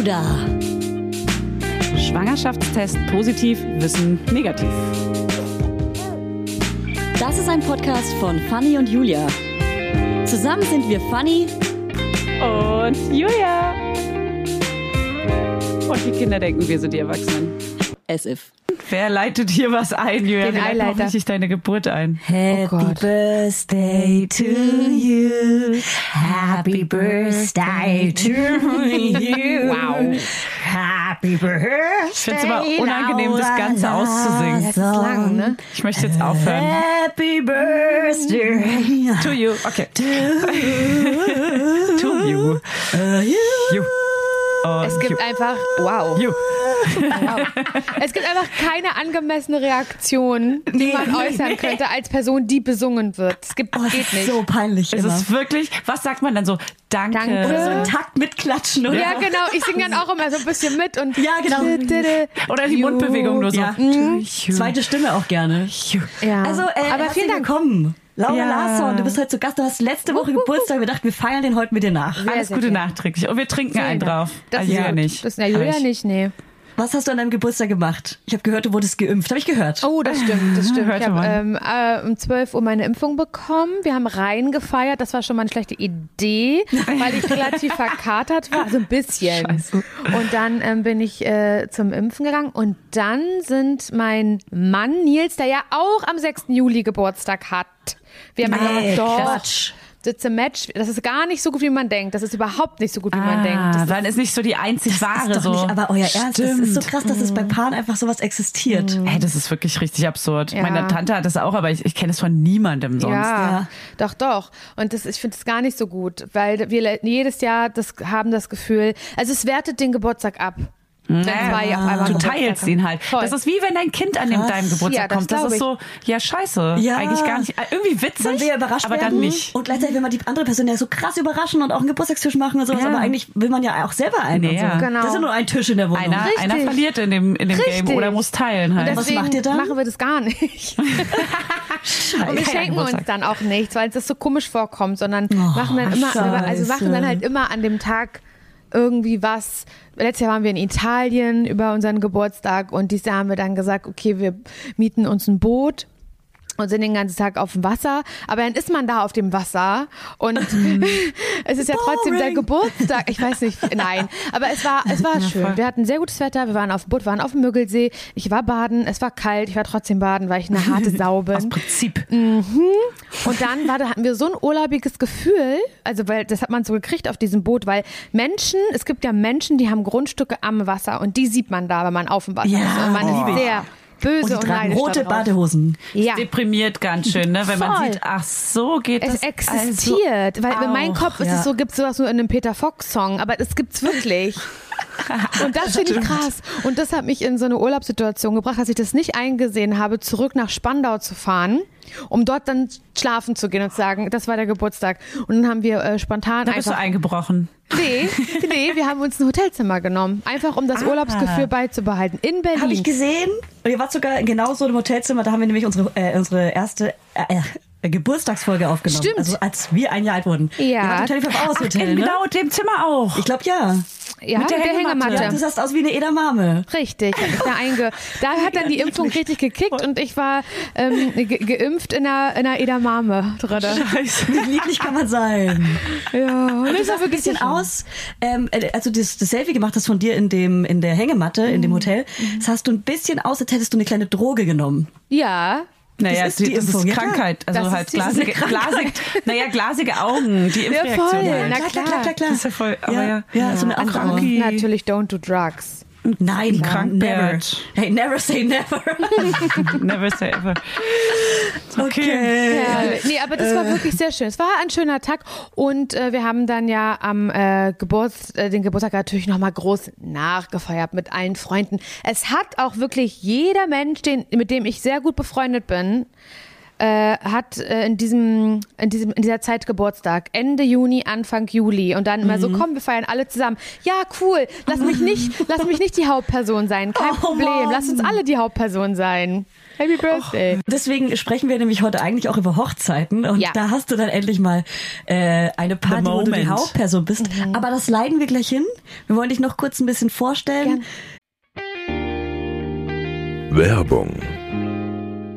Gouda. Schwangerschaftstest positiv, Wissen negativ. Das ist ein Podcast von Fanny und Julia. Zusammen sind wir Fanny Und Julia. Und die Kinder denken, wir sind die Erwachsenen. as if. Wer leitet hier was ein, Julia? Den Wir leiten deine Geburt ein. Happy Gott. birthday to you. Happy birthday to you. Wow. Happy birthday. Ich finde es immer unangenehm, das Ganze auszusingen. Das ist lang, ne? Ich möchte jetzt aufhören. Happy birthday To you. Okay. to you. You. Oh, Es gibt you. einfach, wow. Wow. Es gibt einfach keine angemessene Reaktion, die Nee, man nee, äußern nee. könnte als Person, die besungen wird. Es gibt, Oh, geht ist nicht. so peinlich Es immer. ist wirklich, was sagt man dann so? Danke. Danke. Oder so einen Takt mitklatschen, oder? ja, genau. Ich singe dann auch immer so ein bisschen mit und Ja, genau. Oder die. Mundbewegung nur so. Ja. You. Zweite Stimme auch gerne. Ja. Also, äh, aber vielen Dank. willkommen. Laura Ja. Larsson, du bist heute zu Gast. Du hast letzte Woche Geburtstag. Wir dachten, wir feiern den heute mit dir nach. Sehr, Alles sehr Gute schön. nachträglich. Und wir trinken Vielen einen Dank. drauf. Das also gut. nicht. Das ist ja Julia nicht, nee. Was hast du an deinem Geburtstag gemacht? Ich habe gehört, du wurdest geimpft. Habe ich gehört. Oh, das stimmt, das stimmt. Hörte Ich habe ähm, äh, um 12 Uhr meine Impfung bekommen. Wir haben reingefeiert. Das war schon mal eine schlechte Idee, weil ich relativ verkatert war. Also ein bisschen. Scheiße. Und dann ähm, bin ich äh, zum Impfen gegangen. Und dann sind mein Mann Nils, der ja auch am 6. Juli Geburtstag hat. Wir haben Nee, doch Quatsch. Sitze Match. Das ist gar nicht so gut, wie man denkt. Das ist überhaupt nicht so gut, wie man denkt. Ah, Das ist dann ist nicht so die einzig wahre ist doch so. nicht, aber euer Ernst, das ist so Stimmt. krass, dass es bei Paaren einfach sowas existiert. Ey, das ist wirklich richtig absurd. Ja. Meine Tante hat das auch, aber ich, ich kenne es von niemandem sonst. Ja, ja. doch, doch. Und das, ich finde es gar nicht so gut, weil wir jedes Jahr das haben das Gefühl, also es wertet den Geburtstag ab. Wenn zwei auf einmal Du teilst ihn halt. Voll. Das ist wie wenn dein Kind an dem, deinem Geburtstag Ja, das kommt. Das ist so, ja, scheiße. Ja. Eigentlich gar nicht. Irgendwie witzig, Man will ja überrascht aber werden dann nicht. und gleichzeitig will man die andere Person ja so krass überraschen und auch einen Geburtstagstisch machen und sowas, Ja. aber eigentlich will man ja auch selber einen Nee, und so. ja. Genau. Das ist ja nur ein Tisch in der Wohnung. Einer, einer verliert in dem, in dem Richtig. Game oder muss teilen halt. Was macht ihr dann? machen wir das gar nicht. und wir schenken uns Geburtstag. dann auch nichts, weil es das so komisch vorkommt, sondern Oh, machen dann immer, also machen dann halt immer an dem Tag irgendwie was. Letztes Jahr waren wir in Italien über unseren Geburtstag und dieses Jahr haben wir dann gesagt, okay, wir mieten uns ein Boot und sind den ganzen Tag auf dem Wasser. Aber dann ist man da auf dem Wasser und es ist ja trotzdem der. Geburtstag. Ich weiß nicht, nein. Aber es war, es war schön. Wir hatten sehr gutes Wetter. Wir waren auf dem Boot, waren auf dem Müggelsee. Ich war baden. Es war kalt. Ich war trotzdem baden, weil ich eine harte Sau bin. Aus Prinzip. Und dann war, da hatten wir so ein urlaubiges Gefühl, also weil das hat man so gekriegt auf diesem Boot, weil Menschen, es gibt ja Menschen, die haben Grundstücke am Wasser und die sieht man da, wenn man auf dem Wasser Ja, ist. Und man liebe ist sehr böse Und die und, tragen rote. Badehosen. Ja. Deprimiert ganz schön, ne? wenn man Voll. sieht, ach so geht Es das. existiert, weil in meinem auch, Kopf ist ja. es so, gibt es sowas nur in einem Peter Fox Song, aber es gibt's wirklich. Und das finde ich krass. Und das hat mich in so eine Urlaubssituation gebracht, dass ich das nicht eingesehen habe, zurück nach Spandau zu fahren, um dort dann schlafen zu gehen und zu sagen, das war der Geburtstag. Und dann haben wir äh, spontan Da bist du eingebrochen. Nee, nee, wir haben uns ein Hotelzimmer genommen. Einfach um das Ah. Urlaubsgefühl beizubehalten. In Berlin. Habe ich gesehen. Und ihr wart sogar genau so im Hotelzimmer. Da haben wir nämlich unsere, äh, unsere erste äh, äh, Geburtstagsfolge aufgenommen. Stimmt. Also als wir ein Jahr alt wurden. Ja. Ihr wart im Telefonf aus Ach, Hotel, in ne? genau dem Zimmer auch. Ich glaube ja. ja, mit der, Hängematte. Ja, du sahst aus wie eine Edamame. Richtig, da, einge da hat dann die Impfung richtig gekickt und ich war ähm, ge geimpft in einer, in einer Edamame drin. Scheiße. Wie niedlich kann man sein? Ja, und Du das war sahst ein bisschen schön. aus, ähm, äh, als du das, das Selfie gemacht hast von dir in dem in der Hängematte in Mhm. dem Hotel, sahst du ein bisschen aus, als hättest du eine kleine Droge genommen. Ja, Naja, Das ist die, das Impfung, ist ja. Krankheit. Also Das halt glasige, glasig, naja, glasige Augen, die Impfreaktion voll. halt. Na klar, klar. klar, klar. Das ist ja voll, aber ja. ja, so eine Augenbraue. natürlich don't do drugs. Nein, Krankbär. never. Hey, never say never. Never say ever. Okay. Ja, nee, aber das war wirklich sehr schön. Es war ein schöner Tag und äh, wir haben dann ja am äh, Geburts, äh, den Geburtstag natürlich nochmal groß nachgefeiert mit allen Freunden. Es hat auch wirklich jeder Mensch, den, mit dem ich sehr gut befreundet bin, äh, hat äh, in diesem in diesem in dieser Zeit Geburtstag Ende Juni Anfang Juli und dann immer so komm wir feiern alle zusammen ja cool lass mich nicht lass mich nicht die Hauptperson sein kein Oh, Problem lass uns Mann. alle die Hauptperson sein Happy Birthday. Deswegen sprechen wir nämlich heute eigentlich auch über Hochzeiten und Ja. da hast du dann endlich mal äh, eine Party, wo du die. Hauptperson bist. Aber das leiden wir gleich hin. Wir wollen dich noch kurz ein bisschen vorstellen. Werbung.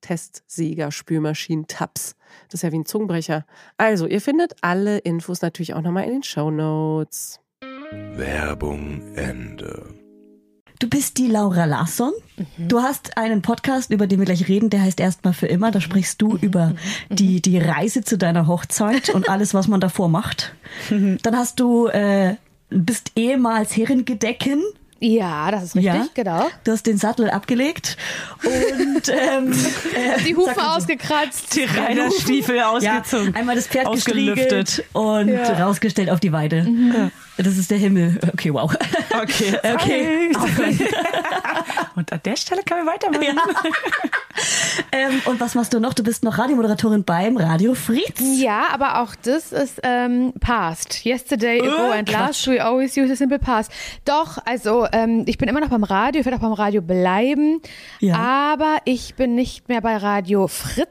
Testsieger, Spülmaschinen, Tabs. Das ist ja wie ein Zungenbrecher. Also, ihr findet alle Infos natürlich auch nochmal in den Show Notes. Werbung Ende. Du bist die Laura Larsson. Du hast einen Podcast, über den wir gleich reden, der heißt Erstmal für immer. Da sprichst du über die, die Reise zu deiner Hochzeit und alles, was man davor macht. Dann hast du, äh, bist ehemals Herrengedecken. Ja, das ist richtig, Ja. genau. Du hast den Sattel abgelegt und ähm, äh, Die Hufe so. ausgekratzt. Die Reiterstiefel ja, ausgezogen. einmal das Pferd Ausgelüftet. und Ja. Mhm. rausgestellt auf die Weide. Das ist der Himmel. Okay, wow. Okay. Okay. Und an der Stelle können wir weitermachen. ähm, und was machst du noch? Du bist noch Radiomoderatorin beim Radio Fritz. Ja, aber auch das ist ähm, past. Yesterday ago Äh, and last we always use a simple past. Doch, also ähm, ich bin immer noch beim Radio, ich werde auch beim Radio bleiben, Ja. aber ich bin nicht mehr bei Radio Fritz.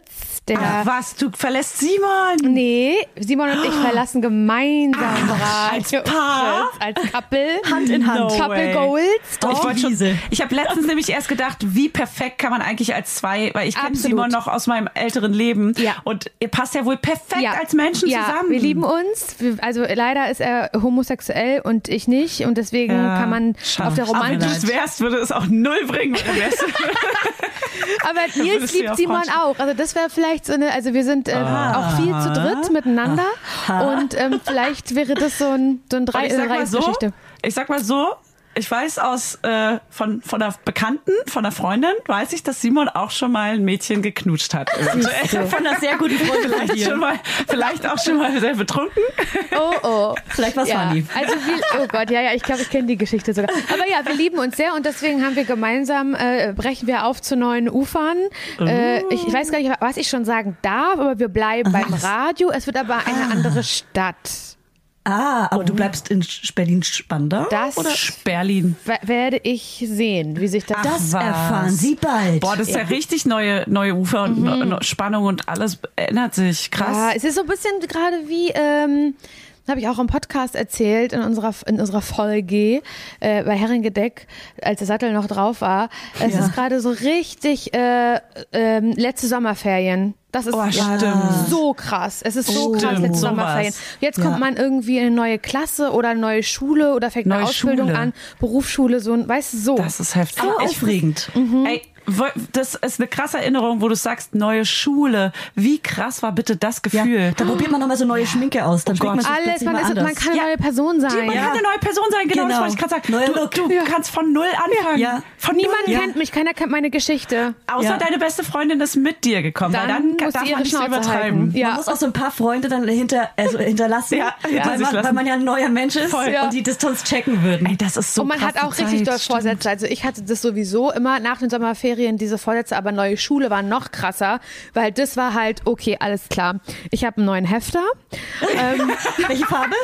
Der Ach was, du verlässt Simon. Nee, Simon und ich verlassen gemeinsam Radio als Paar? Fritz, als Couple. Hand in Hand. No Couple way. Goals. Ich Doch. wollte schon, ich habe letztens nämlich erst gedacht, wie perfekt kann man eigentlich als zwei, weil ich kenne. Simon noch aus meinem älteren Leben Ja. und ihr passt ja wohl perfekt als Menschen ja, zusammen. wir lieben uns. Also leider ist er homosexuell und ich nicht und deswegen Ja, kann man schade. auf der Aber wenn du es wärst, würde es auch null bringen. Aber Nils ja liebt Simon auch. Also das wäre vielleicht so eine, also wir sind äh, auch viel zu dritt miteinander und ähm, vielleicht wäre das so ein so ein Und drei ich sag mal so, ich sag mal so, ich weiß aus äh, von von einer Bekannten, von einer Freundin, weiß ich, dass Simon auch schon mal ein Mädchen geknutscht hat. Von einer sehr guten Freundin vielleicht schon mal, vielleicht auch schon mal sehr betrunken. Oh oh. Vielleicht was Ja, funny. also wir, oh Gott, ja, ja, ich glaube, ich kenne die Geschichte sogar. Aber ja, wir lieben uns sehr und deswegen haben wir gemeinsam, äh, brechen wir auf zu neuen Ufern. Äh, ich, ich weiß gar nicht, was ich schon sagen darf, aber wir bleiben beim Radio. Es wird aber eine andere Stadt. Ah, aber du bleibst in Berlin-Spandau? Das Berlin. w- werde ich sehen, wie sich das... Das was. erfahren Sie bald. Boah, das ist ja, richtig neue, neue Ufer und no- Spannung und alles ändert sich. Ja, Krass. es ist so ein bisschen gerade wie, ähm, habe ich auch im Podcast erzählt, in unserer, in unserer Folge äh, bei Herringedeck, als der Sattel noch drauf war. Es Ja. ist gerade so richtig äh, ähm, letzte Sommerferien. Das ist Oh, ja, stimmt. so krass. Es ist so Oh. krass, letzte. Sommerferien. Jetzt kommt Ja. man irgendwie in eine neue Klasse oder eine neue Schule oder fängt eine Neue Ausbildung Schule. an, Berufsschule, so ein, weißt du, so. Das ist heftig. Ich- aufregend. Ey, wo- das ist eine krasse Erinnerung, wo du sagst, neue Schule. Wie krass war bitte das Ja, Gefühl? da probiert man nochmal so neue Schminke aus. Dann Oh man sich Alles, man, ist, man kann eine Ja. neue Person sein. Man kann eine neue Person sein, genau, Genau. das wollte ich gerade sagen. Neuer du Look. du Ja. kannst von null anfangen. Ja. Von Niemand null. kennt mich, keiner kennt meine Geschichte. Außer Ja. deine beste Freundin ist mit dir gekommen, weil Dann dann muss darf sie man nicht Schnauze übertreiben. Ja. Man muss auch so ein paar Freunde dann hinter, also hinterlassen, Ja, ja, weil, man, weil man ja ein neuer Mensch ist Voll. Ja. und die Distanz checken würden. Ey, das ist so und man hat auch die richtig doll. Vorsätze. Also ich hatte das sowieso immer nach den Sommerferien diese Vorsätze, aber neue Schule war noch krasser, weil das war halt, okay, alles klar. Ich habe einen neuen Hefter. ähm, Welche Farbe?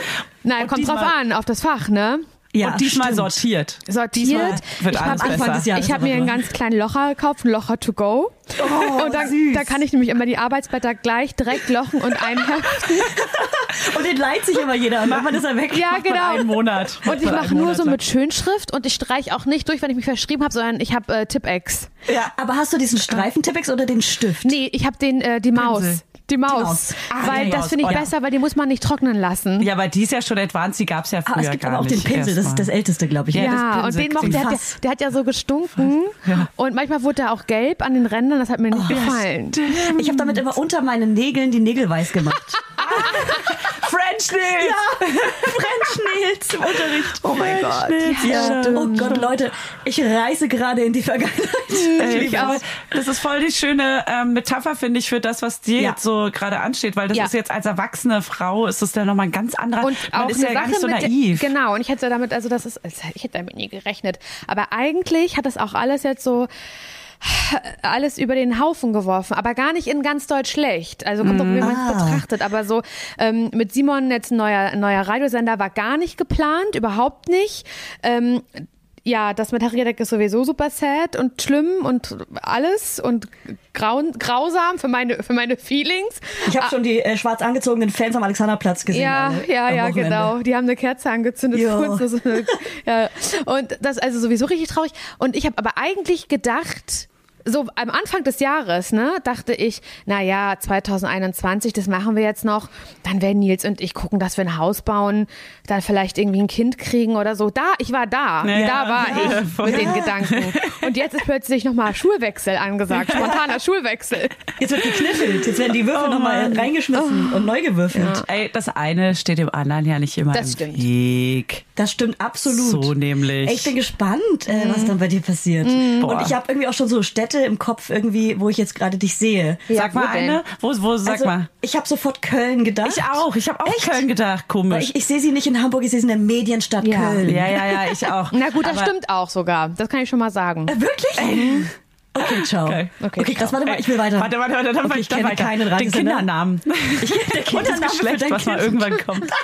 nein, kommt drauf diesmal- an, auf das Fach, ne? Ja, Und diesmal stimmt. sortiert. Sortiert. Diesmal wird ich alles habe hab mir einen aber ganz kleinen Locher gekauft, ein Locher to go. Oh, und da, süß. da kann ich nämlich immer die Arbeitsblätter gleich direkt lochen und einheften. Und den leiht sich immer jeder. Und irgendwann ist er weg. Ja, Einen genau. Monat. Und ich Einen mache nur Monat so lang. mit Schönschrift und ich streiche auch nicht durch, wenn ich mich verschrieben habe, sondern ich habe äh, Tippex. Ja. Aber hast du diesen Streifentippex oder den Stift? Nee, ich habe den äh, die Maus. Die Maus. Maus. Ah, weil die das finde ich Oh, ja. besser, weil die muss man nicht trocknen lassen. Ja, aber die ist ja schon advanced, die gab's ja früher Ah, es gibt gar aber auch den. Pinsel, das ist das älteste, glaube ich. Ja, das Ja, und Pinsel den mochte der, hat ja, Fass. der hat ja so gestunken und manchmal wurde er auch gelb an den Rändern, das hat mir Oh, nicht gefallen. Ich habe damit immer unter meinen Nägeln die Nägel weiß gemacht. French Nails! French Nails im Unterricht. Oh mein Gott. Ja, stimmt. oh Gott, Leute, ich reise gerade in die Vergangenheit. Ey, ich auch. Das ist voll die schöne ähm, Metapher, finde ich, für das, was dir Ja. jetzt so gerade ansteht, weil das Ja. ist jetzt als erwachsene Frau, ist das ja nochmal ein ganz anderer, Und auch ist ja eine gar nicht so Sache naiv. genau. Und ich hätte damit, also das ist, ich hätte damit nie gerechnet. Aber eigentlich hat das auch alles jetzt so alles über den Haufen geworfen, aber gar nicht in ganz Deutsch schlecht. Also kommt Mhm. drauf, wie man es Ah. betrachtet. Aber so ähm, mit Simon jetzt ein neuer, neuer Radiosender war gar nicht geplant, überhaupt nicht. Ähm, ja, das mit Harry Deck ist sowieso super sad und schlimm und alles und grauen, grausam für meine, für meine Feelings. Ich habe schon die äh, schwarz angezogenen Fans am Alexanderplatz gesehen. Ja, alle, ja, ja, Wochenende. genau. Die haben eine Kerze angezündet. Uns, so eine, ja. Und das ist also sowieso richtig traurig. Und ich habe aber eigentlich gedacht, so am Anfang des Jahres, ne, dachte ich, na ja, 2021, das machen wir jetzt noch. Dann werden Nils und ich gucken, dass wir ein Haus bauen, dann vielleicht irgendwie ein Kind kriegen oder so. Da, ich war da. Ja, da war ja, ich voll. mit den Gedanken. Und jetzt ist plötzlich nochmal Schulwechsel angesagt. Spontaner Schulwechsel. Jetzt wird gekniffelt, jetzt werden die Würfel Oh nochmal reingeschmissen und neu gewürfelt. Ey, das eine steht dem anderen ja nicht immer Das im stimmt. Weg. Das stimmt absolut. So nämlich. Ey, Ich bin gespannt, äh, was dann bei dir passiert. Boah. Und ich habe irgendwie auch schon so Städte im Kopf irgendwie, wo ich jetzt gerade dich sehe. Ja, Sag mal wo eine. Wo, wo, sag also, mal. Ich habe sofort Köln gedacht. Ich auch. Ich habe auch Echt? Köln gedacht. Komisch. ich, ich sehe sie nicht in Hamburg, ich sehe sie in der Medienstadt Ja. Köln. ja, ja, ja, ich auch. Na gut, das Aber- stimmt auch sogar. Das kann ich schon mal sagen. Äh, wirklich? Okay, ciao. Okay. Okay, krass, warte mal, ich will weiter. Warte, warte, warte, dann Okay, okay, ich kenne weiter. keinen Den Radiosender. Kindernamen. Ich, der Und das Kindername für Geschlecht, dein was mal Kind. irgendwann kommt.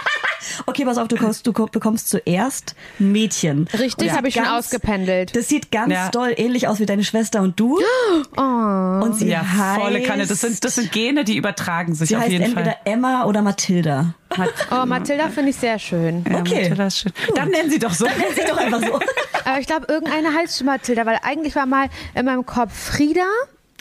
Okay, pass auf, du, kommst, du ko- bekommst zuerst Mädchen. Richtig, habe ich schon ganz- ausgependelt. Das sieht ganz Ja. doll ähnlich aus wie deine Schwester und du. Oh. Und sie Ja, heißt, volle Kanne. Das sind, das sind Gene, die übertragen sich sie auf heißt jeden entweder Fall. Emma oder Mathilda. Oh, Mathilda finde ich sehr schön. Ja, Okay. Mathilda ist schön. Dann nennen sie doch so. Nenn sie doch einfach so. Aber ich glaube, irgendeine heißt schon Mathilda, weil eigentlich war mal in meinem Kopf Frieda.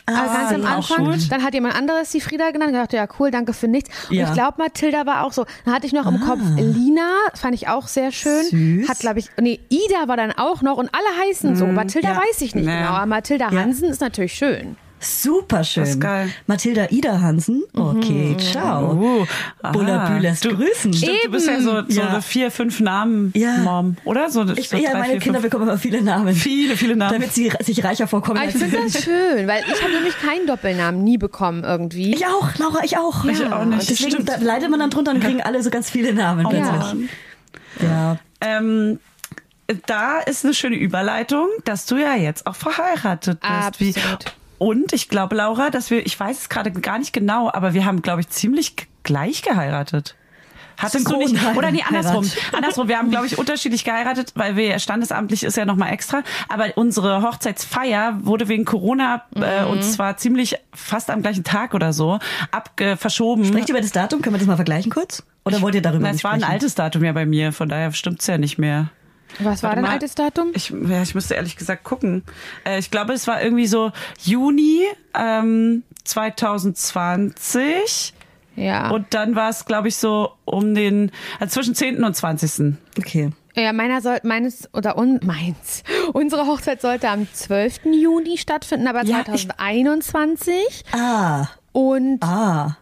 äh, ganz am Anfang. Dann hat jemand anderes die Frieda genannt. Ich dachte, ja, cool, danke für nichts. Und Ja. ich glaube, Mathilda war auch so. Dann hatte ich noch im Kopf Lina, fand ich auch sehr schön. Süß. Hat, glaube ich, nee, Ida war dann auch noch und alle heißen so. Mathilda ja. weiß ich nicht Ja. genau, aber Mathilda Ja. Hansen ist natürlich schön. Super schön. Das ist geil. Mathilda Ida Hansen. Okay, ciao. Uh, aha. Bulla Bü lässt du, grüßen. Stimmt, du bist ja so, so Ja. eine vier, fünf Namen Ja. Mom, oder? So, Ich, so ja, drei, meine vier, Kinder fünf. bekommen immer viele Namen. Viele, viele Namen. Damit sie sich reicher vorkommen. Aber ich als sie finde das schön, weil ich habe nämlich keinen Doppelnamen nie bekommen irgendwie. Ich auch, Laura, ich auch. Ich auch nicht. Deswegen Stimmt. da leidet man dann drunter und kriegen alle so ganz viele Namen Oh plötzlich. Mann. Ja. Ähm, da ist eine schöne Überleitung, dass du ja jetzt auch verheiratet bist. Wie, Absolut. Und ich glaube, Laura, dass wir, ich weiß es gerade gar nicht genau, aber wir haben, glaube ich, ziemlich gleich geheiratet. Hattest du nicht? Oder nee, andersrum. Heirat. Andersrum. Wir haben, glaube ich, unterschiedlich geheiratet, weil wir standesamtlich ist ja nochmal extra. Aber unsere Hochzeitsfeier wurde wegen Corona äh, Mhm. und zwar ziemlich fast am gleichen Tag oder so abge verschoben. Sprecht über das Datum? Können wir das mal vergleichen kurz? Oder wollt ihr darüber Na, nicht es war ein altes Datum ja bei mir, von daher stimmt's ja nicht mehr. Was war dein mal. altes Datum? Ich, ja, ich müsste ehrlich gesagt gucken. Äh, ich glaube, es war irgendwie so Juni ähm, 2020. Ja. Und dann war es, glaube ich, so um den, also zwischen 10. und 20. Okay. Ja, meiner soll, meines oder un, meins. Unsere Hochzeit sollte am 12. Juni stattfinden, aber Ja, ich- 2021. Ah, Und ah.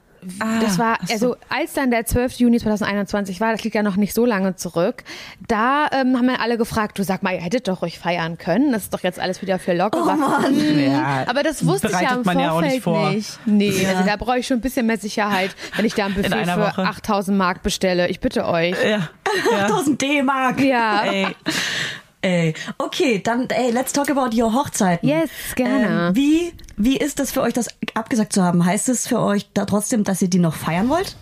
Das war, also als dann der 12. Juni 2021 war, das liegt ja noch nicht so lange zurück, da ähm, haben wir alle gefragt, du sag mal, ihr hättet doch euch feiern können. Das ist doch jetzt alles wieder für locker. Oh Mann. Ja, Aber das wusste ich ja im man ja auch Vorfeld nicht vor. Nee, also da brauche ich schon ein bisschen mehr Sicherheit, wenn ich da ein Buffet für Woche. 8000 Mark bestelle. Ich bitte euch. Ja. ja. 1000 D-Mark. Ja. Ey, Ey, okay, dann, ey, let's talk about your Hochzeiten. Yes, gerne. Ähm, wie, wie ist das für euch, das abgesagt zu haben? Heißt es für euch da trotzdem, dass ihr die noch feiern wollt?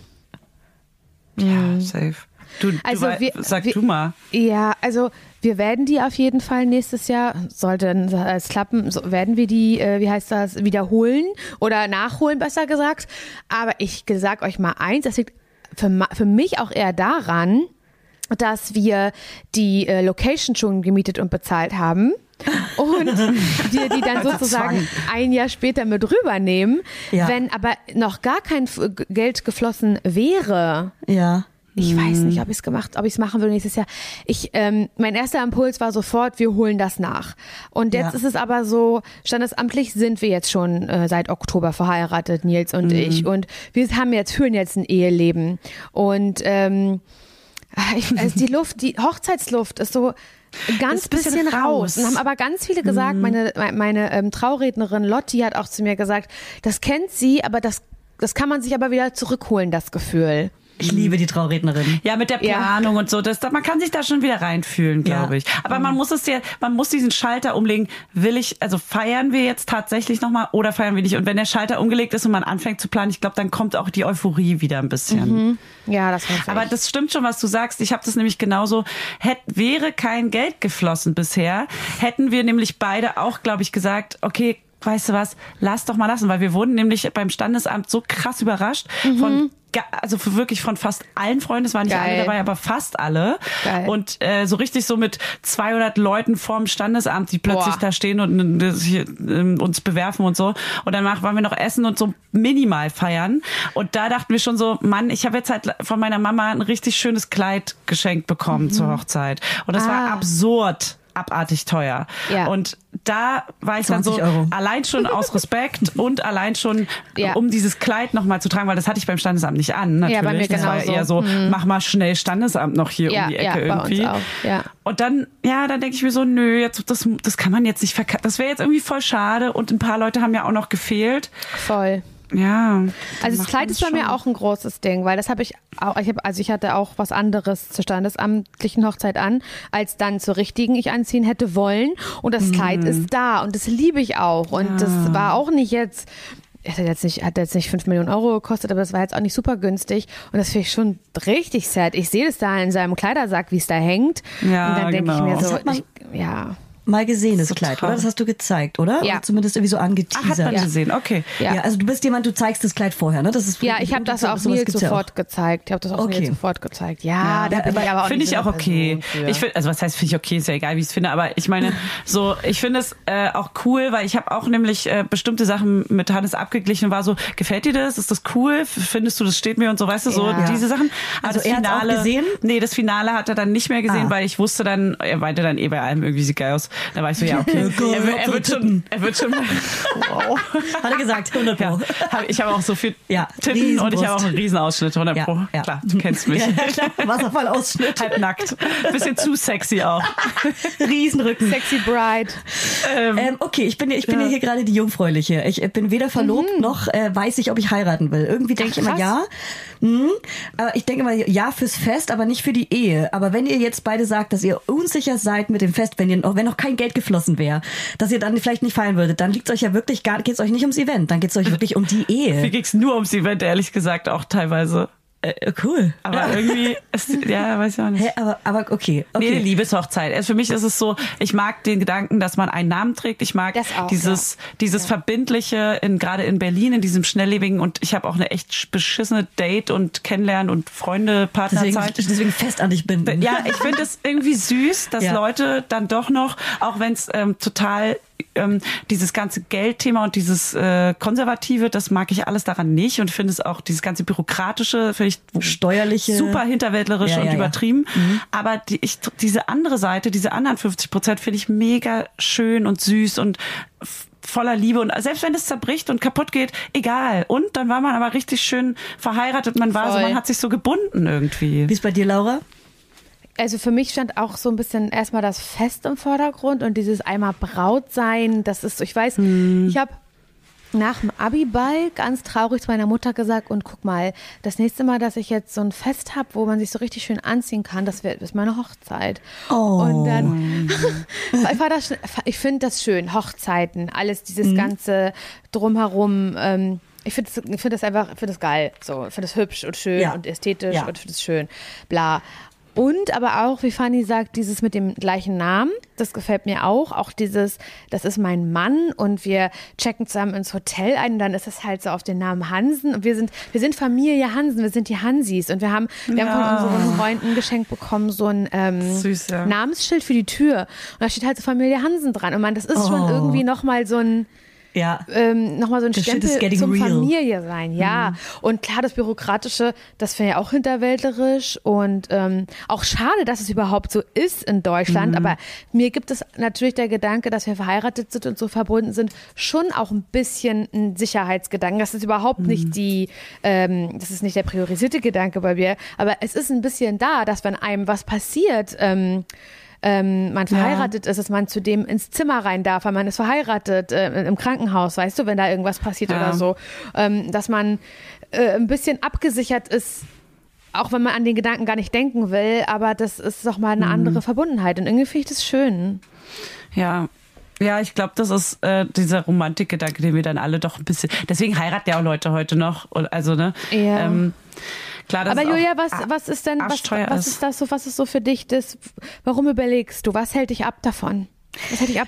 ja, safe. Du, Also du, wir- sag wir- du mal. Ja, also wir werden die auf jeden Fall nächstes Jahr, sollte es klappen, so werden wir die, äh, wie heißt das, wiederholen oder nachholen, besser gesagt. Aber ich sag euch mal eins, das liegt für, für mich auch eher daran, dass wir die äh, Location schon gemietet und bezahlt haben. Und wir die dann sozusagen ein Jahr später mit rübernehmen. Ja. Wenn aber noch gar kein F- Geld geflossen wäre, Ja. ich weiß nicht, ob ich es gemacht, ob ich es machen will nächstes Jahr. Ich, ähm, mein erster Impuls war sofort, wir holen das nach. Und jetzt Ja. ist es aber so, standesamtlich sind wir jetzt schon äh, seit Oktober verheiratet, Nils und Mhm. ich. Und wir haben jetzt, führen jetzt ein Eheleben. Und ähm, also die Luft, die Hochzeitsluft ist so ganz ein bisschen bisschen, raus. Und haben aber ganz viele Mhm. gesagt, meine, meine, meine ähm, Traurednerin Lotti hat auch zu mir gesagt, das kennt sie, aber das, das kann man sich aber wieder zurückholen, das Gefühl. Ich liebe die Traurednerin. Ja, mit der Ja. Planung und so, das, man kann sich da schon wieder reinfühlen, glaube Ja. ich. Aber man muss es ja, man muss diesen Schalter umlegen. Will ich, also feiern wir jetzt tatsächlich nochmal oder feiern wir nicht? Und wenn der Schalter umgelegt ist und man anfängt zu planen, ich glaube, dann kommt auch die Euphorie wieder ein bisschen. Ja, das war Aber das stimmt schon, was du sagst. Ich habe das nämlich genauso. Hätt, wäre kein Geld geflossen bisher, hätten wir nämlich beide auch, glaube ich, gesagt, okay, weißt du was, lass doch mal lassen, weil wir wurden nämlich beim Standesamt so krass überrascht von ga- also wirklich von fast allen Freunden, es waren nicht Geil. alle dabei, aber fast alle. Geil. Und äh, so richtig so mit 200 Leuten vorm Standesamt, die plötzlich Boah. da stehen und äh, uns bewerfen und so. Und danach waren wir noch essen und so minimal feiern. Und da dachten wir schon so, Mann, ich habe jetzt halt von meiner Mama ein richtig schönes Kleid geschenkt bekommen zur Hochzeit. Und das war Mhm. Ah. absurd abartig teuer. Ja. Und da war ich dann so 20 Euro. allein schon aus Respekt und allein schon Ja. um dieses Kleid nochmal zu tragen, weil das hatte ich beim Standesamt nicht an. Natürlich. Ja, bei mir das war genauso. eher so, mach mal schnell Standesamt noch hier Ja, um die ja, Ecke bei uns irgendwie. auch, ja. Und dann, ja, dann denke ich mir so, nö, jetzt das, das kann man jetzt nicht verkaufen. Das wäre jetzt irgendwie voll schade. Und ein paar Leute haben ja auch noch gefehlt. voll. Ja. Also das Kleid ist bei mir auch ein großes Ding, weil das habe ich auch, ich hab, also ich hatte auch was anderes zur standesamtlichen Hochzeit an, als dann zur richtigen ich anziehen hätte wollen. Und das Kleid Mhm. ist da und das liebe ich auch. Und das war auch nicht jetzt, es hat jetzt nicht, hat jetzt nicht 5 Millionen Euro gekostet, aber das war jetzt auch nicht super günstig. Und das finde ich schon richtig sad. Ich sehe das da in seinem Kleidersack, wie es da hängt. Ja, und dann denke ich genau. mir Das so, ich, ja. Mal gesehen, das So Kleid, traurig. oder? Das hast du gezeigt, oder? Ja. Oder zumindest irgendwie so Ach, hat angeteasert. man gesehen, okay. Ja. Ja. also du bist jemand, du zeigst das Kleid vorher, ne? Das ist Ja, ich habe das auch Nils ja sofort gezeigt. Ich habe das auch Okay. Nils sofort gezeigt. Ja, da bin ich aber auch Finde ich auch okay. Ich find, also was heißt finde ich okay, ist ja egal, wie ich es finde, aber ich meine, so, ich finde es äh, auch cool, weil ich habe auch nämlich äh, bestimmte Sachen mit Hannes abgeglichen und war so, gefällt dir das? Ist das cool? Findest du, das steht mir und so, weißt du, so Ja. diese Sachen. Aber Also das er hat's auch Finale, gesehen? Nee, das Finale hat er dann nicht mehr gesehen, Ah. weil ich wusste dann, er meinte dann eh bei allem irgendwie sieht geil aus. Da war ich so, ja, okay. Geil, er, wird- er wird schon, er wird schon, wow. Hat er gesagt, 100 Ja, Pro. hab, ich habe auch so viel Ja, Titten und ich habe auch einen Riesenausschnitt, 100 Ja, Pro. ja. Klar, du kennst mich. Ja, klar, Wasserfallausschnitt, Halb nackt. Bisschen zu sexy auch. Riesenrücken. Sexy Bride. Ähm, okay, ich bin, ja- ich bin ja. hier gerade die Jungfräuliche. Ich äh, bin weder verlobt noch äh, weiß ich, ob ich heiraten will. Irgendwie denke ich immer ja. Mhm. Aber ich denke immer ja fürs Fest, aber nicht für die Ehe. Aber wenn ihr jetzt beide sagt, dass ihr unsicher seid mit dem Fest, wenn ihr noch, wenn noch kein Geld geflossen wäre, dass ihr dann vielleicht nicht feiern würdet, dann liegt euch ja wirklich gar, geht's euch nicht ums Event, dann geht's euch wirklich um die Mir Ehe. ging's nur ums Event, ehrlich gesagt, auch teilweise. Äh, cool. Aber irgendwie, ist, ja, weiß ich auch nicht. Hä, aber, aber okay. okay. Nee, Liebeshochzeit. Also für mich ist es so, ich mag den Gedanken, dass man einen Namen trägt. Ich mag auch, dieses, dieses Verbindliche, in, gerade in Berlin, in diesem schnelllebigen und ich habe auch eine echt beschissene Date und Kennenlernen und Freunde, deswegen, Partnerzeit. deswegen fest an dich binden. Ja, ich finde es irgendwie süß, dass Ja. Leute dann doch noch, auch wenn es ähm, total ähm, dieses ganze Geldthema und dieses äh, Konservative, das mag ich alles daran nicht und finde es auch dieses ganze Bürokratische, finde ich Steuerliche. super hinterwäldlerisch Ja, und ja, ja. übertrieben. Aber die, ich, diese andere Seite, diese anderen 50 Prozent finde ich mega schön und süß und voller Liebe und selbst wenn es zerbricht und kaputt geht, egal. Und dann war man aber richtig schön verheiratet, man war so, Voll. man hat sich so gebunden irgendwie. Wie ist bei dir, Laura? Also für mich stand auch so ein bisschen erstmal das Fest im Vordergrund und dieses einmal Braut sein. Das ist, so, ich weiß, ich habe nach dem Abiball ganz traurig zu meiner Mutter gesagt und guck mal, das nächste Mal, dass ich jetzt so ein Fest habe, wo man sich so richtig schön anziehen kann, das wird ist meine Hochzeit. Oh. Und dann ich, war das, ich finde das schön, Hochzeiten, alles dieses Mhm. ganze drumherum. Ähm, ich finde das, ich find das einfach, finde das geil, so, ich finde das hübsch und schön Ja. und ästhetisch Ja. und ich finde es schön, bla. Und aber auch, wie Fanny sagt, dieses mit dem gleichen Namen, das gefällt mir auch. Auch dieses, das ist mein Mann und wir checken zusammen ins Hotel ein und dann ist es halt so auf den Namen Hansen. Und wir sind, wir sind Familie Hansen, wir sind die Hansis. Und wir haben, wir haben Ja. von unseren Freunden geschenkt bekommen, so ein ähm, Süß, ja. Namensschild für die Tür. Und da steht halt so Familie Hansen dran. Und man, das ist schon Oh. irgendwie nochmal so ein, Ja. ähm, nochmal so ein Stempel zum real. Familie sein, ja. Und klar, das Bürokratische, das wäre ja auch hinterwäldlerisch und ähm, auch schade, dass es überhaupt so ist in Deutschland. Aber mir gibt es natürlich der Gedanke, dass wir verheiratet sind und so verbunden sind, schon auch ein bisschen ein Sicherheitsgedanken. Das ist überhaupt nicht die, ähm, das ist nicht der priorisierte Gedanke bei mir, aber es ist ein bisschen da, dass wenn einem was passiert, ähm, ähm, man verheiratet ist, dass man zu dem ins Zimmer rein darf, weil man ist verheiratet äh, im Krankenhaus, weißt du, wenn da irgendwas passiert Ja. oder so, ähm, dass man äh, ein bisschen abgesichert ist, auch wenn man an den Gedanken gar nicht denken will, aber das ist doch mal Mhm. eine andere Verbundenheit und irgendwie finde ich das schön. Ja. Ja, ich glaube, das ist äh, dieser Romantikgedanke, den wir dann alle doch ein bisschen. Deswegen heiraten ja auch Leute heute noch. Also, ne? Ja. Ähm, klar, das Aber ist Julia, was, was ist denn, was, was ist das so, was ist so für dich das, warum überlegst du, was hält dich ab davon? Was hält dich ab?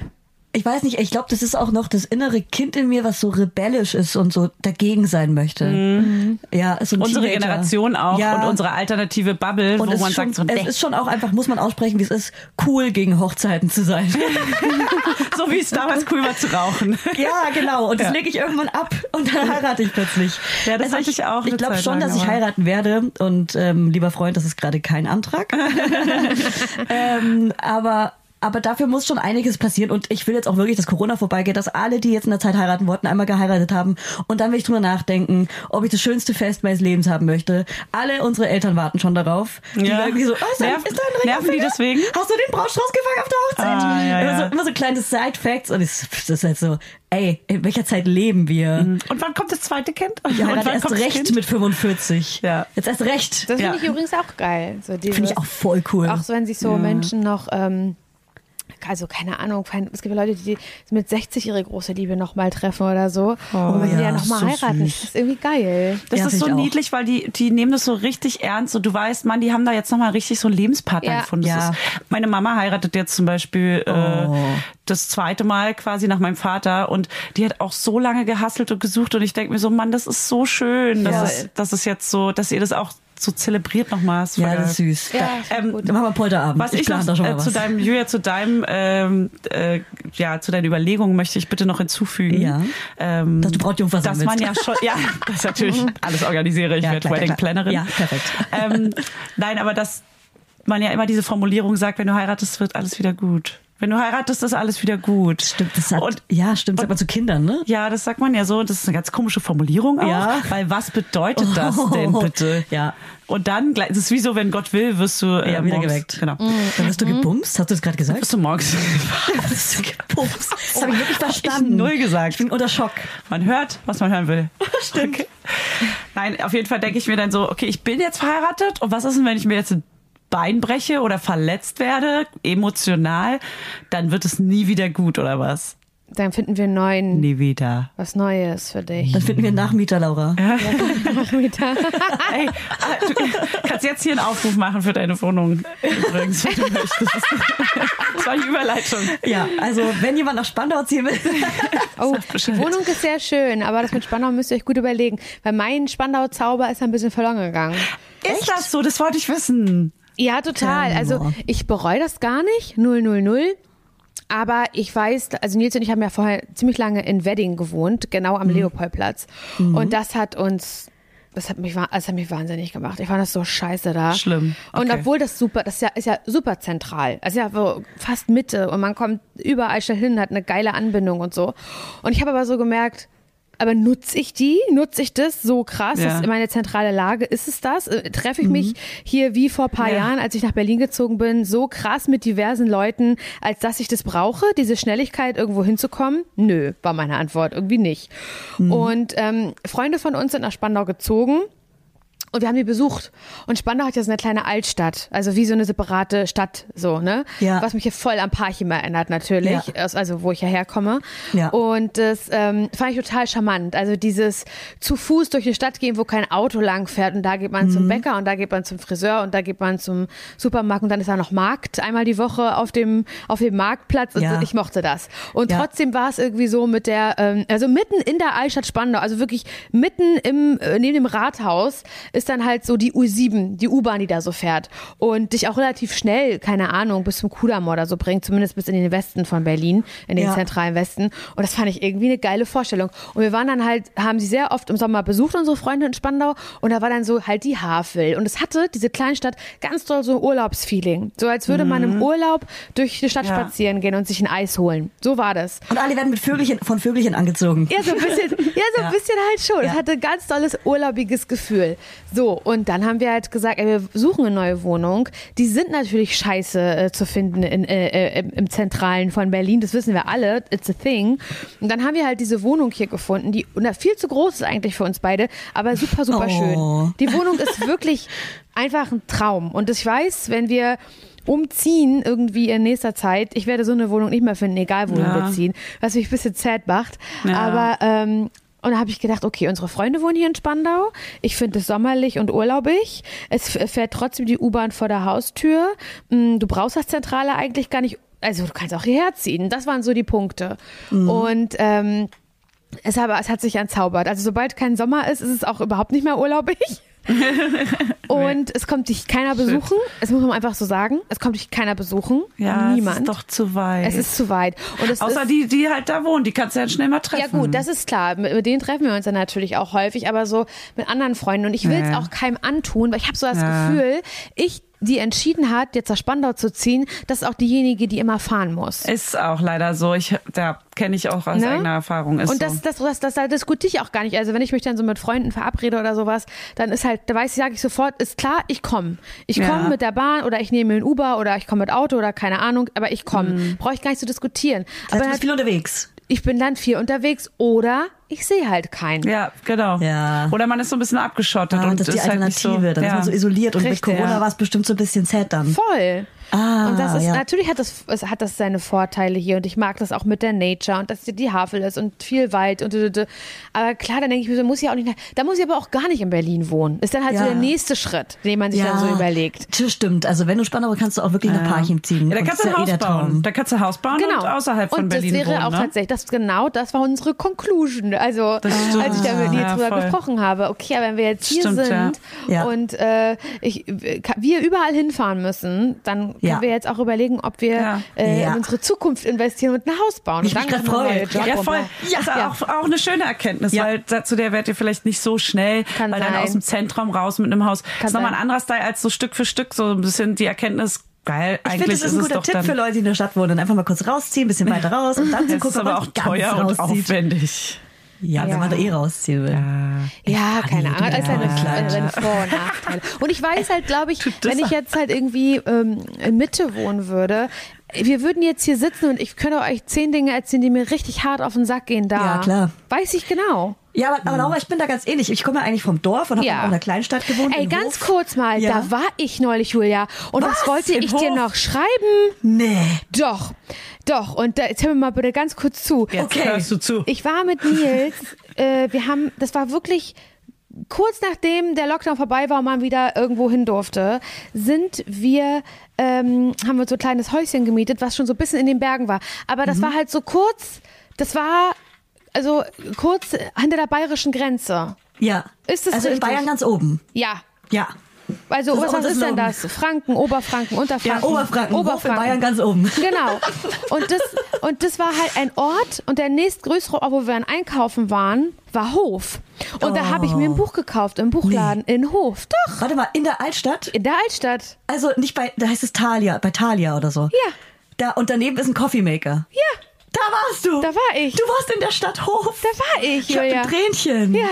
Ich weiß nicht, ich glaube, das ist auch noch das innere Kind in mir, was so rebellisch ist und so dagegen sein möchte. Ja, so Unsere Teenager. Generation auch ja. und unsere alternative Bubble, und wo man schon, sagt, so, es ist schon auch einfach, muss man aussprechen, wie es ist, cool gegen Hochzeiten zu sein. so wie es damals cool war zu rauchen. ja, genau. Und das Ja. lege ich irgendwann ab und dann heirate ich plötzlich. Also Ja, das hatte ich auch eine Ich glaube schon, dass ich heiraten werde. Und ähm, lieber Freund, das ist gerade kein Antrag. ähm, aber aber dafür muss schon einiges passieren und ich will jetzt auch wirklich, dass Corona vorbeigeht, dass alle, die jetzt in der Zeit heiraten wollten, einmal geheiratet haben und dann will ich drüber nachdenken, ob ich das schönste Fest meines Lebens haben möchte. Alle unsere Eltern warten schon darauf. Die Ja. irgendwie so, oh, ist, dein, Nerven- ist dein Ring nerven die deswegen? Hast du den Brautstrauß gefangen auf der Hochzeit? Ah, ja, immer, ja. So, immer so kleine Side-Facts und es- das ist halt so, ey, in welcher Zeit leben wir? Und wann kommt das zweite Kind? Ja, und wann erst kommt recht Kind? mit 45. Ja. Jetzt erst recht. Das Ja. finde ich übrigens auch geil. So Finde ich auch voll cool. Auch so, wenn sich so Menschen noch, ähm, also keine Ahnung, es gibt ja Leute, die mit 60 ihre große Liebe nochmal treffen oder so. und wenn die ja, ja nochmal so heiraten, süß. das ist irgendwie geil. Das Ja, ist so niedlich, weil die, die nehmen das so richtig ernst und du weißt, Mann, die haben da jetzt nochmal richtig so einen Lebenspartner Ja. gefunden. Ja. ist, meine Mama heiratet jetzt zum Beispiel Oh. äh, das zweite Mal quasi nach meinem Vater und die hat auch so lange gehasselt und gesucht und ich denke mir so, Mann, das ist so schön, dass, Ja. es, dass es jetzt so, dass ihr das auch so zelebriert nochmal. Ist voll ja, das ist süß. Ja, Da, Ähm, dann machen wir Polterabend. Was ich, plan noch da schon mal äh, was. zu deinem, Julia, zu deinem, ähm, äh, ja, zu deinen Überlegungen möchte ich bitte noch hinzufügen. Ja. Ähm, Dass du Brautjungfer sein Dass man ja schon, ja, das ist natürlich alles organisiere ich, Ja, werde Wedding. Plannerin. Ja, perfekt. Ähm, nein, aber dass man ja immer diese Formulierung sagt, wenn du heiratest, wird alles wieder gut. Wenn du heiratest, ist alles wieder gut. Stimmt, das sagt, Und- ja, stimmt, sagt man zu Kindern, ne? Ja, das sagt man ja so. Das ist eine ganz komische Formulierung auch. Ja. Weil was bedeutet das denn bitte? Ja. Und dann, das ist wie so, wenn Gott will, wirst du äh, Ja, wieder morgens, geweckt. Genau. Dann wirst du gebumst, hast du das gerade gesagt? Wirst du morgens. Bist du gebumst? Das habe ich wirklich Hab ich verstanden. null gesagt. Ich bin unter Schock. Man hört, was man hören will. Stimmt. Okay. Nein, auf jeden Fall denke ich mir dann so, okay, ich bin jetzt verheiratet und was ist denn, wenn ich mir jetzt ein Bein breche oder verletzt werde, emotional, dann wird es nie wieder gut oder was? Dann finden wir einen neuen, Nie wieder. was Neues für dich. Dann finden wir einen Nachmieter, Laura. Nachmittag. Ey, ah, du kannst jetzt hier einen Aufruf machen für deine Wohnung. Übrigens, wenn du möchtest. Das war die Überleitung. Ja, also wenn jemand nach Spandau ziehen will. Oh, die Wohnung ist sehr schön, aber das mit Spandau müsst ihr euch gut überlegen, weil mein Spandau-Zauber ist ein bisschen verloren gegangen. Ist das so? Das wollte ich wissen. Ja, total. Also ich bereue das gar nicht, 000. Aber ich weiß, also Nils und ich haben ja vorher ziemlich lange in Wedding gewohnt, genau Mhm. am Leopoldplatz. Und das hat uns, das hat mich, das hat mich wahnsinnig gemacht. Ich fand das so scheiße da. Schlimm. Und Okay. obwohl das super, das ist ja, ist ja super zentral. Also ja so fast Mitte und man kommt überall schnell hin, hat eine geile Anbindung und so. Und ich habe aber so gemerkt, aber nutze ich die? Nutze ich das so krass? Ja. Das ist meine zentrale Lage. Ist es das? Äh, Treffe ich mich hier wie vor ein paar Ja. Jahren, als ich nach Berlin gezogen bin, so krass mit diversen Leuten, als dass ich das brauche, diese Schnelligkeit irgendwo hinzukommen? Nö, war meine Antwort. Irgendwie nicht. Und ähm, Freunde von uns sind nach Spandau gezogen. Und wir haben die besucht. Und Spandau hat ja so eine kleine Altstadt, also wie so eine separate Stadt, so, ne? Ja. Was mich hier voll am Parchim erinnert, natürlich, Ja. also wo ich ja herkomme. Ja. Und das ähm, fand ich total charmant. Also dieses zu Fuß durch die Stadt gehen, wo kein Auto lang fährt und da geht man Mhm. zum Bäcker und da geht man zum Friseur und da geht man zum Supermarkt und dann ist da noch Markt einmal die Woche auf dem, auf dem Marktplatz und Ja. ich mochte das. Und Ja. trotzdem war es irgendwie so mit der, ähm, also mitten in der Altstadt Spandau, also wirklich mitten im, äh, neben dem Rathaus ist dann halt so die U7, die U-Bahn, die da so fährt und dich auch relativ schnell, keine Ahnung, bis zum Kudamm oder so bringt, zumindest bis in den Westen von Berlin, in den Ja. zentralen Westen. Und das fand ich irgendwie eine geile Vorstellung. Und wir waren dann halt, haben sie sehr oft im Sommer besucht, unsere Freunde in Spandau. Und da war dann so halt die Havel. Und es hatte, diese Kleinstadt, ganz doll so ein Urlaubsfeeling. So als würde man im Urlaub durch die Stadt Ja. spazieren gehen und sich ein Eis holen. So war das. Und alle werden mit Vögelchen, von Vögelchen angezogen. Ja, so ein bisschen, ja, so ein Ja. bisschen halt schon. Es hatte ein ganz tolles urlaubiges Gefühl. So, und dann haben wir halt gesagt, ey, wir suchen eine neue Wohnung. Die sind natürlich scheiße äh, zu finden in, äh, äh, im, im Zentralen von Berlin. Das wissen wir alle. It's a thing. Und dann haben wir halt diese Wohnung hier gefunden, die viel zu groß ist eigentlich für uns beide, aber super, super Oh. schön. Die Wohnung ist wirklich einfach ein Traum. Und ich weiß, wenn wir umziehen irgendwie in nächster Zeit, ich werde so eine Wohnung nicht mehr finden, egal wo Ja. wir beziehen, was mich ein bisschen sad macht. Ja. Aber ähm, und da habe ich gedacht, okay, unsere Freunde wohnen hier in Spandau. Ich finde es sommerlich und urlaubig. Es fährt trotzdem die U-Bahn vor der Haustür. Mm, Du brauchst das Zentrale eigentlich gar nicht. Also du kannst auch hierher ziehen. Das waren so die Punkte. Und ähm, es, aber, es hat sich entzaubert. Also sobald kein Sommer ist, ist es auch überhaupt nicht mehr urlaubig. Und es kommt dich keiner besuchen. Es muss man einfach so sagen. Es kommt dich keiner besuchen. Ja, Niemand. es ist doch zu weit. Es ist zu weit. Und es Außer ist, die, die halt da wohnen, die kannst du ja schnell mal treffen. ja gut, das ist klar. Mit, mit denen treffen wir uns dann natürlich auch häufig, aber so mit anderen Freunden. Und ich will es Ja. auch keinem antun, weil ich habe so das Ja. Gefühl, ich, die entschieden hat, jetzt nach Spandau zu ziehen, das ist auch diejenige, die immer fahren muss. Ist auch leider so. Ich, da kenne ich auch aus Ne? eigener Erfahrung. Ist und das, so. das, das, das, das diskutiere ich auch gar nicht. Also wenn ich mich dann so mit Freunden verabrede oder sowas, dann ist halt, da weiß ich, sage ich sofort, ist klar, ich komme. Ich Ja. komme mit der Bahn oder ich nehme ein Uber oder ich komme mit Auto oder keine Ahnung, aber ich komme. Mhm. Brauche ich gar nicht zu diskutieren. Heißt, Aber du bist viel unterwegs. Ich bin dann viel unterwegs oder ich sehe halt keinen. ja, genau. Ja. Oder man ist so ein bisschen abgeschottet Ah, und das ist die ist halt nicht Alternative. so, dann ja. ist man so isoliert und Richtig. mit Corona Ja. war es bestimmt so ein bisschen sad dann. Voll. Ah, und das ist ja. natürlich hat das es hat das seine Vorteile hier und ich mag das auch mit der Nature und dass hier die Havel ist und viel Wald und d- d- d. aber klar, dann denke ich mir, so muss ja auch nicht, da muss ich aber auch gar nicht in Berlin wohnen. Ist dann halt so Ja. der nächste Schritt, den man sich dann so überlegt. Das stimmt. Also wenn du Spannender kannst du auch wirklich nach Parchim ziehen. Ja, da Und kannst du ein ja Haus bauen. Traum. Da kannst du ein Haus bauen Genau. und außerhalb von und Berlin das wäre wohnen. auch ne? tatsächlich, das genau, das war unsere Conclusion. Also als ich da mit Ja, drüber voll. gesprochen habe, okay, aber wenn wir jetzt hier Stimmt, sind ja. Ja. und äh, ich, wir überall hinfahren müssen, dann können Ja. wir jetzt auch überlegen, ob wir Ja. äh, Ja. in unsere Zukunft investieren und ein Haus bauen. Ich und dann freue. neue Job Ja, voll. Ja, ist Ja. Auch, auch eine schöne Erkenntnis, Ja. weil zu der werdet ihr vielleicht nicht so schnell, Kann weil dann sein. aus dem Zentrum raus mit einem Haus. das ist nochmal ein anderer Style als so Stück für Stück, so ein bisschen die Erkenntnis, geil, Ich eigentlich finde, das ist ein guter Tipp dann, für Leute, die in der Stadt wohnen. Einfach mal kurz rausziehen, ein bisschen weiter raus und dann zu ist gucken, ob aber auch ganz teuer und rauszieht. aufwendig. Ja, wenn Ja. man da eh rausziehen will. Ja, keine Ahnung. Seine, Ja. seine Vor- und Nachteile. Und ich weiß halt, glaube ich, wenn ich jetzt halt irgendwie ähm, in Mitte wohnen würde, wir würden jetzt hier sitzen und ich könnte euch zehn Dinge erzählen, die mir richtig hart auf den Sack gehen da. Ja, klar. Weiß ich genau. Ja, aber, aber Laura, ich bin da ganz ähnlich. Ich komme ja eigentlich vom Dorf und habe Ja. auch in einer Kleinstadt gewohnt. Ey, ganz Hof. kurz mal, Ja. da war ich neulich, Julia. Und was, Was? wollte Im ich dir Hof? noch schreiben? Nee. Doch, doch. Und da, jetzt hör mir mal bitte ganz kurz zu. Jetzt Okay. hörst du zu. Ich war mit Nils, äh, wir haben, das war wirklich kurz nachdem der Lockdown vorbei war und man wieder irgendwo hin durfte, sind wir, ähm, haben wir so ein kleines Häuschen gemietet, was schon so ein bisschen in den Bergen war. Aber das war halt so kurz, das war also kurz hinter der bayerischen Grenze. Ja. Ist das also in richtig? Bayern ganz oben. Ja. Ja. Also, Das ist was, das ist denn das? Franken, Oberfranken, Unterfranken. Ja, Oberfranken. In Oberfranken. Bayern ganz oben. Genau. Und das, und das war halt ein Ort und der nächstgrößere Ort, wo wir dann einkaufen waren, war Hof. Und da habe ich mir ein Buch gekauft im Buchladen in Hof. Doch, Warte mal, in der Altstadt? in der Altstadt. Also nicht bei, da heißt es Thalia, bei Thalia oder so. Ja. Da, und daneben ist ein Coffee Maker. Ja, Da warst du. Da war ich. Du warst in der Stadt Hof. da war ich, Ich hab Julia. ein Tränchen. Ja.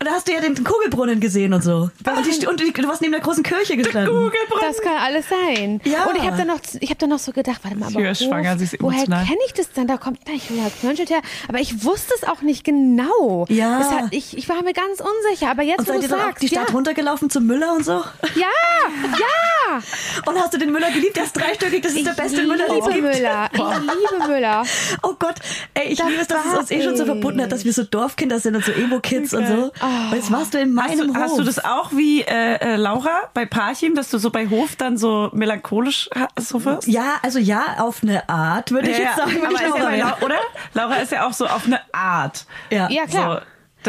Und da hast du ja den Kugelbrunnen gesehen und so. Und, die, und die, du warst neben der großen Kirche gestanden. Das kann alles sein. Ja. Und ich habe dann noch, ich habe dann noch so gedacht, warte mal, aber ist schwanger, sie ist woher kenne ich das denn? Da kommt na, Julia Knönschelt her. Aber ich wusste es auch nicht genau. Ja. Es hat, ich, ich war mir ganz unsicher. Aber jetzt, Und wo du sagst, die Stadt ja. runtergelaufen zum Müller und so? Ja, ja. Und hast du den Müller geliebt? Der ist dreistöckig, das ist der beste Müller, den es liebe gibt. Müller. Ich liebe Müller. Oh Gott, ey, ich Da liebe es, dass es uns eh schon so ich. verbunden hat, dass wir so Dorfkinder sind und so Emo-Kids und so. Und jetzt warst du in Hast meinem du, Hof. hast du das auch wie äh, äh, Laura bei Parchim, dass du so bei Hof dann so melancholisch so wirst? Ja, also ja, auf eine Art, würde ich jetzt sagen. wenn aber ja Laura. Lau- oder? Laura ist ja auch so auf eine Art. Ja. Ja, klar. So,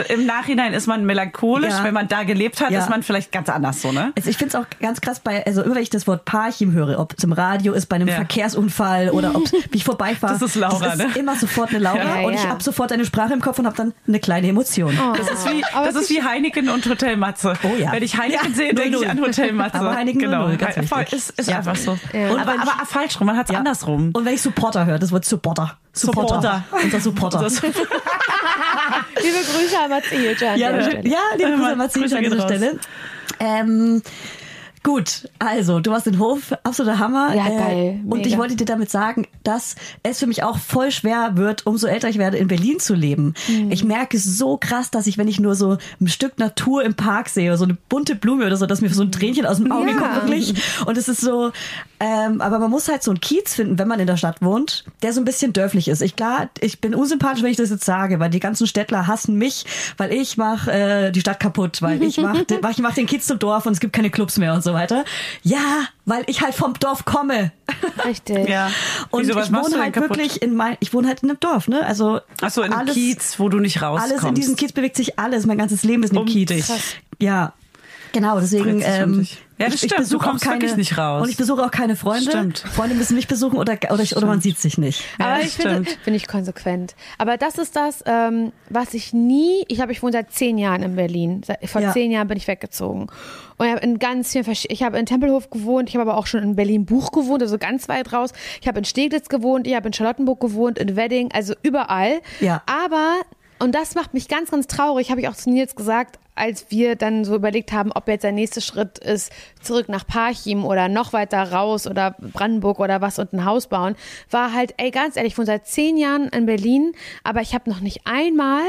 Im Nachhinein ist man melancholisch, Ja. wenn man da gelebt hat, Ja. ist man vielleicht ganz anders so, ne? Also ich finde es auch ganz krass bei, also immer wenn ich das Wort Parchim höre, ob es im Radio ist, bei einem Ja. Verkehrsunfall oder ob wie ich vorbeifahre. Das ist Laura, das ist ne? immer sofort eine Laura Ja, und ich habe sofort eine Sprache im Kopf und habe dann eine kleine Emotion. Das ist wie, das ist wie Heineken und Hotel Matze. Oh ja. Wenn ich Heineken Ja, sehe, denke ich 00. an Hotel Matze. Aber Heineken genau. 00, ganz Voll, ist, ist Ja. einfach so. Ja. Und Aber, aber falsch rum, man hat es Ja. andersrum. Und wenn ich Supporter höre, das Wort Supporter. Supporter. Supporter. Unser Supporter. Liebe Grüße an an Ja, der ja, liebe Grüße an Marcel an dieser. Stelle. Ähm, gut, also du warst in Hof, absoluter Hammer. Äh, Ja, geil, Und mega. ich wollte dir damit sagen, dass es für mich auch voll schwer wird, umso älter ich werde, in Berlin zu leben. Mhm. Ich merke so krass, dass ich, wenn ich nur so ein Stück Natur im Park sehe, so eine bunte Blume oder so, dass mir so ein Tränchen aus dem Auge Ja. kommt, wirklich. Und es ist so, ähm, aber man muss halt so einen Kiez finden, wenn man in der Stadt wohnt, der so ein bisschen dörflich ist. Ich klar, ich bin unsympathisch, wenn ich das jetzt sage, weil die ganzen Städtler hassen mich, weil ich mache äh, die Stadt kaputt, weil ich mache ich mach den Kiez zum Dorf und es gibt keine Clubs mehr und so weiter. Ja, weil ich halt vom Dorf komme. Richtig. Ja. Und Wieso, ich wohne halt kaputt? wirklich in mein, ich wohne halt in einem Dorf, ne? Also Ach so, in einem alles, Kiez, wo du nicht rauskommst. alles in diesem Kiez bewegt sich alles. Mein ganzes Leben ist in dem Um Kiez. dich. Ja. Genau, deswegen. Um Ähm, dich. Ja, das ich, ich stimmt, du besuche auch kommst keine, wirklich nicht raus. Und ich besuche auch keine Freunde. Stimmt. Freunde müssen mich besuchen oder, oder, ich, oder man sieht sich nicht. Aber Ja, ich finde, stimmt. finde ich konsequent. Aber das ist das, ähm, was ich nie, ich habe, ich wohne seit zehn Jahren in Berlin. Vor Ja. zehn Jahren bin ich weggezogen. Und ich habe in ganz vielen, versch- ich habe in Tempelhof gewohnt, ich habe aber auch schon in Berlin-Buch gewohnt, also ganz weit raus. Ich habe in Steglitz gewohnt, ich habe in Charlottenburg gewohnt, in Wedding, also überall. Ja. Aber, und das macht mich ganz, ganz traurig, habe ich auch zu Nils gesagt, als wir dann so überlegt haben, ob jetzt der nächste Schritt ist, zurück nach Parchim oder noch weiter raus oder Brandenburg oder was und ein Haus bauen, war halt, ey, ganz ehrlich, ich wohne seit zehn Jahren in Berlin, aber ich habe noch nicht einmal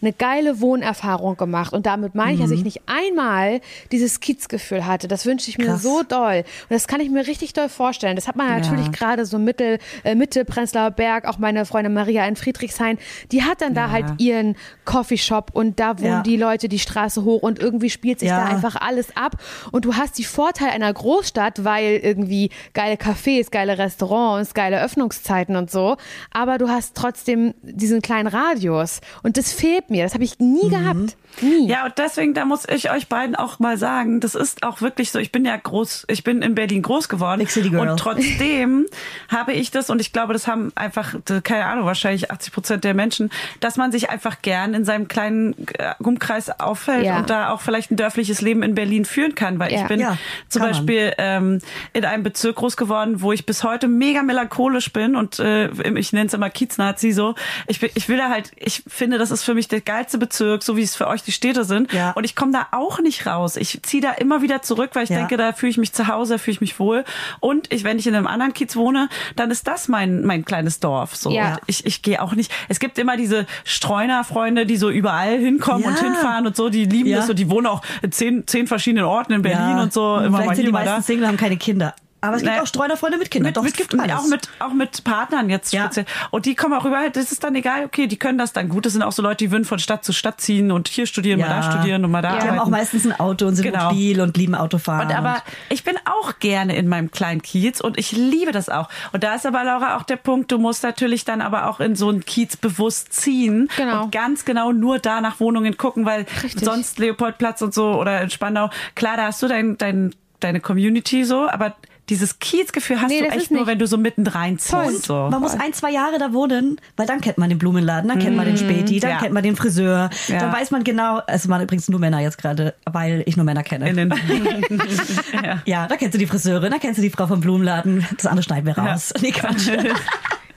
eine geile Wohnerfahrung gemacht. Und damit meine ich, dass ich nicht einmal dieses Kiezgefühl hatte. Das wünsche ich mir Krass. so doll. Und das kann ich mir richtig doll vorstellen. Das hat man natürlich gerade so Mittel, äh, Mitte, Prenzlauer Berg, auch meine Freundin Maria in Friedrichshain, die hat dann da halt ihren Coffeeshop und da wohnen Ja. die Leute die Straße hoch und irgendwie spielt sich Ja. da einfach alles ab. Und du hast die Vorteile einer Großstadt, weil irgendwie geile Cafés, geile Restaurants, geile Öffnungszeiten und so. Aber du hast trotzdem diesen kleinen Radius. Und das fehlt mir. Das habe ich nie gehabt. Nie. Ja, und deswegen, da muss ich euch beiden auch mal sagen, das ist auch wirklich so, ich bin ja groß, ich bin in Berlin groß geworden. Big City Girl. Und trotzdem habe ich das, und ich glaube, das haben einfach, keine Ahnung, wahrscheinlich 80 Prozent der Menschen, dass man sich einfach gern in seinem kleinen äh, Umkreis aufhält Umfeld Ja. und da auch vielleicht ein dörfliches Leben in Berlin führen kann, weil Ja. ich bin Ja, zum. Beispiel ähm, in einem Bezirk groß geworden, wo ich bis heute mega melancholisch bin und äh, ich nenne es immer Kieznazi so. Ich, bin- ich will da halt, ich finde, das ist für mich der geilste Bezirk, so wie es für euch die Städte sind. Ja. Und ich komme da auch nicht raus. Ich ziehe da immer wieder zurück, weil ich Ja. denke, da fühle ich mich zu Hause, da fühle ich mich wohl. Und ich, wenn ich in einem anderen Kiez wohne, dann ist das mein mein kleines Dorf. So. Ja. Und Ich, ich gehe auch nicht. Es gibt immer diese Streuner-Freunde, die so überall hinkommen Ja. und hinfahren und so. Die lieben Ja. das so. Die wohnen auch in zehn, zehn verschiedenen Orten in Berlin Ja. und so. Immer Vielleicht mal sind hier, die meisten da. Single, haben keine Kinder. Aber es gibt Nee. auch Streunerfreunde mit Kindern. Mit, Doch, mit, es gibt mit, auch mit auch mit Partnern jetzt Ja. speziell. Und die kommen auch rüber, das ist dann egal, okay, die können das dann gut. Das sind auch so Leute, die würden von Stadt zu Stadt ziehen und hier studieren, mal da studieren und mal da Ja. Die haben auch meistens ein Auto und sind Genau. mobil und lieben Autofahren. Und aber ich bin auch gerne in meinem kleinen Kiez und ich liebe das auch. Und da ist aber Laura auch der Punkt, du musst natürlich dann aber auch in so einen Kiez bewusst ziehen Genau. und ganz genau nur da nach Wohnungen gucken, weil Richtig. sonst Leopoldplatz und so oder in Spandau, klar, da hast du dein, dein, deine Community so, aber dieses Kiezgefühl hast Nee, du echt nur, nicht. wenn du so mittendrein Voll. ziehst. So. Man muss ein, zwei Jahre da wohnen, weil dann kennt man den Blumenladen, dann kennt man den Späti, dann. Ja. kennt man den Friseur. Ja. Dann weiß man genau, es waren übrigens nur Männer jetzt gerade, weil ich nur Männer kenne. In den, ja. ja, da kennst du die Friseurin, da kennst du die Frau vom Blumenladen. Das andere schneiden wir raus. Nee, Quatsch.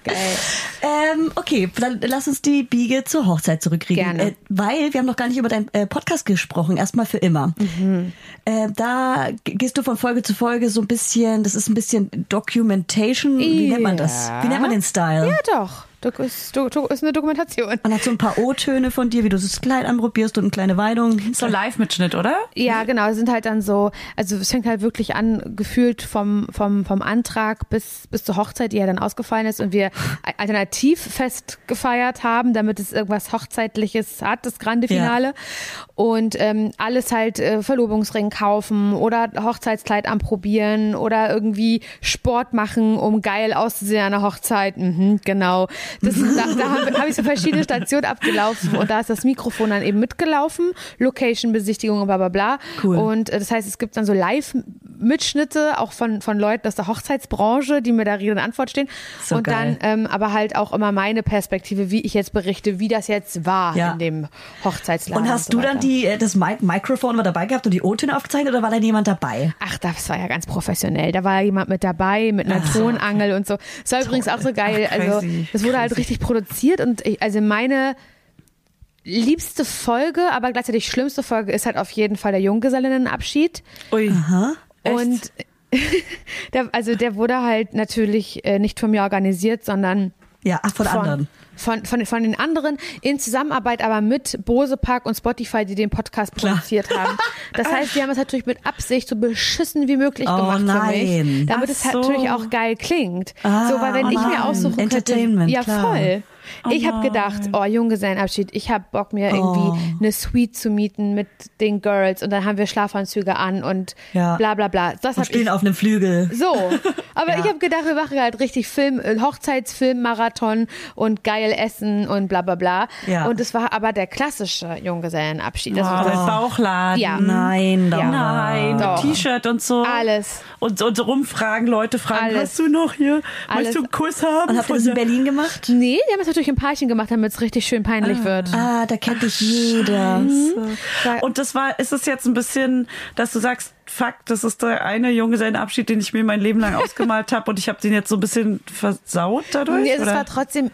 Geil. ähm, okay, dann lass uns die Biege zur Hochzeit zurückkriegen. Gerne. Äh, weil wir haben noch gar nicht über deinen äh, Podcast gesprochen, erstmal für immer. Mhm. Äh, da gehst du von Folge zu Folge so ein bisschen, das ist ein bisschen Documentation. Wie nennt man das? Wie nennt man den Style? Ja, doch. Das ist, du, du, ist eine Dokumentation. Man hat so ein paar O-Töne von dir, wie du das Kleid anprobierst und eine kleine Weidung. So Live-Mitschnitt, oder? Ja, genau. Es sind halt dann so, also es fängt halt wirklich an, gefühlt vom, vom, vom Antrag bis, bis zur Hochzeit, die ja dann ausgefallen ist und wir Alternativfest gefeiert haben, damit es irgendwas Hochzeitliches hat, das Grande Ja. Finale. Und ähm, alles halt äh, Verlobungsring kaufen oder Hochzeitskleid anprobieren oder irgendwie Sport machen, um geil auszusehen an der Hochzeit. Mhm, genau. Das, da da habe hab ich so verschiedene Stationen abgelaufen und da ist das Mikrofon dann eben mitgelaufen, Location-Besichtigung und bla bla bla. Cool. Und äh, das heißt, es gibt dann so Live-Mitschnitte auch von, von Leuten aus der Hochzeitsbranche, die mir da Rede und Antwort stehen. So und geil. dann ähm, aber halt auch immer meine Perspektive, wie ich jetzt berichte, wie das jetzt war Ja. in dem Hochzeitsladen. Und hast so du dann die, äh, das Mic Mikrofon war dabei gehabt und die O-Töne aufgezeichnet oder war da jemand dabei? Ach, das war ja ganz professionell. Da war jemand mit dabei, mit einer Tonangel und so. Das war übrigens auch so geil. Ach, also, das wurde halt richtig produziert und ich, also meine liebste Folge, aber gleichzeitig schlimmste Folge ist halt auf jeden Fall der Junggesellinnenabschied. Ui. Und der, also der wurde halt natürlich äh, nicht von mir organisiert, sondern Ja, ach, von, anderen. Von, von, von den anderen in Zusammenarbeit aber mit Bose Park und Spotify, die den Podcast produziert haben. Das heißt, die haben es natürlich mit Absicht so beschissen wie möglich Oh gemacht für nein. mich, damit Ach es halt so. natürlich auch geil klingt. Ah, so, weil wenn oh ich mir aussuchen könnte, Entertainment, ja klar. voll. Ich habe nein. gedacht, oh Junggesellenabschied, ich habe Bock mir irgendwie Oh. eine Suite zu mieten mit den Girls und dann haben wir Schlafanzüge an und Ja. bla bla bla. Das Und spielen ich auf einem Flügel. so, aber Ja. ich habe gedacht, wir machen halt richtig Film, äh, Hochzeitsfilm-Marathon und geil essen und bla bla bla. Ja. Und es war aber der klassische Junggesellenabschied. Das Oh, war das Bauchladen. Ja. Nein. Nein, Doch. mit T-Shirt und so. Alles. Und, und rumfragen, Leute fragen, Alles. hast du noch hier? Alles. Möchtest du einen Kuss haben? Und habt ihr das in Berlin gemacht? Nee, die haben es natürlich im Parchen gemacht, damit es richtig schön peinlich wird. Ah, da kennt dich jeder. Und das war, ist es jetzt ein bisschen, dass du sagst, fuck, das ist der eine Junggesellenabschied, den ich mir mein Leben lang ausgemalt habe und ich habe den jetzt so ein bisschen versaut dadurch? Nee, es oder? war trotzdem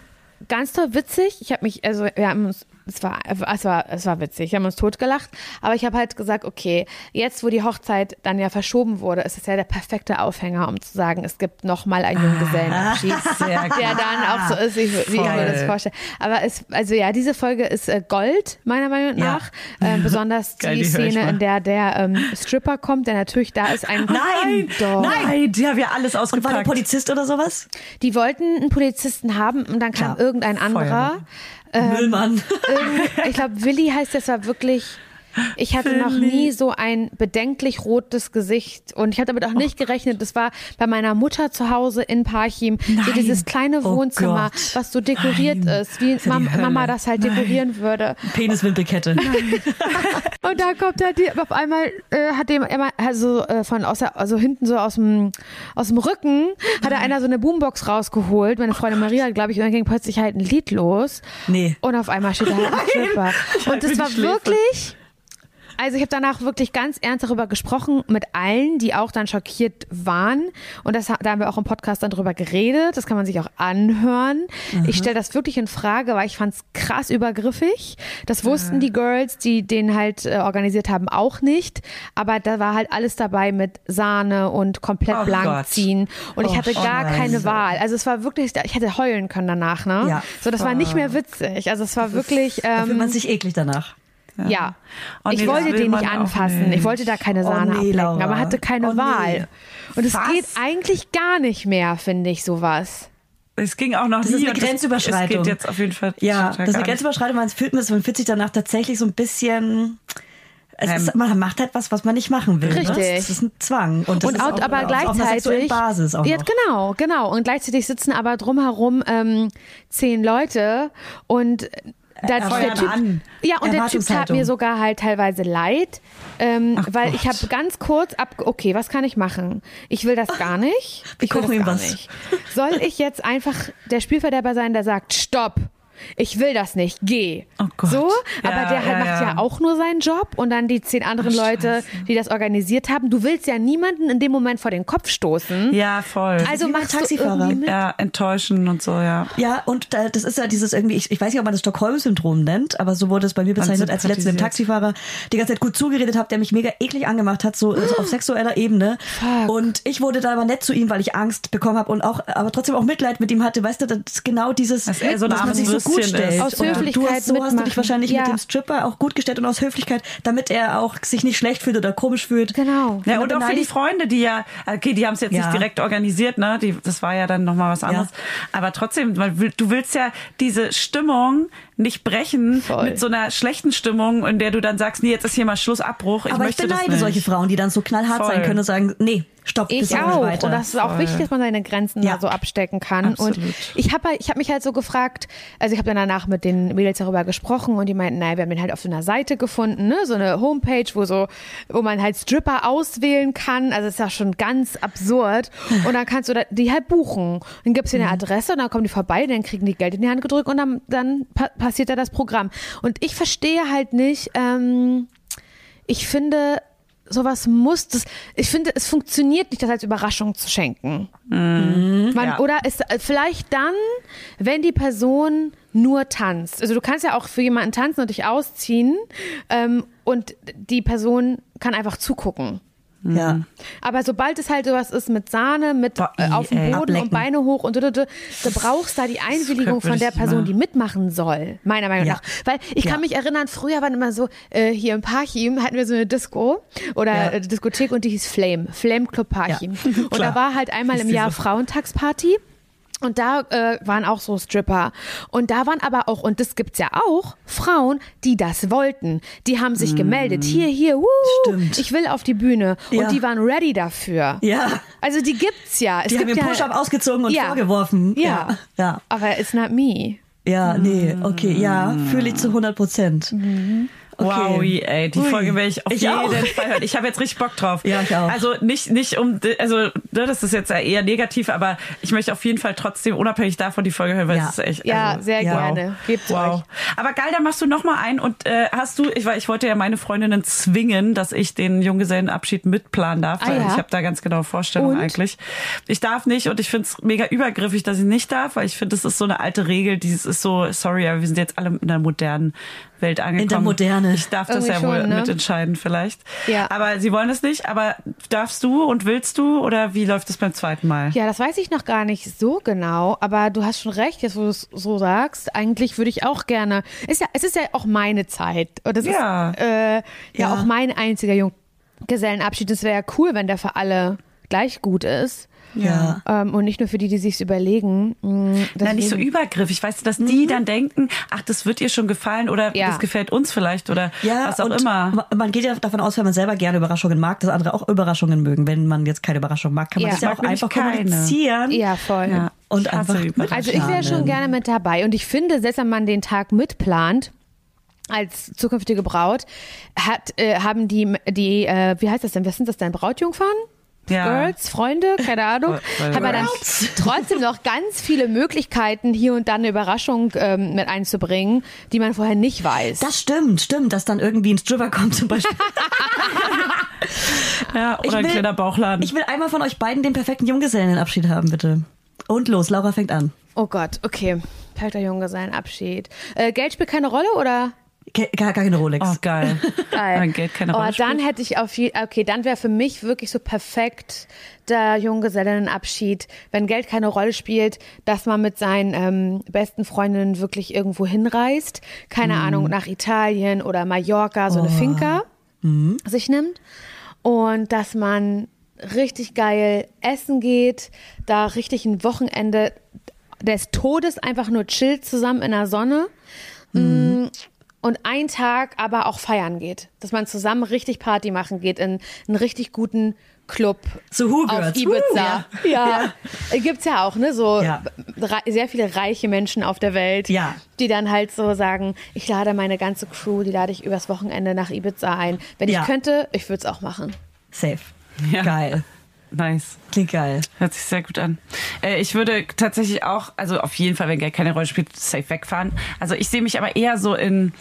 ganz toll witzig. Ich habe mich, also wir haben uns, es war, es war, es war witzig. Wir haben uns totgelacht. Aber ich habe halt gesagt, okay, jetzt wo die Hochzeit dann ja verschoben wurde, ist es ja der perfekte Aufhänger, um zu sagen, es gibt noch mal einen Junggesellenabschied, gut. der dann auch so ist, wie, wie ich mir das vorstelle. Aber es, also ja, diese Folge ist äh, Gold meiner Meinung Ja. nach. Ähm, besonders Geil, die Szene, in der der ähm, Stripper kommt, der natürlich da ist. Ein Nein, Doch. nein, die haben ja alles Und war der ausgepackt. Polizist oder sowas? Die wollten einen Polizisten haben und dann kam Klar. irgendein anderer. Müllmann. Irgend- ich glaube, Willi heißt das war wirklich. Ich hatte noch nie so ein bedenklich rotes Gesicht und ich habe damit auch nicht gerechnet. Das war bei meiner Mutter zu Hause in Parchim. So Nein. dieses kleine Oh Wohnzimmer, Gott. was so dekoriert Nein. ist, wie Mam Hölle. Mama das halt dekorieren würde. Peniswimpelkette. Und da kommt er die, auf einmal äh, hat dem immer also äh, von aus der, also hinten so aus dem aus dem Rücken hat er einer so eine Boombox rausgeholt. Meine Freundin Maria, glaube ich, und dann ging plötzlich halt ein Lied los. Nee. Und auf einmal steht da halt ein Stripper. Und das war wirklich Also ich habe danach wirklich ganz ernst darüber gesprochen mit allen, die auch dann schockiert waren. Und das, da haben wir auch im Podcast dann drüber geredet. Das kann man sich auch anhören. Ich stelle das wirklich in Frage, weil ich fand es krass übergriffig. Das wussten die Girls, die den halt äh, organisiert haben, auch nicht. Aber da war halt alles dabei mit Sahne und komplett Oh blank Gott. ziehen. Und ich Oh, hatte gar scheiße. keine Wahl. Also es war wirklich, ich hätte heulen können danach, ne? Ja. So, das war nicht mehr witzig. Also es war wirklich. Da fühlt Ähm, man sich eklig danach. Ja. Oh, nee, ich das wollte den nicht anfassen. nicht. Ich wollte da keine Oh, Sahne nee, ablecken, aber hatte keine Oh, nee. Wahl. Und es geht eigentlich gar nicht mehr, finde ich, sowas. Es ging auch noch Das nie. ist eine Grenzüberschreitung. Es geht jetzt auf jeden Fall. Ja, das ist eine Grenzüberschreitung. Man fühlt, man fühlt sich danach tatsächlich so ein bisschen. Es Ähm. ist, man macht halt was, was man nicht machen will. Richtig. Ne? Das ist ein Zwang. Und, das und ist auch, auch, aber auf, auf gleichzeitig. Basis auch ja, noch. genau, genau. Und gleichzeitig sitzen aber drumherum ähm, zehn Leute und da, Er der typ, an. ja, und der Typ tat mir sogar halt teilweise leid, ähm, Ach weil Gott. ich habe ganz kurz ab, okay, was kann ich machen? Ich will das gar nicht. Wir Ich will kochen das ihm gar was. nicht. Soll ich jetzt einfach der Spielverderber sein, der sagt, stopp? Ich will das nicht, geh. Oh Gott. So, aber Ja, der halt ja, macht ja. ja. auch nur seinen Job und dann die zehn anderen Ach, Leute, Scheiße. die das organisiert haben. Du willst ja niemanden in dem Moment vor den Kopf stoßen. Ja, voll. Also du Taxifahrer. irgendwie mit. ja, enttäuschen und so, ja. Ja, und das ist ja dieses irgendwie, ich, ich weiß nicht, ob man das Stockholm-Syndrom nennt, aber so wurde es bei mir bezeichnet, als ich letztens dem. Taxifahrer die ganze Zeit gut zugeredet habe, der mich mega eklig angemacht hat, so, so auf sexueller Ebene. Und ich wurde da aber nett zu ihm, weil ich Angst bekommen habe und auch, aber trotzdem auch Mitleid mit ihm hatte. Weißt du, das ist genau dieses, Dass er so dass man sich so gut stellt. Aus Und du Höflichkeit hast, so hast du dich mitmachen. wahrscheinlich Ja. mit dem Stripper auch gut gestellt und aus Höflichkeit, damit er auch sich nicht schlecht fühlt oder komisch fühlt. Genau. Ja, Wenn und auch für die Freunde, die ja, okay, die haben es jetzt Ja. nicht direkt organisiert, ne? Die, das war ja dann nochmal was anderes. Aber trotzdem, du willst ja diese Stimmung nicht brechen Voll. mit so einer schlechten Stimmung, in der du dann sagst, nee, jetzt ist hier mal Schlussabbruch. Ich aber ich beneide nicht. solche Frauen, die dann so knallhart Voll. sein können und sagen, nee, stopp, bis Ich nicht auch. weiter. Und das ist auch Voll. wichtig, dass man seine Grenzen Ja. da so abstecken kann. Absolut. Und ich habe ich hab mich halt so gefragt, also ich habe dann danach mit den Mädels darüber gesprochen und die meinten, naja, wir haben den halt auf so einer Seite gefunden, ne? so eine Homepage, wo so, wo man halt Stripper auswählen kann. Also ist ja schon ganz absurd. Und dann kannst du da, die halt buchen. Dann gibst du Mhm. eine Adresse und dann kommen die vorbei, dann kriegen die Geld in die Hand gedrückt und dann, dann passiert da das Programm. Und ich verstehe halt nicht, ähm, ich finde, sowas muss, das, ich finde, es funktioniert nicht, das als Überraschung zu schenken. Man, Ja. Oder ist äh, vielleicht dann, wenn die Person nur tanzt. Also du kannst ja auch für jemanden tanzen und dich ausziehen ähm, und die Person kann einfach zugucken. Ja. Aber sobald es halt sowas ist mit Sahne, mit Boah, äh, auf dem Boden und Beine hoch und du, du, du, du brauchst da die Einwilligung von der Person, machen. die mitmachen soll, meiner Meinung Ja. nach. Weil ich Ja. kann mich erinnern, früher waren immer so, äh, hier im Parchim hatten wir so eine Disco oder Ja. äh, Diskothek und die hieß Flame, Flame Club Parchim. und da war halt einmal im Jahr so. Frauentagsparty. Und da äh, waren auch so Stripper. Und da waren aber auch, und das gibt's ja auch, Frauen, die das wollten. Die haben sich gemeldet. Hier, hier, wuh, Mm. Stimmt. ich will auf die Bühne. Und Ja. die waren ready dafür. Ja. Also die gibt's ja. Es Die haben gibt ihren ja, Push-Up ausgezogen und Ja. vorgeworfen. Ja. Ja. Ja. Aber it's not me. Ja, nee, okay, ja, fühle ich zu 100 Prozent. Okay. Wow, ey, die Ui. Folge werde ich auf Ich jeden auch. Fall hören. Ich habe jetzt richtig Bock drauf. Ja, ich auch. Also nicht, nicht um, also ne, das ist jetzt eher negativ, aber ich möchte auf jeden Fall trotzdem unabhängig davon die Folge hören, weil Ja. es ist echt. Ja, also, sehr ja. gerne. Gebt's Wow. euch. Aber geil, dann machst du noch mal ein und äh, hast du, ich, weil ich wollte ja meine Freundinnen zwingen, dass ich den Junggesellenabschied mitplanen darf, Ah, weil ja? ich habe da ganz genau Vorstellungen Und? eigentlich. Ich darf nicht und ich finde es mega übergriffig, dass ich nicht darf, weil ich finde, das ist so eine alte Regel, dieses ist so, sorry, aber wir sind jetzt alle in der modernen Welt angekommen. der Moderne. Ich darf das Irgendwie ja wohl schon, ne? mitentscheiden vielleicht. Ja. Aber sie wollen es nicht, aber darfst du und willst du oder wie läuft es beim zweiten Mal? Ja, das weiß ich noch gar nicht so genau, aber du hast schon recht, jetzt wo du es so sagst. Eigentlich würde ich auch gerne. Ist ja, es ist ja auch meine Zeit. Und das Ja. ist äh, ja, Ja. auch mein einziger Junggesellenabschied. Es wäre ja cool, wenn der für alle gleich gut ist. Ja. Ähm, und nicht nur für die, die sich's überlegen. Mm, Na, nicht so übergriffig, weißt du, dass die dann denken, ach, das wird ihr schon gefallen oder Ja. das gefällt uns vielleicht oder Ja, was auch und immer. ma- Man geht ja davon aus, wenn man selber gerne Überraschungen mag, dass andere auch Überraschungen mögen. Wenn man jetzt keine Überraschung mag, kann man Ja. das ja auch einfach keine. kommunizieren. Ja, voll. Ja. Und einfach. Also ich wäre schon gerne mit dabei. Und ich finde, selbst wenn man den Tag mitplant, als zukünftige Braut, hat, äh, haben die, die äh, wie heißt das denn, was sind das denn, Brautjungfern? Ja. Girls, Freunde, keine Ahnung, hat man dann trotzdem noch ganz viele Möglichkeiten, hier und dann eine Überraschung ähm, mit einzubringen, die man vorher nicht weiß. Das stimmt, stimmt, dass dann irgendwie ein Stripper kommt zum Beispiel. Ja, Ich oder ein will- kleiner Bauchladen. Ich will einmal von euch beiden den perfekten Junggesellenabschied haben, bitte. Und los, Laura fängt an. oh Gott, okay. Perfekter Junge sein Abschied. Äh, Geld spielt keine Rolle oder? Gar, gar keine Rolex. oh, geil. Geil. Mein Geld keine oh, dann hätte ich auf jeden okay, dann wäre für mich wirklich so perfekt der Junggesellenabschied, wenn Geld keine Rolle spielt, dass man mit seinen ähm, besten Freundinnen wirklich irgendwo hinreist, keine Ahnung, nach Italien oder Mallorca, so eine Finca sich nimmt. Und dass man richtig geil essen geht, da richtig ein Wochenende des Todes einfach nur chillt zusammen in der Sonne. Mm, und einen Tag aber auch feiern geht. Dass man zusammen richtig Party machen geht in einen richtig guten Club Zu Who auf. Ibiza. Uh, ja. Äh, Gibt's ja auch, ne? So Ja. sehr viele reiche Menschen auf der Welt, Ja. die dann halt so sagen, ich lade meine ganze Crew, die lade ich übers Wochenende nach Ibiza ein. Wenn Ja. ich könnte, ich würde es auch machen. Safe. Ja. Geil. Nice. Klingt geil. Hört sich sehr gut an. Äh, ich würde tatsächlich auch, also auf jeden Fall, wenn Geld keine Rolle spielt, safe wegfahren. Also ich sehe mich aber eher so in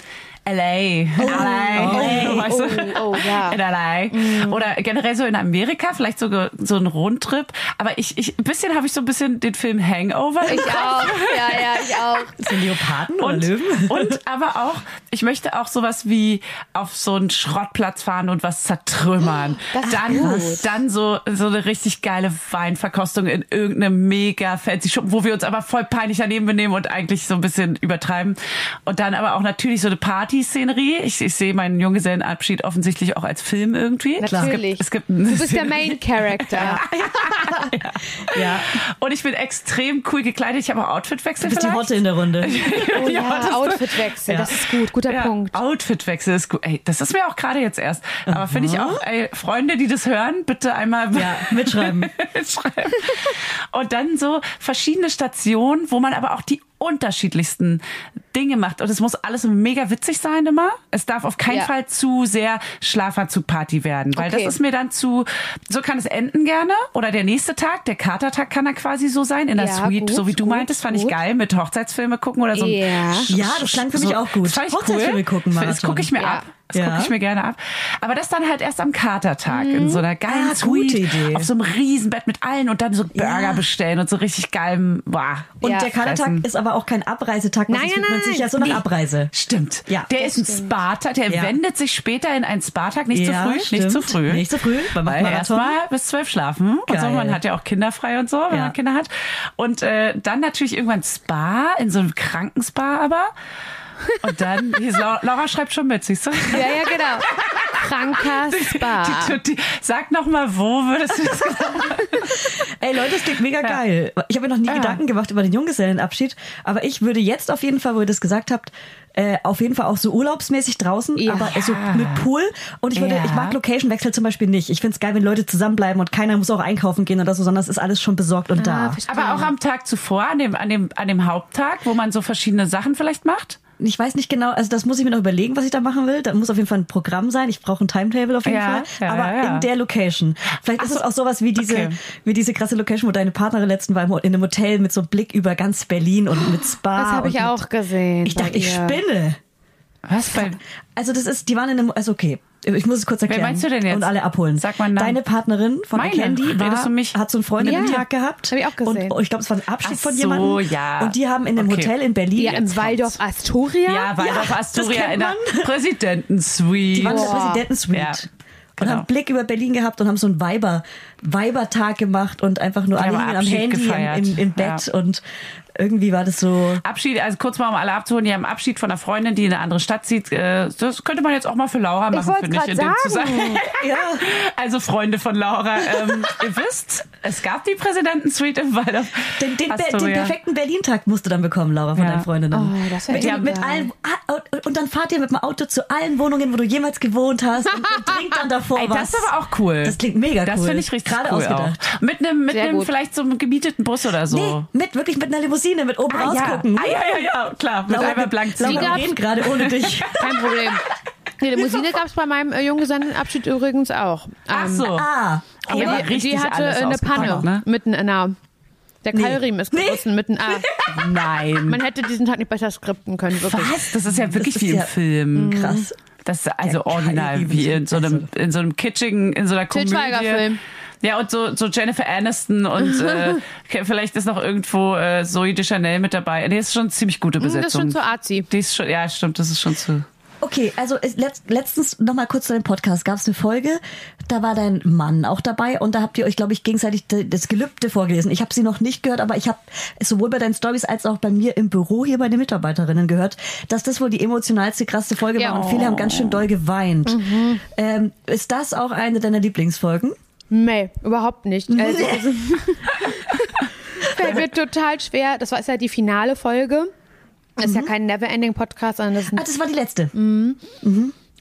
LA. LA. oh, weißt du? oh, ja. In LA. Oder generell so in Amerika, vielleicht sogar so ein Rundtrip. Aber ich, ich, ein bisschen habe ich so ein bisschen den Film Hangover. Ich auch. Ja, ja, ich auch. So Leoparden oder Und, Löwen? und aber auch, ich möchte auch sowas wie auf so einen Schrottplatz fahren und was zertrümmern. Das dann, gut. dann so, so eine richtig geile Weinverkostung in irgendeinem mega fancy Schuppen, wo wir uns aber voll peinlich daneben benehmen und eigentlich so ein bisschen übertreiben. Und dann aber auch natürlich so eine Partyszenerie. Ich, ich sehe meinen Junggesellenabschied offensichtlich auch als Film irgendwie. Natürlich. Es gibt, es gibt Du bist der. Main Character. Ja. Und ich bin extrem cool gekleidet. Ich habe auch Outfitwechsel Du bist die vielleicht. Hotte in der Runde. Oh ja, Outfitwechsel, das ist gut, guter Ja, Punkt. Outfitwechsel ist gut. Ey, das ist mir auch gerade jetzt erst. Aber finde ich auch, ey, Freunde, die das hören, bitte einmal Ja, mitschreiben. mitschreiben. Und dann so verschiedene Stationen, wo man aber auch die unterschiedlichsten Dinge macht. Und es muss alles mega witzig sein immer. Es darf auf keinen Ja. Fall zu sehr Schlafanzug-Party werden, weil Okay. das ist mir dann zu, so kann es enden gerne. Oder der nächste Tag, der Katertag kann da quasi so sein, in der Ja, Suite, gut, so wie du gut, meintest, fand ich gut. geil, mit Hochzeitsfilme gucken oder so. Ja. Ja, das klang für mich auch gut. Das fand ich Hochzeitsfilme cool. gucken, Das Marathon. gucke ich mir Ja. ab. Das Ja. gucke ich mir gerne ab. Aber das dann halt erst am Katertag in so einer geilen Ah, gute Suite Idee. auf so einem Riesenbett mit allen und dann so Burger Ja. bestellen und so richtig geilem, boah. Und Ja, der Kadertag fressen. ist aber auch kein Abreisetag, Nein, nein, man nein, sich ja so nach Nee. Abreise. Stimmt. Ja. der ist ein. Spa-Tag, der Ja. wendet sich später in einen Spa-Tag. Nicht Ja, zu früh, stimmt. nicht zu früh. Nicht zu früh, beim Weil Marathon. erstmal bis zwölf schlafen und so. Geil. Man hat ja auch Kinder frei und so, wenn Ja. man Kinder hat. Und äh, dann natürlich irgendwann Spa, in so einem Krankenspa aber. Und dann, Laura, schreibt schon mit, siehst du? Ja, ja, genau. Kranker Spa. Die, die, sag noch mal, wo würdest du das Ey Leute, das klingt mega geil. Ich habe mir noch nie Ja. Gedanken gemacht über den Junggesellenabschied, aber ich würde jetzt auf jeden Fall, wo ihr das gesagt habt, äh, auf jeden Fall auch so urlaubsmäßig draußen, Ja. aber so mit Pool. Und ich würde, Ja. ich mag Location-Wechsel zum Beispiel nicht. Ich finde es geil, wenn Leute zusammenbleiben und keiner muss auch einkaufen gehen oder so, sondern es ist alles schon besorgt und da. Ah, verstehe. Aber auch am Tag zuvor, an dem, an dem, an dem Haupttag, wo man so verschiedene Sachen vielleicht macht? Ich weiß nicht genau, also das muss ich mir noch überlegen, was ich da machen will. Da muss auf jeden Fall ein Programm sein. Ich brauche ein Timetable auf jeden Ja, Fall. ja, aber ja, in der Location. Vielleicht ist Ach es so, auch sowas wie diese, okay. wie diese krasse Location, wo deine Partnerin letzten war in einem Hotel mit so Blick über ganz Berlin und mit Spa. Das habe ich auch gesehen. Ich dachte, ich ihr. spinne. Was? Bei, Also das ist, die waren in einem, also okay, ich muss es kurz erklären. meinst du denn jetzt? Und alle abholen. Sag mal Namen. Deine Partnerin von Meine? Candy war, mich? hat so einen Freundinnen-Tag Ja, gehabt. hab ich auch gesehen. Und ich glaube, es war ein Abschied Ach von so, jemandem. ja. Und die haben in einem Okay. Hotel in Berlin. Ja, im Waldorf Astoria. ja, Waldorf Ja, Astoria in der. Präsidentensuite. Die waren in der. Präsidentensuite. Ja, Und genau. haben Blick über Berlin gehabt und haben so einen Weiber, Weibertag gemacht und einfach nur alle am Handy gefeiert. im, im, im Bett Ja. und irgendwie war das so. Abschied, also kurz mal um alle abzuholen, die haben Abschied von einer Freundin, die in eine andere Stadt zieht. Äh, Das könnte man jetzt auch mal für Laura machen, wollte finde ich, in dem sagen. Zusammenhang. Ja. Also Freunde von Laura, ähm, ihr wisst, es gab die Präsidentensuite im Waldorf Den, den, Be- den perfekten Berlin-Tag musst du dann bekommen, Laura, von Ja. deinen Freundinnen. Oh, das mit, echt mit allen, ah, und- dann fahrt ihr mit dem Auto zu allen Wohnungen, wo du jemals gewohnt hast und, und trinkt dann davor Ey, was. das ist aber auch cool. Das klingt mega Das cool. finde ich richtig Gerade cool ausgedacht. auch. Mit einem, mit einem vielleicht so einem gemieteten Bus oder so. Nee, mit wirklich mit einer Limousine, mit oben Ah, ja. rausgucken. ah, ja, ja, ja, klar. Mit Laura, einmal blank ziehen. Wir reden gerade ohne dich. Kein Problem. Die Limousine gab es bei meinem äh, Junggesellenabschied übrigens auch. Ach Ähm, so. ah, Die Ja, die, richtig die hatte alles eine Panne ne? mitten in der. Der Keilriemen ist gerissen mitten. Ah, Nein. man hätte diesen Tag nicht besser skripten können, wirklich. Was? Das ist ja wirklich ist wie im ja- Film. Krass. Das ist also Der original, wie in so einem, in so einem kitschigen, in so einer Komödie. Schweiger-Film. Ja, und so, so Jennifer Aniston und äh, vielleicht ist noch irgendwo äh, Zoe de Chanel mit dabei. Nee, ist schon eine ziemlich gute Hm, Das ist Besetzung. schon zu arzi. Die ist schon, ja, stimmt, das ist schon zu. Okay, also letztens noch mal kurz zu dem Podcast gab es eine Folge, da war dein Mann auch dabei und da habt ihr euch, glaube ich, gegenseitig das Gelübde vorgelesen. Ich habe sie noch nicht gehört, aber ich habe sowohl bei deinen Stories als auch bei mir im Büro hier bei den Mitarbeiterinnen gehört, dass das wohl die emotionalste, krasseste Folge Ja. war und viele haben ganz schön doll geweint. Ähm, ist das auch eine deiner Lieblingsfolgen? Nee, überhaupt nicht. Also, Fällt mir total schwer. Das war ist ja die finale Folge. Das ist ja kein Neverending-Podcast, sondern das ist ein Ah, das war die letzte.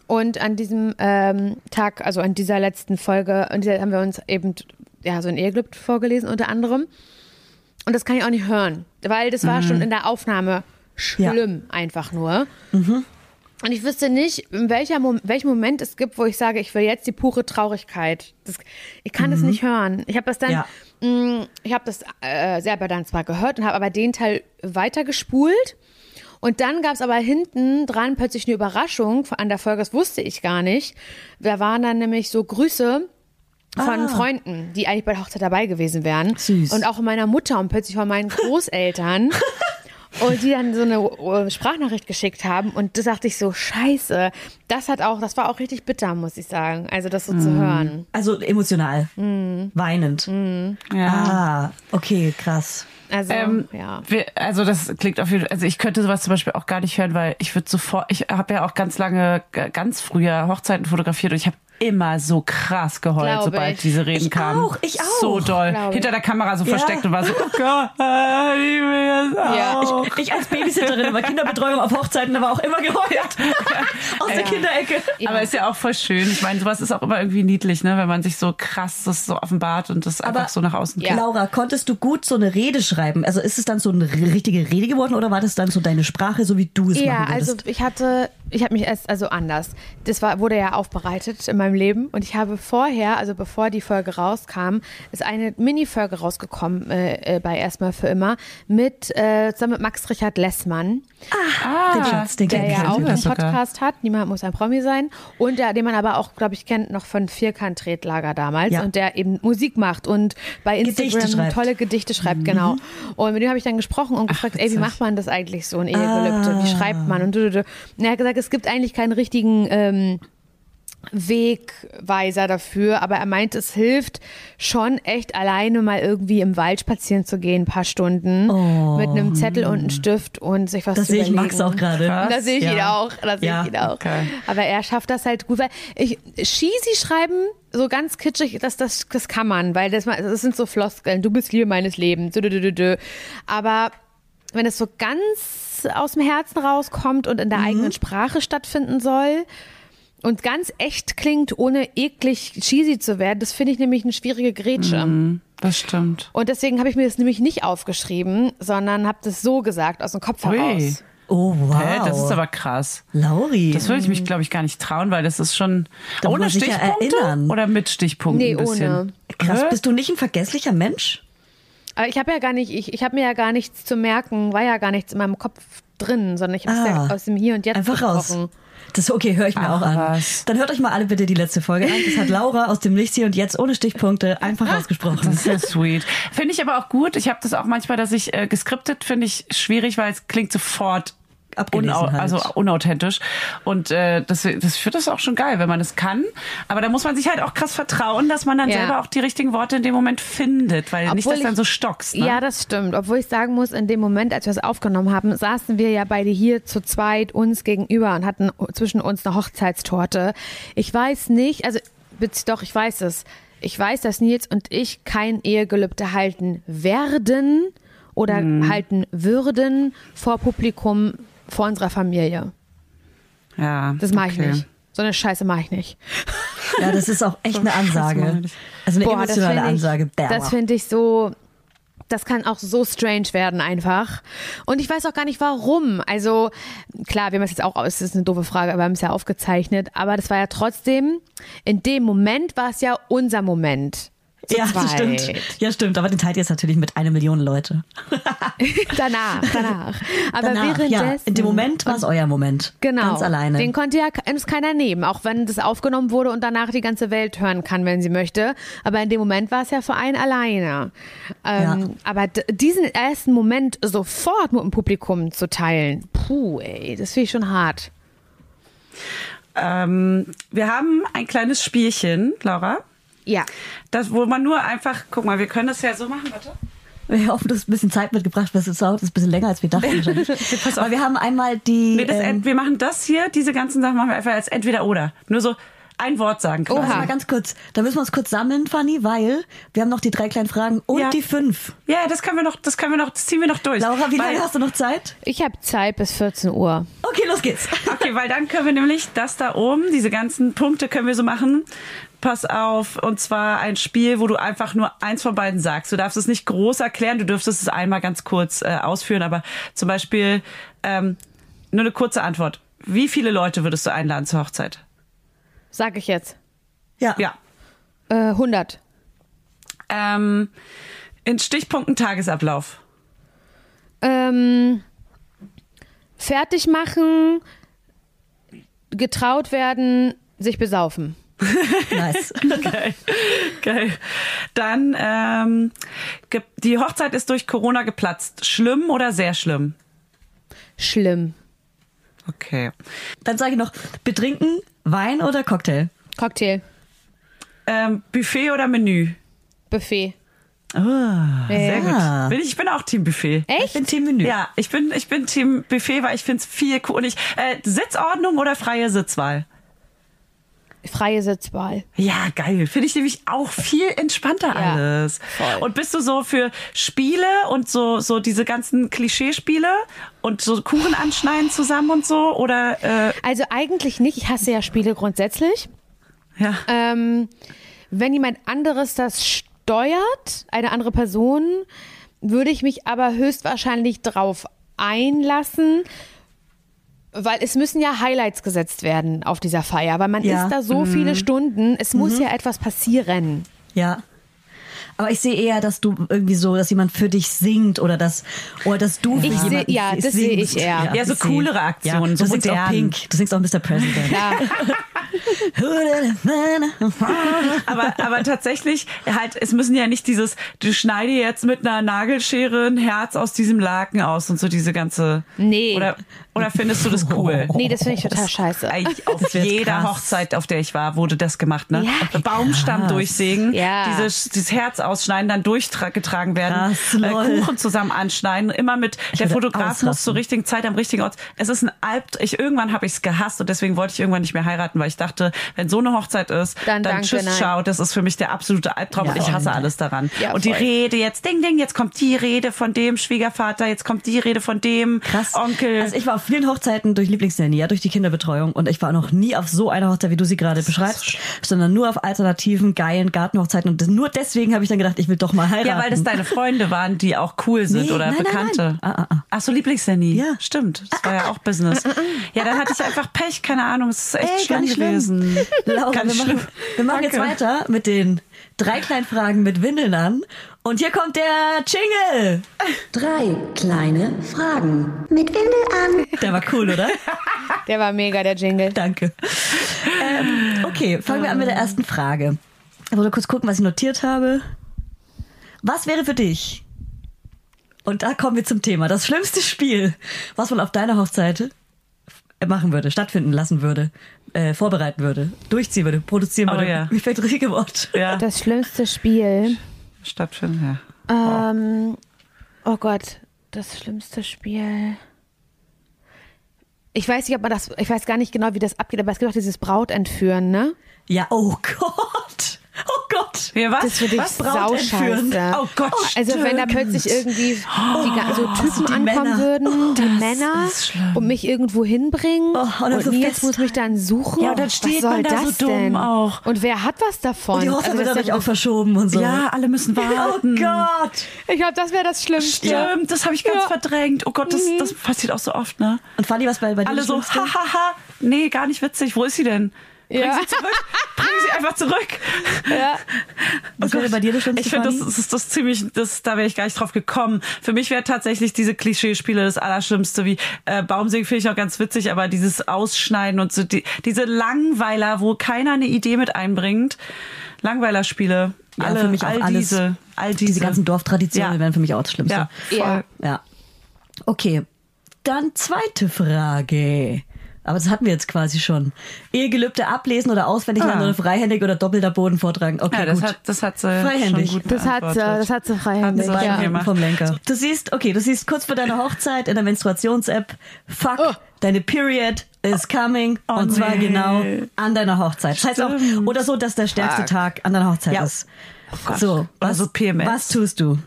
Und an diesem ähm, Tag, also an dieser letzten Folge, dieser haben wir uns eben ja so ein Eheglück vorgelesen unter anderem. Und das kann ich auch nicht hören, weil das war schon in der Aufnahme schlimm, einfach nur. Und ich wüsste nicht, in welcher Mom welchem Moment es gibt, wo ich sage, ich will jetzt die pure Traurigkeit. Das, ich kann das nicht hören. Ich habe das dann, Ja. mh, ich habe das äh, selber dann zwar gehört und habe aber den Teil weitergespult. Und dann gab es aber hinten dran plötzlich eine Überraschung an der Folge, das wusste ich gar nicht. Da waren dann nämlich so Grüße von Ah. Freunden, die eigentlich bei der Hochzeit dabei gewesen wären. Süß. Und auch meiner Mutter und plötzlich von meinen Großeltern. Und die dann so eine äh, Sprachnachricht geschickt haben und das dachte ich so, scheiße, das hat auch, das war auch richtig bitter, muss ich sagen. Also das so zu hören. Also emotional, weinend. Ja. Ah, okay, krass. Also, Ähm, ja. wir, also das klingt auf jeden Fall, also ich könnte sowas zum Beispiel auch gar nicht hören, weil ich würde sofort, ich habe ja auch ganz lange, ganz früher Hochzeiten fotografiert und ich habe immer so krass geheult, Glaube sobald ich. diese Reden Ich kamen. auch, ich auch. So doll. Glaube ich. Hinter der Kamera so Ja. versteckt und war so, oh Gott, ich will das Ja. auch. Ich, ich als Babysitterin bei Kinderbetreuung auf Hochzeiten aber auch immer geheult. Aus der Ja. Kinderecke. Aber ist ja auch voll schön. Ich meine, sowas ist auch immer irgendwie niedlich, ne, wenn man sich so krass das so offenbart und das Aber- einfach so nach außen Ja. Laura, konntest du gut so eine Rede schreiben? Also ist es dann so eine richtige Rede geworden oder war das dann so deine Sprache, so wie du es Ja, machen also würdest? ich hatte, ich habe mich erst, also anders. Das war, wurde ja aufbereitet in meinem Leben und ich habe vorher, also bevor die Folge rauskam, ist eine Mini-Folge rausgekommen äh, äh, bei Erstmal für immer mit, äh, zusammen mit Max Richard Lessmann, den Schatz, den der ja auch einen sogar. Podcast hat, Niemand muss ein Promi sein und der, den man aber auch, glaube ich, kennt noch von Vierkant-Tretlager damals Ja. und der eben Musik macht und bei Gedichte Instagram schreibt. tolle Gedichte schreibt, genau. Und mit dem habe ich dann gesprochen und gefragt, ey, wie macht man das eigentlich so, ein Ehegelübde? Wie schreibt man? Und, du, du, du. und er hat gesagt, es gibt eigentlich keinen richtigen ähm, Wegweiser dafür, aber er meint, es hilft schon echt alleine mal irgendwie im Wald spazieren zu gehen, ein paar Stunden mit einem Zettel und einem Stift und sich was Das zu sehe ich überlegen. Max auch gerade. Da sehe ich Ja. ihn auch. Da sehe Ja, ich ihn auch. okay. Aber er schafft das halt gut, weil ich cheesy schreiben so ganz kitschig, das, das, das kann man, weil das, das sind so Floskeln. Du bist Liebe meines Lebens. Aber wenn es so ganz aus dem Herzen rauskommt und in Mhm. der eigenen Sprache stattfinden soll und ganz echt klingt, ohne eklig cheesy zu werden, das finde ich nämlich eine schwierige Grätsche. Mhm, Das stimmt. Und deswegen habe ich mir das nämlich nicht aufgeschrieben, sondern habe das so gesagt, aus dem Kopf Ui. heraus. Oh, wow. Hä, das ist aber krass. Lauri. Das würde ich mich, glaube ich, gar nicht trauen, weil das ist schon Da muss ohne sich ja Stichpunkte erinnern. oder mit Stichpunkten Nee, ein bisschen. ohne. Krass, Hä? bist du nicht ein vergesslicher Mensch? Aber ich habe ja gar nicht, ich, ich habe mir ja gar nichts zu merken, war ja gar nichts in meinem Kopf drin, sondern ich habe es Ah. ja aus dem Hier und Jetzt Einfach raus. gesprochen. Das okay, höre ich mir Ach, auch an. was. Dann hört euch mal alle bitte die letzte Folge an. Das hat Laura aus dem Nichts hier und jetzt ohne Stichpunkte einfach ausgesprochen. Das ist ja sweet. Finde ich aber auch gut. Ich habe das auch manchmal, dass ich äh, geskriptet finde ich schwierig, weil es klingt sofort Abgelesen unau halt. also unauthentisch. Und äh, das, das finde das auch schon geil, wenn man es kann. Aber da muss man sich halt auch krass vertrauen, dass man dann Ja. selber auch die richtigen Worte in dem Moment findet, weil nicht, Obwohl dass dann ich- so stockst. Ne? Ja, das stimmt. Obwohl ich sagen muss, in dem Moment, als wir es aufgenommen haben, saßen wir ja beide hier zu zweit uns gegenüber und hatten zwischen uns eine Hochzeitstorte. Ich weiß nicht, also doch, ich weiß es. Ich weiß, dass Nils und ich kein Ehegelübde halten werden oder Mhm. halten würden vor Publikum, vor unserer Familie. ja Das mache ich okay. nicht. So eine Scheiße mache ich nicht. Ja, das ist auch echt eine Scheiße, Ansage. Also eine Boah, das emotionale ich, Ansage. Bäh. Das finde ich so. Das kann auch so strange werden einfach. Und ich weiß auch gar nicht warum. Also klar, wir haben es jetzt auch, es ist eine doofe Frage, aber wir haben es ja aufgezeichnet. Aber das war ja trotzdem, in dem Moment war es ja unser Moment. Zu ja, das zweit. stimmt. Ja, stimmt. Aber den teilt ihr jetzt natürlich mit einer Million Leute. danach, danach. Aber Danach, währenddessen. ja, in dem Moment war es euer Moment. Genau. Ganz alleine. Den konnte ja uns keiner nehmen, auch wenn das aufgenommen wurde und danach die ganze Welt hören kann, wenn sie möchte. Aber in dem Moment war es ja für einen alleine. Ähm, Ja. Aber diesen ersten Moment sofort mit dem Publikum zu teilen, puh, ey, das finde ich schon hart. Ähm, wir haben ein kleines Spielchen, Laura. Ja. Das, wo man nur einfach, guck mal, wir können das ja so machen, warte. Wir hoffen, du hast ein bisschen Zeit mitgebracht, weil es dauert ist ein bisschen länger, als wir dachten. wahrscheinlich. Pass auf. Aber wir haben einmal die. Nee, das, ähm, wir machen das hier, diese ganzen Sachen machen wir einfach als entweder oder. Nur so ein Wort sagen. quasi. Warte mal ganz kurz. Da müssen wir uns kurz sammeln, Fanny, weil wir haben noch die drei kleinen Fragen und Ja. die fünf. Ja, das können wir noch, das können wir noch, das ziehen wir noch durch. Laura, wie lange hast du noch Zeit? Ich habe Zeit bis 14 Uhr. Okay, los geht's. Okay, weil dann können wir nämlich das da oben, diese ganzen Punkte können wir so machen. Pass auf, und zwar ein Spiel, wo du einfach nur eins von beiden sagst. Du darfst es nicht groß erklären, du dürftest es einmal ganz kurz äh, ausführen, aber zum Beispiel ähm, nur eine kurze Antwort. Wie viele Leute würdest du einladen zur Hochzeit? Sag ich jetzt. Ja. Ja. Äh, 100. Ähm, in Stichpunkten Tagesablauf. Ähm, fertig machen, getraut werden, sich besaufen. Nice. Geil. Geil. Dann, ähm, die Hochzeit ist durch Corona geplatzt. Schlimm oder sehr schlimm? Schlimm. Okay. Dann sage ich noch, betrinken, Wein oder Cocktail? Cocktail, Ähm, Buffet oder Menü? Buffet. Sehr Ja. gut. Bin ich, ich bin auch Team Buffet. Ich Echt? bin Team Menü. Ja, ich bin, ich bin Team Buffet, weil ich find's viel cool. Und ich, äh, Sitzordnung oder freie Sitzwahl? Freie Sitzwahl. Ja, geil. Finde ich nämlich auch viel entspannter Ja, alles. voll. Und bist du so für Spiele und so, so diese ganzen Klischeespiele und so Kuchen anschneiden zusammen und so? Oder, äh, Also eigentlich nicht. Ich hasse ja Spiele grundsätzlich. ja. Ähm, wenn jemand anderes das steuert, eine andere Person, würde ich mich aber höchstwahrscheinlich drauf einlassen, weil es müssen ja Highlights gesetzt werden auf dieser Feier, weil man Ja. ist da so viele Stunden, es muss ja etwas passieren. Ja. Aber ich sehe eher, dass du irgendwie so, dass jemand für dich singt oder dass, oder dass du für Ich seh- jemanden ja, das sehe ich eher. Ja, so ich seh- coolere Aktionen, Ja, so du singst auch. Pink, du singst auch Mr. President. Ja, aber, aber tatsächlich, halt, es müssen ja nicht dieses, du schneide jetzt mit einer Nagelschere ein Herz aus diesem Laken aus und so diese ganze. Nee. Oder, oder findest du das cool? nee, das finde ich total scheiße. Eigentlich auf jeder krass. Hochzeit, auf der ich war, wurde das gemacht, ne? Ja. Baumstamm Krass. durchsägen, Ja. dieses, dieses Herz ausschneiden, dann durchgetragen werden, Krass, äh, Kuchen zusammen anschneiden, immer mit, der würde Fotograf muss ausrasten. zur richtigen Zeit am richtigen Ort. Es ist ein Albt, ich, irgendwann habe ich es gehasst und deswegen wollte ich irgendwann nicht mehr heiraten, weil ich dachte, wenn so eine Hochzeit ist, Dann dann, danke, tschüss, nein. ciao, das ist für mich der absolute Albtraum Ja, und ich hasse alles daran. Und die. Rede jetzt, ding, ding, jetzt kommt die Rede von dem Schwiegervater, jetzt kommt die Rede von dem. Onkel. Also ich war auf vielen Hochzeiten durch Lieblingsnanny, ja, durch die Kinderbetreuung und ich war noch nie auf so einer Hochzeit, wie du sie gerade beschreibst, sondern nur auf alternativen, geilen Gartenhochzeiten und nur deswegen habe ich dann gedacht, ich will doch mal heiraten. Ja, weil das deine Freunde waren, die auch cool sind Nee, oder nein, nein, Bekannte. nein. Ah, ah, ah. Ach so, Lieblingshandy. Ja. Stimmt. Das war ja auch Business. Ja, dann hatte ich einfach Pech, keine Ahnung. Es ist echt Ey, schlimm schlimm. gewesen. Laura, Gar wir nicht machen, schlimm. wir machen jetzt weiter mit den drei kleinen Fragen mit Windeln an. Und hier kommt der Jingle. Drei kleine Fragen mit Windel an. Der war cool, oder? Der war mega, der Jingle. Danke. Ähm, okay, fangen wir an mit der ersten Frage. Ich wollte kurz gucken, was ich notiert habe. Was wäre für dich? Und da kommen wir zum Thema. Das schlimmste Spiel, was man auf deiner Hochzeit machen würde, stattfinden lassen würde, äh, vorbereiten würde, durchziehen würde, produzieren Oh würde. ja. Mir fällt das richtige Wort. Ja, Das schlimmste Spiel. Stattfinden, ja. Ähm, oh Gott, das schlimmste Spiel. Ich weiß nicht, ob man das, ich weiß gar nicht genau, wie das abgeht, aber es gibt auch dieses Brautentführen, ne? Ja, oh Gott. Oh Gott. Ja, was? Das finde ich was? Sauscheiße. Oh Gott, Also wenn da plötzlich irgendwie die, so Typen die ankommen Männer. würden, die das Männer und mich irgendwo hinbringen Oh, und und so Nils muss mich dann suchen. Ja, und dann was steht soll man da das so dumm denn? auch. Und wer hat was davon? Und die Hochzeit Also wird dadurch auch verschoben und so. Ja, alle müssen Oh warten. Gott. Ich glaube, das wäre das Schlimmste. Stimmt, das habe ich ganz Ja. verdrängt. Oh Gott, das, das passiert auch so oft, ne? Und Fanny, was bei, bei dir Alle so, hahaha, nee, gar nicht witzig. Wo ist sie denn? Bring Ja. sie zurück. Bring sie einfach zurück. Ja. Was wäre bei dir das Ich finde, das, das ist das ziemlich, das, da wäre ich gar nicht drauf gekommen. Für mich wäre tatsächlich diese Klischeespiele das Allerschlimmste, wie äh, Baumsäge finde ich auch ganz witzig, aber dieses Ausschneiden und so, die, diese Langweiler, wo keiner eine Idee mit einbringt. Langweilerspiele. Ja, alle, für mich auch all alles. diese, all diese. Diese ganzen Dorftraditionen Ja. wären für mich auch das Schlimmste. Ja, voll. Ja. Ja. Okay. Dann zweite Frage. Aber das hatten wir jetzt quasi schon. Ehegelübde ablesen oder auswendig Ah. lernen oder freihändig oder doppelter Boden vortragen. Okay, Ja, das gut. hat, das hat sie Freihändig. schon gut Das hat, das hat sie freihändig. Hat sie Ja. gemacht. vom Lenker. Du siehst, okay, du siehst kurz vor deiner Hochzeit in der Menstruations-App, fuck, Oh. deine Period is coming Oh, und zwar nee. genau an deiner Hochzeit. Das heißt auch, oder so, dass der stärkste Fuck. Tag an deiner Hochzeit Ja. ist. Gott. So, was, so PMS. was tust du?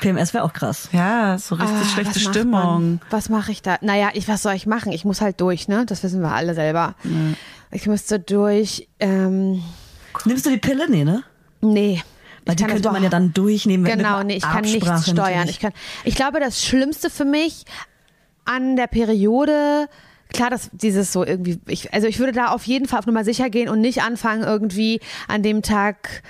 PMS wäre auch krass. Ja, so richtig Ah, schlechte was Stimmung. Man? Was mache ich da? Naja, ich, was soll ich machen? Ich muss halt durch, ne? Das wissen wir alle selber. Ich müsste durch. Ähm, Nimmst du die Pille? Nee, ne? nee. Weil Ich die könnte man ja dann durchnehmen. mit Genau, nee, ich kann Absprache nichts steuern. Ich, kann, ich glaube, das Schlimmste für mich an der Periode, klar, dass dieses so irgendwie, ich, also ich würde da auf jeden Fall auf Nummer sicher gehen und nicht anfangen, irgendwie an dem Tag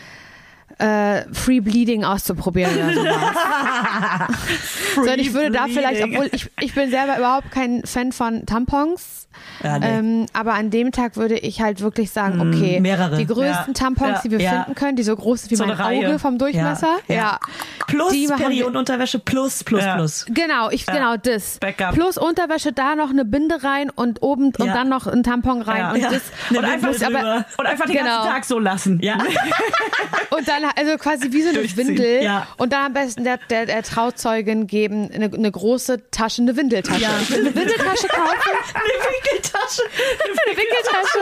äh, Free Bleeding auszuprobieren oder sowas. Sondern ich würde da vielleicht, obwohl ich, ich bin selber überhaupt kein Fan von Tampons. Ja, nee. Ähm, aber an dem Tag würde ich halt wirklich sagen, okay, mehrere. die größten Ja. Tampons, Ja. die wir finden können, die so groß sind wie So mein Reihe. Auge vom Durchmesser, Ja. Plus Periodenunterwäsche plus plus plus. Genau, ich genau das. Backup. Plus Unterwäsche, da noch eine Binde rein und oben und dann noch ein Tampon rein und das Eine Und einfach, drüber. und einfach den Genau. ganzen Tag so lassen. Ja. und dann also quasi wie so eine. Windel Ja. und dann am besten der, der, der Trauzeugin geben eine, eine große Tasche, eine Windeltasche. Ja. Eine Windeltasche kaufen, Eine Winkeltasche. eine Winkeltasche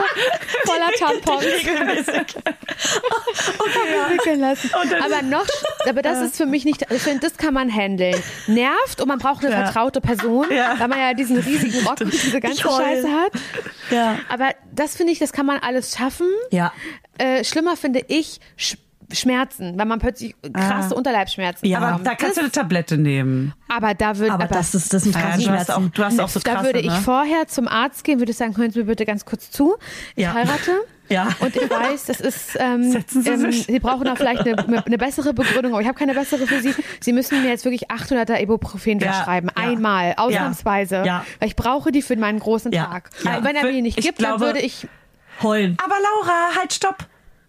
voller Tampons. Regelmäßig. wickeln lassen. Aber noch, aber das ist für mich nicht, ich finde, das kann man handeln. Nervt und man braucht eine Ja. vertraute Person, Ja. weil man ja diesen riesigen Rock und diese ganze. Scheiße hat. Ja. Aber das finde ich, das kann man alles schaffen. Ja. Äh, schlimmer finde ich Schmerzen, weil man plötzlich krasse Unterleibsschmerzen Ja. Aber da kannst du eine Tablette nehmen. aber da würde Aber das ist das sind Ja, krasse du, hast auch, du hast auch so da krasse, würde ich ne? vorher zum Arzt gehen, würde sagen, hören Sie mir bitte ganz kurz zu. Ich Ja. heirate. Ja. Und ich weiß, das ist, ähm, Setzen Sie ähm, sich. Sie brauchen auch vielleicht eine, eine bessere Begründung, aber ich habe keine bessere für Sie. Sie müssen mir jetzt wirklich 800er Ibuprofen Ja, verschreiben. ja. Einmal, ausnahmsweise. Ja. Weil ich brauche die für meinen großen Ja. Tag. Ja. Und wenn er mir die nicht Ich gibt, glaube- dann würde ich Heulen. Aber Laura, halt, stopp.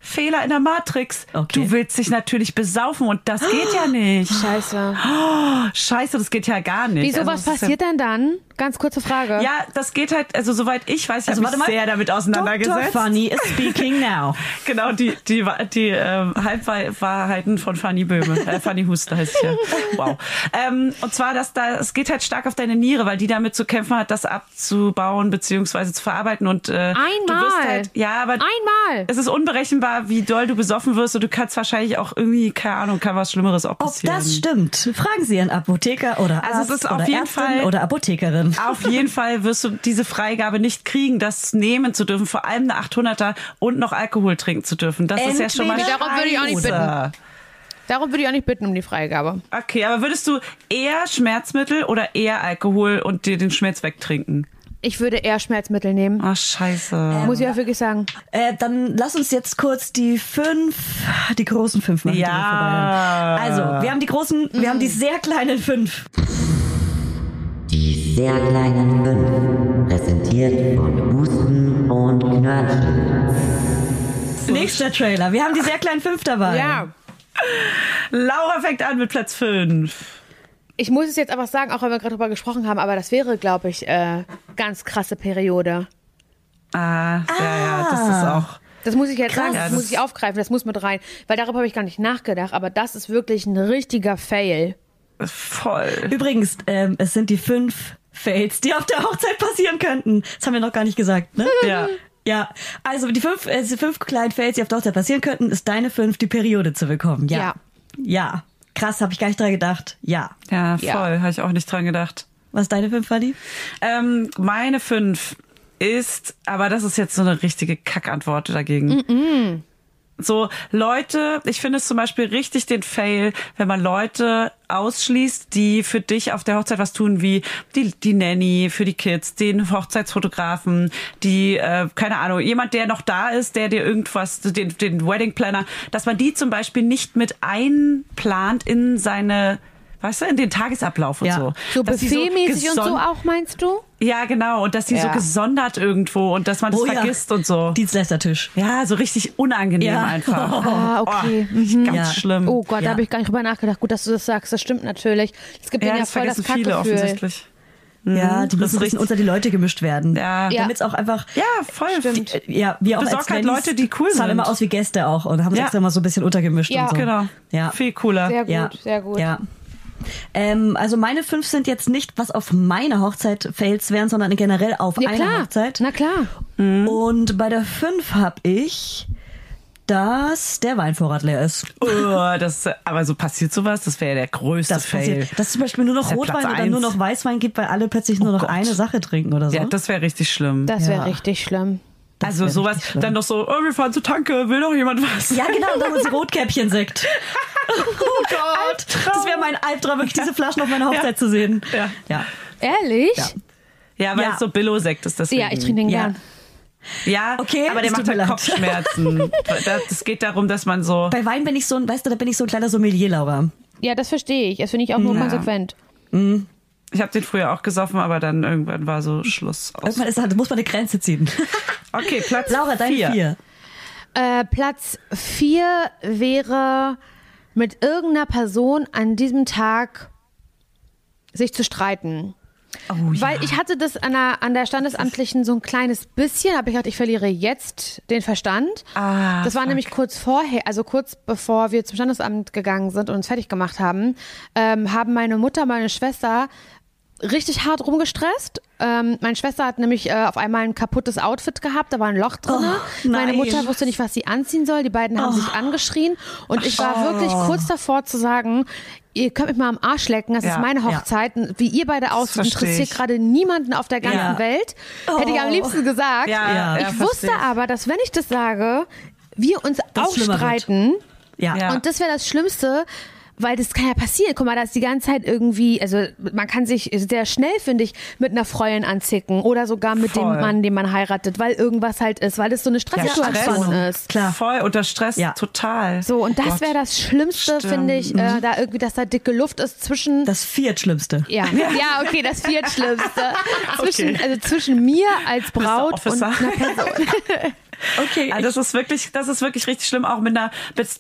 Fehler in der Matrix. Okay. Du willst dich natürlich besaufen und das geht ja nicht. Scheiße. Oh, scheiße, das geht ja gar nicht. Wieso, Also, was passiert denn dann? Ganz kurze Frage. Ja, das geht halt, also soweit ich weiß, ich Also habe mich mal. sehr damit Dr. auseinandergesetzt. Funny is speaking now. Genau, die, die, die ähm, Halbwahrheiten von Fanny Böhme. Äh, Fanny Huster heißt ja. Wow. Ähm, und zwar, dass da, es geht halt stark auf deine Niere, weil die damit zu kämpfen hat, das abzubauen beziehungsweise zu verarbeiten. Und äh, du Einmal. wirst halt, ja, aber Einmal. es ist unberechenbar, wie doll du besoffen wirst und du kannst wahrscheinlich auch irgendwie, keine Ahnung, kann was Schlimmeres auch Ob passieren. das stimmt, fragen Sie einen Apotheker oder Also es Arzt ist auf oder jeden Ärztin Fall- oder Apothekerin. Auf jeden Fall wirst du diese Freigabe nicht kriegen, das nehmen zu dürfen, vor allem eine 800er und noch Alkohol trinken zu dürfen. Das ist ja schon mal Entweder- Darum würde ich auch nicht scheiße. Darum würde ich auch nicht bitten um die Freigabe. Okay, aber würdest du eher Schmerzmittel oder eher Alkohol und dir den Schmerz wegtrinken? Ich würde eher Schmerzmittel nehmen. Ach, scheiße. Muss ich auch wirklich sagen. Äh, dann lass uns jetzt kurz die fünf, die großen fünf machen. die wir Ja. vorbei haben. Also, wir haben die großen, wir haben die sehr kleinen fünf. Die sehr kleinen fünf. Präsentiert von Husten und Knörnchen. Nächster Trailer. Wir haben die sehr kleinen fünf dabei. Ja. Laura fängt an mit Platz 5. Ich muss es jetzt einfach sagen, auch wenn wir gerade drüber gesprochen haben, aber das wäre, glaube ich, äh, ganz krasse Periode. Ah, ja, ja, das ist auch. Das muss ich jetzt Krass. sagen, Ja, das, das- muss ich aufgreifen, das muss mit rein. Weil darüber habe ich gar nicht nachgedacht, aber das ist wirklich ein richtiger Fail. Voll. Übrigens, ähm, es sind die fünf Fails, die auf der Hochzeit passieren könnten. Das haben wir noch gar nicht gesagt, ne? Ja. Ja, also die fünf, äh, die fünf kleinen Fails, die auf der Hochzeit passieren könnten, ist deine fünf, die Periode zu bekommen. Ja. Ja. Ja. Krass, habe ich gar nicht dran gedacht. Ja. Ja, voll. Ja. Habe ich auch nicht dran gedacht. Was ist deine fünf, Fadi? Ähm, meine 5 ist, aber das ist jetzt so eine richtige Kackantwort dagegen. So Leute, ich finde es zum Beispiel richtig den Fail, wenn man Leute ausschließt, die für dich auf der Hochzeit was tun, wie die, die Nanny für die Kids, den Hochzeitsfotografen, die, äh, keine Ahnung, jemand, der noch da ist, der dir irgendwas, den, den Wedding Planner, dass man die zum Beispiel nicht mit einplant in seine Weißt du, in den Tagesablauf und Ja. so. So Dass die buffetmäßig und so auch, meinst du? Ja, genau. Und dass die so Ja. gesondert irgendwo und dass man das Oh ja. vergisst und so. Dienstleistertisch. Ja, so richtig unangenehm Ja. einfach. Ah, okay. Oh, ganz Ja. schlimm. Oh Gott, Ja. da habe ich gar nicht drüber nachgedacht. Gut, dass du das sagst. Das stimmt natürlich. Es gibt ja, ja das voll das vergessen viele Kackgefühl. offensichtlich. Ja, die das müssen ist ein bisschen richtig. unter die Leute gemischt werden. Ja. Ja. Damit es auch einfach. Ja, voll. Stimmt. Ja, wir auch Besorgt als halt Leute, die cool sahen sind. immer aus wie Gäste auch und haben es Ja. extra mal so ein bisschen untergemischt Ja. und so. Genau. Ja. Viel cooler. Sehr gut, Ja. sehr gut. Ja. Ähm, also meine fünf sind jetzt nicht, was auf meiner Hochzeit Fails wären, sondern generell auf Ja, einer klar. Hochzeit. Na klar. Und bei der fünf habe ich, dass der Weinvorrat leer ist. Oh, das, aber so passiert sowas, das wäre ja der größte Das Fail. passiert, dass es zum Beispiel nur noch Das Rotwein oder nur noch Weißwein gibt, weil alle plötzlich nur noch Gott. eine Sache trinken oder so. Ja, das wäre richtig schlimm. Das wäre Ja. richtig schlimm. also wär sowas, dann doch so, oh, wir fahren zur Tanke, will noch jemand was? ja, genau, da muss Rotkäppchen-Sekt. Oh Gott. Das wäre mein Albtraum, wirklich diese Flaschen auf meiner Hochzeit Ja. zu sehen. Ja. Ja. Ehrlich? Ja. Ja, weil Ja. es so Billo-Sekt ist deswegen. Ja, ich trinke den Ja. gern. Ja, Okay, aber der macht halt. Kopfschmerzen. Es geht darum, dass man so... Bei Wein bin ich so ein, weißt du, da bin ich so ein kleiner Sommelier, Laura. Ja, das verstehe ich. Das finde ich auch nur Ja. konsequent. Ich habe den früher auch gesoffen, aber dann irgendwann war so Schluss aus. Irgendwann ist, halt- muss man eine Grenze ziehen. Okay, Platz Laura, vier. vier. Äh, Platz vier wäre mit irgendeiner Person an diesem Tag sich zu streiten. Oh, Weil ich hatte das an der, an der Standesamtlichen so ein kleines bisschen, habe ich gedacht, ich verliere jetzt den Verstand. Ah, das war fuck. nämlich kurz vorher, also kurz bevor wir zum Standesamt gegangen sind und uns fertig gemacht haben, ähm, haben meine Mutter, meine Schwester richtig hart rumgestresst. Ähm, meine Schwester hat nämlich äh, auf einmal ein kaputtes Outfit gehabt, da war ein Loch drin. Oh, meine. Mutter wusste nicht, was sie anziehen soll. Die beiden haben sich angeschrien und ich war wirklich kurz davor zu sagen, ihr könnt mich mal am Arsch lecken, das Ja, ist meine ja. Hochzeit. Wie ihr beide aussieht, interessiert gerade niemanden auf der ganzen Ja. Welt. Hätte ich am Oh. liebsten gesagt. Ja, Ja. ich ja, wusste aber, dass wenn ich das sage, wir uns Das. Ja. Ja. Und das wäre das Schlimmste, weil das kann ja passieren. Guck mal, da ist die ganze Zeit irgendwie, also man kann sich sehr schnell, finde ich, mit einer Freundin anzicken oder sogar mit Voll. dem Mann, den man heiratet, weil irgendwas halt ist, weil das so eine Stresssituation Stress. ist. Klar. Voll unter Stress, Ja. total. So, und das wäre das Schlimmste, finde ich, äh, da irgendwie, dass da dicke Luft ist zwischen Das Viertschlimmste. ja, ja, okay, das Viertschlimmste. Zwischen, Okay. also zwischen mir als Braut und einer Person. Okay. Ja, das ist wirklich, das ist wirklich richtig schlimm, auch mit einer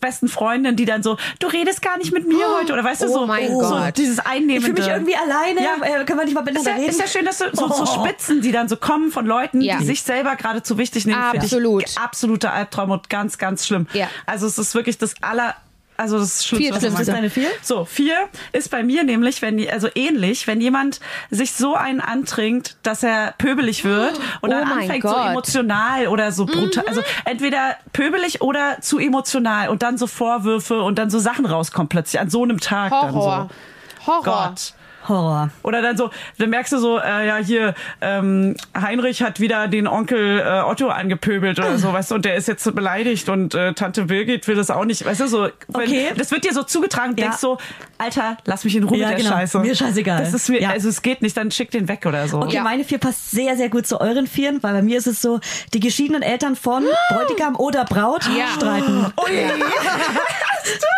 besten Freundin, die dann so, du redest gar nicht mit mir heute, oder weißt du, Oh so, mein so Gott. dieses ich Einnehmende. fühle mich irgendwie alleine. Ja. Äh, können wir nicht mal ist miteinander ja, reden? ist ja schön, dass du so, so Oh. Spitzen, die dann so kommen von Leuten, Ja. die sich selber gerade zu wichtig nehmen, finde Absolut. ich absoluter Albtraum und ganz, ganz schlimm. Ja. Also es ist wirklich das aller, also das Schlimmste, was man Viertschlimmste. machen Ist deine vier? So, vier ist bei mir nämlich, wenn die, also ähnlich, wenn jemand sich so einen antrinkt, dass er pöbelig wird und Oh dann anfängt so emotional oder so brutal, also entweder pöbelig oder zu emotional und dann so Vorwürfe und dann so Sachen rauskommen plötzlich an so einem Tag Horror. dann so. Horror. Gott. Horror. Oder dann so, dann merkst du so, äh, ja hier, ähm, Heinrich hat wieder den Onkel äh, Otto angepöbelt oder so, weißt du, und der ist jetzt so beleidigt und äh, Tante Birgit will das auch nicht, weißt du, so, wenn, Okay. das wird dir so zugetragen, Ja. denkst so, Alter, lass mich in Ruhe Ja, mit der genau. Scheiße. Mir scheißegal. Das ist mir, Ja. also es geht nicht, dann schick den weg oder so. Okay, Ja. meine vier passt sehr, sehr gut zu euren vieren, weil bei mir ist es so, die geschiedenen Eltern von Bräutigam oder Braut Ja. streiten. Ja.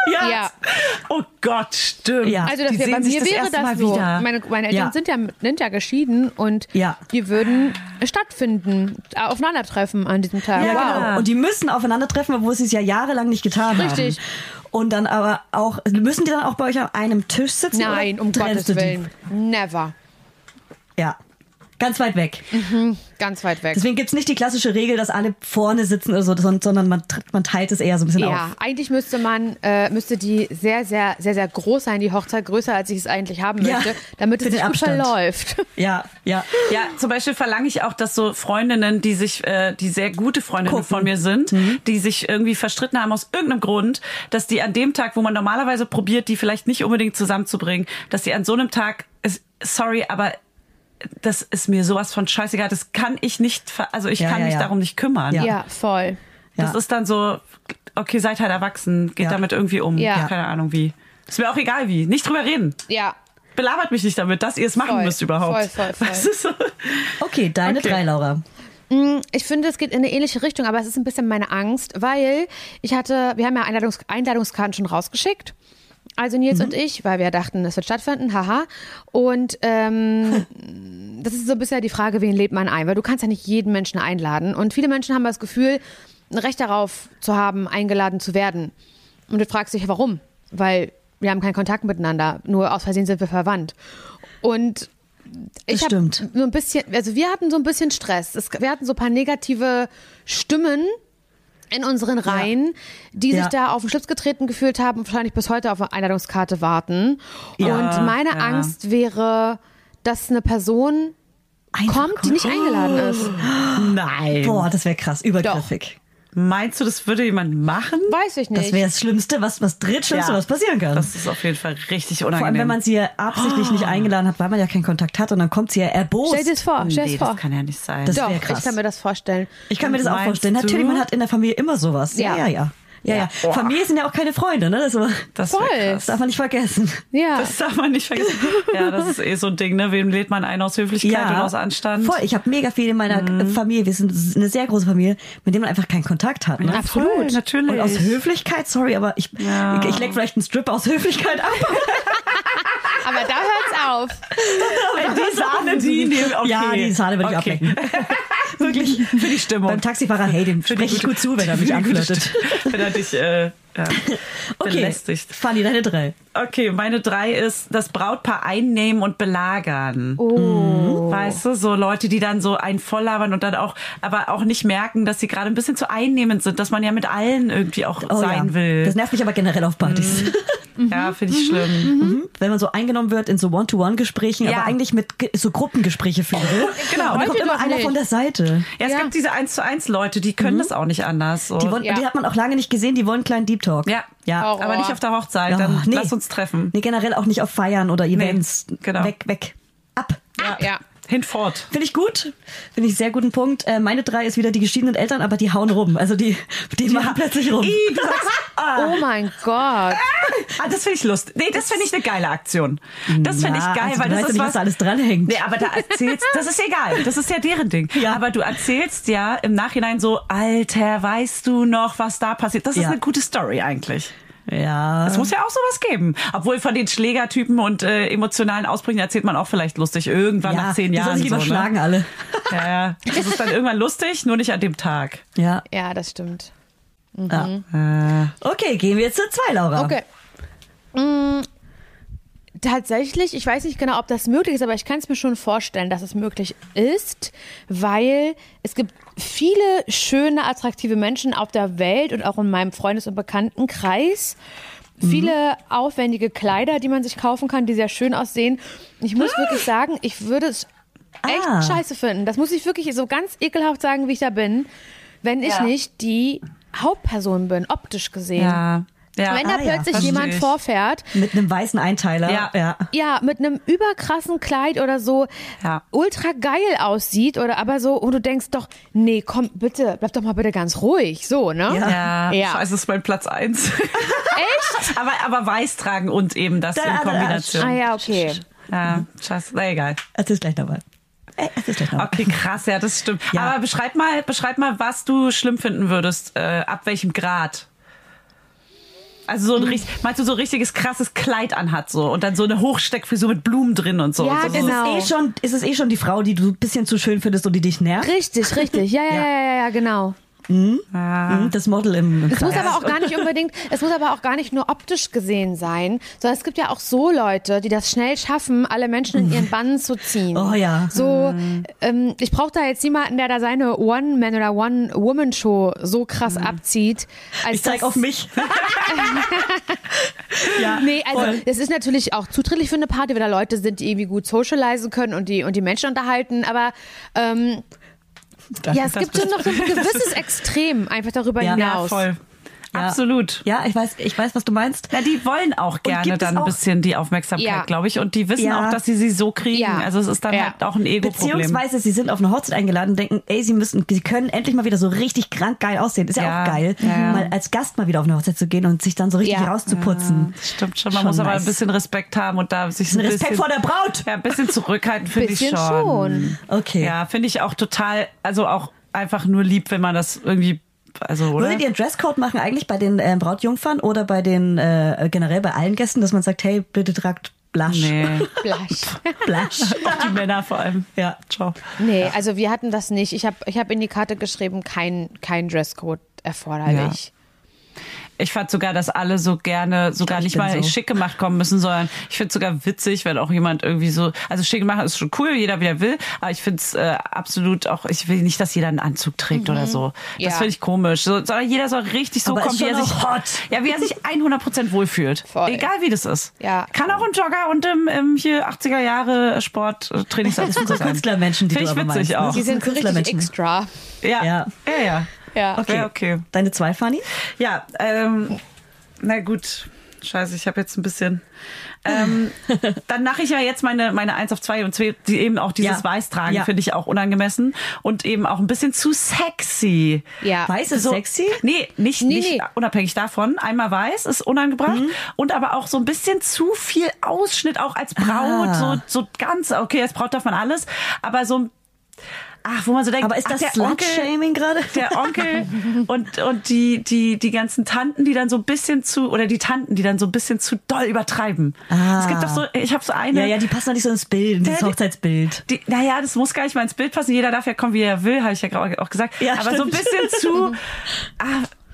Ja. Oh Gott, stimmt. Ja. Also das Die wär, bei mir das wäre erste das Mal so. wieder. Meine, meine Eltern Ja. sind, ja, sind ja geschieden und Ja. die würden stattfinden, äh, aufeinandertreffen an diesem Tag. Ja, wow. genau. Und die müssen aufeinandertreffen, obwohl sie es ja jahrelang nicht getan Richtig. haben. Und dann aber auch, müssen die dann auch bei euch an einem Tisch sitzen? Nein, oder um Gottes die? Willen. Never. Ja. Ganz weit weg. Ganz weit weg. Deswegen gibt's nicht die klassische Regel, dass alle vorne sitzen oder so, sondern man, man teilt es eher so ein bisschen Ja, auf. eigentlich müsste man, äh, müsste die sehr, sehr, sehr, sehr groß sein, die Hochzeit, größer als ich es eigentlich haben Ja, möchte, damit für es sich gut verläuft. Ja, ja. Ja, zum Beispiel verlange ich auch, dass so Freundinnen, die sich, äh, die sehr gute Freundinnen Gucken. von mir sind, Mhm. die sich irgendwie verstritten haben aus irgendeinem Grund, dass die an dem Tag, wo man normalerweise probiert, die vielleicht nicht unbedingt zusammenzubringen, dass die an so einem Tag, sorry, aber das ist mir sowas von scheißegal. Das kann ich nicht, also ich Ja, kann ja, mich ja. darum nicht kümmern. Ja. Ja, voll. Das Ja. ist dann so, okay, seid halt erwachsen, geht Ja. damit irgendwie um. Ja. Keine Ahnung wie. Ist mir auch egal wie. Nicht drüber reden. Ja. Belabert mich nicht damit, dass ihr es machen Voll. müsst überhaupt. Voll, voll, voll. So. Okay, deine Okay. drei, Laura. Ich finde, es geht in eine ähnliche Richtung, aber es ist ein bisschen meine Angst, weil ich hatte, wir haben ja Einladungs Einladungskarten schon rausgeschickt. Also Nils und ich, weil wir dachten, es wird stattfinden, haha. Und ähm, das ist so ein bisschen die Frage, wen lädt man ein? Weil du kannst ja nicht jeden Menschen einladen. Und viele Menschen haben das Gefühl, ein Recht darauf zu haben, eingeladen zu werden. Und du fragst dich, warum? Weil wir haben keinen Kontakt miteinander, nur aus Versehen sind wir verwandt. Und ich Das hab stimmt. so ein bisschen, also wir hatten so ein bisschen Stress. Es, wir hatten so ein paar negative Stimmen in unseren Reihen, die Ja. sich da auf den Schlips getreten gefühlt haben und wahrscheinlich bis heute auf eine Einladungskarte warten. Ja. Und meine Ja. Angst wäre, dass eine Person Einfach kommt, die nicht eingeladen ist. Nein. Boah, das wäre krass, übergriffig. Meinst du, das würde jemand machen? Weiß ich nicht. Das wäre das Schlimmste, was, was drittschlimmste, Ja. was passieren kann. Das ist auf jeden Fall richtig unangenehm. Vor allem, wenn man sie ja absichtlich nicht eingeladen hat, weil man ja keinen Kontakt hat und dann kommt sie ja erbost. Stell dir das vor, stell dir nee, das vor. das kann ja nicht sein. Das Doch, krass. ich kann mir das vorstellen. Ich kann mir das auch vorstellen. du? Natürlich, man hat in der Familie immer sowas. Ja, Ja. ja, ja. Ja, ja. Boah. Familie sind ja auch keine Freunde, ne? Das, das Voll. das darf man nicht vergessen. Ja. Das darf man nicht vergessen. Ja, das ist eh so ein Ding, ne? Wem lädt man ein aus Höflichkeit und aus Anstand? Voll. Ich habe mega viel in meiner äh, Familie. Wir sind eine sehr große Familie, mit dem man einfach keinen Kontakt hat. Ne? Ja, voll, natürlich. Und aus Höflichkeit, sorry, aber ich, Ja. ich, ich leck vielleicht einen Strip aus Höflichkeit ab. Aber da hört's auf. die Sahne, die nehmen, okay. Ja, die Sahne würde ich Okay. ablecken. Wirklich. Für die Stimmung. Beim Taxifahrer, hey, dem die spreche ich gut zu, wenn er mich die anflirtet. Wenn er dich äh, ja, Okay, belästigt. Fanny, deine drei. Okay, meine drei ist das Brautpaar einnehmen und belagern. Oh. Weißt du, so Leute, die dann so einen volllabern und dann auch, aber auch nicht merken, dass sie gerade ein bisschen zu einnehmend sind, dass man ja mit allen irgendwie auch Oh, sein ja. will. Das nervt mich aber generell auf Partys. ja, finde ich schlimm. Mhm. Wenn man so eingenommen wird in so One-to-One-Gesprächen, Ja. aber eigentlich mit so Gruppengespräche führen will. Genau. Und dann kommt immer einer nicht. von der Seite. Ja, es Ja. gibt diese eins zu eins Leute, die können das auch nicht anders. So. Die, wollen, Ja. die hat man auch lange nicht gesehen, die wollen einen kleinen Deep Talk. ja, Ja. Horror. aber nicht auf der Hochzeit. Dann Ja, nee. lass uns treffen. Nee, generell auch nicht auf Feiern oder Events. genau. Weg, weg. Ab. Ja. Hinfort. Finde ich gut. Finde ich sehr guten Punkt. Äh, meine drei ist wieder die geschiedenen Eltern, aber die hauen rum. Also die, die machen plötzlich rum. Du sagst, ah, Oh mein Gott. ah, das finde ich lustig. Nee, das finde ich eine geile Aktion. Das finde ich geil, also weil du das ist nicht, was was alles dranhängt. Nee, aber da erzählst, das ist egal. Das ist ja deren Ding. Ja. Aber du erzählst ja im Nachhinein so, Alter, weißt du noch, was da passiert? Das ist Ja. eine gute Story eigentlich. Ja. Es muss ja auch sowas geben. Obwohl von den Schlägertypen und äh, emotionalen Ausbrüchen erzählt man auch vielleicht lustig irgendwann ja, nach zehn die Jahren. sollen sich so, lieber ne? schlagen alle. Ja, ja. Das ist dann irgendwann lustig, nur nicht an dem Tag. Ja. Ja, das stimmt. ja. Okay, gehen wir zur zwei, Laura. Okay. Tatsächlich, ich weiß nicht genau, ob das möglich ist, aber ich kann es mir schon vorstellen, dass es möglich ist, weil es gibt viele schöne, attraktive Menschen auf der Welt und auch in meinem Freundes- und Bekanntenkreis. Viele aufwendige Kleider, die man sich kaufen kann, die sehr schön aussehen. Ich muss wirklich sagen, ich würde es echt Ah. scheiße finden. Das muss ich wirklich so ganz ekelhaft sagen, wie ich da bin, wenn ich nicht die Hauptperson bin, optisch gesehen. Ja. Ja. Wenn da Ah, ja, plötzlich verstehe jemand ich. vorfährt, Mit einem weißen Einteiler. Ja. ja. ja, mit einem überkrassen Kleid oder so Ja. ultra geil aussieht oder aber so, und du denkst doch, nee, komm, bitte, bleib doch mal bitte ganz ruhig, so, ne? Ja, Ja. scheiße, das ist mein Platz eins. Echt? aber, aber weiß tragen und eben das Da- in da- da- Kombination. Ah ja, okay. Ja, scheiße, na egal. Erzähl's gleich nochmal. Äh, Erzähl's gleich nochmal. Okay, krass, ja, das stimmt. Ja. Aber beschreib mal, beschreib mal, was du schlimm finden würdest, äh, ab welchem Grad. Also so ein richtig, meinst du so ein richtiges krasses Kleid anhat so und dann so eine Hochsteckfrisur mit Blumen drin und so. Ja, so, so. genau. Ist, eh schon, ist es eh schon die Frau, die du ein bisschen zu schön findest und die dich nervt? Richtig, richtig. Ja, ja, ja, ja, ja, genau. Mhm, Das Model im, Es muss aber auch gar nicht unbedingt, es muss aber auch gar nicht nur optisch gesehen sein, sondern es gibt ja auch so Leute, die das schnell schaffen, alle Menschen in ihren Bann zu ziehen. Oh ja. So, ähm, ich brauche da jetzt niemanden, der da seine One-Man- oder One-Woman-Show so krass abzieht. Als Ich zeig auf mich. ja, Nee, also voll. es ist natürlich auch zuträglich für eine Party, wenn da Leute sind, die irgendwie gut socialisen können und die, und die Menschen unterhalten, aber ähm, ja, es das gibt schon noch so ein gewisses Extrem einfach darüber Ja. ja, hinaus. voll. Ja. Absolut. Ja, ich weiß, ich weiß, was du meinst. Na, die wollen auch gerne dann ein bisschen die Aufmerksamkeit, Ja. glaube ich. Und die wissen Ja. auch, dass sie sie so kriegen. Ja. Also es ist dann Ja. halt auch ein Ego-Problem. Beziehungsweise sie sind auf eine Hochzeit eingeladen und denken, ey, sie müssen, sie können endlich mal wieder so richtig krank geil aussehen. Ist ja, Ja. auch geil, mal als Gast mal wieder auf eine Hochzeit zu gehen und sich dann so richtig Ja. rauszuputzen. Das stimmt schon. Man Schon muss aber nice. ein bisschen Respekt haben und da sich so ein Respekt bisschen, vor der Braut. Ja, ein bisschen zurückhalten finde ich Bisschen schon. schon. Okay. Ja, finde ich auch total, also auch einfach nur lieb, wenn man das irgendwie, also, oder? Würdet ihr einen Dresscode machen eigentlich bei den äh, Brautjungfern oder bei den äh, generell bei allen Gästen, dass man sagt, hey, bitte tragt Blush. Nee. Blush. Blush. Auch die Männer vor allem. Ja. Ciao. Nee, also wir hatten das nicht. Ich habe ich hab in die Karte geschrieben, kein, kein Dresscode erforderlich. Ich fand sogar, dass alle so gerne, sogar Ich nicht mal so. schick gemacht kommen müssen, sondern ich finde sogar witzig, wenn auch jemand irgendwie so, also schick gemacht ist schon cool, jeder wie er will, aber ich finde es äh, absolut auch, ich will nicht, dass jeder einen Anzug trägt oder so. Das Ja. finde ich komisch. So, sondern jeder soll richtig so Aber kommen, ist wie er sich, hot. ja, wie er sich 100% wohlfühlt. Voll. Egal wie das ist. Ja. Kann auch ein Jogger und im, im hier 80er Jahre Sport Trainingsanzug So sein. Künstlermenschen, die Finde du ich aber witzig meinst, ne? auch. Die sind so richtig Künstlermenschen. extra. Ja. Ja. Ja, ja. Ja. Okay. Okay. Deine zwei, Fanny? Ja, ähm, na gut. Scheiße, ich habe jetzt ein bisschen. Ähm, dann mache ich ja jetzt meine, meine 1 auf 2 und 2, die eben auch dieses Ja. Weiß tragen, Ja. finde ich auch unangemessen und eben auch ein bisschen zu sexy. Ja. Weiß ist So- sexy? Nee, nicht, Nee, nicht nee. unabhängig davon. Einmal weiß ist unangebracht Mhm. und aber auch so ein bisschen zu viel Ausschnitt, auch als Braut. Ah. So, so ganz, okay, als Braut darf man alles, aber so, ach, wo man so denkt, Aber ist das der Onkel, Slut-Shaming gerade? der Onkel und, und die, die, die ganzen Tanten, die dann so ein bisschen zu, oder die Tanten, die dann so ein bisschen zu doll übertreiben. Ah. Es gibt doch so, ich habe so eine. Ja, ja, die passen doch nicht so ins Bild, in dieses Der- Hochzeitsbild. Die, naja, das muss gar nicht mal ins Bild passen. Jeder darf ja kommen, wie er will, habe ich ja gerade auch gesagt. Ja, Aber so ein stimmt. bisschen zu, ah,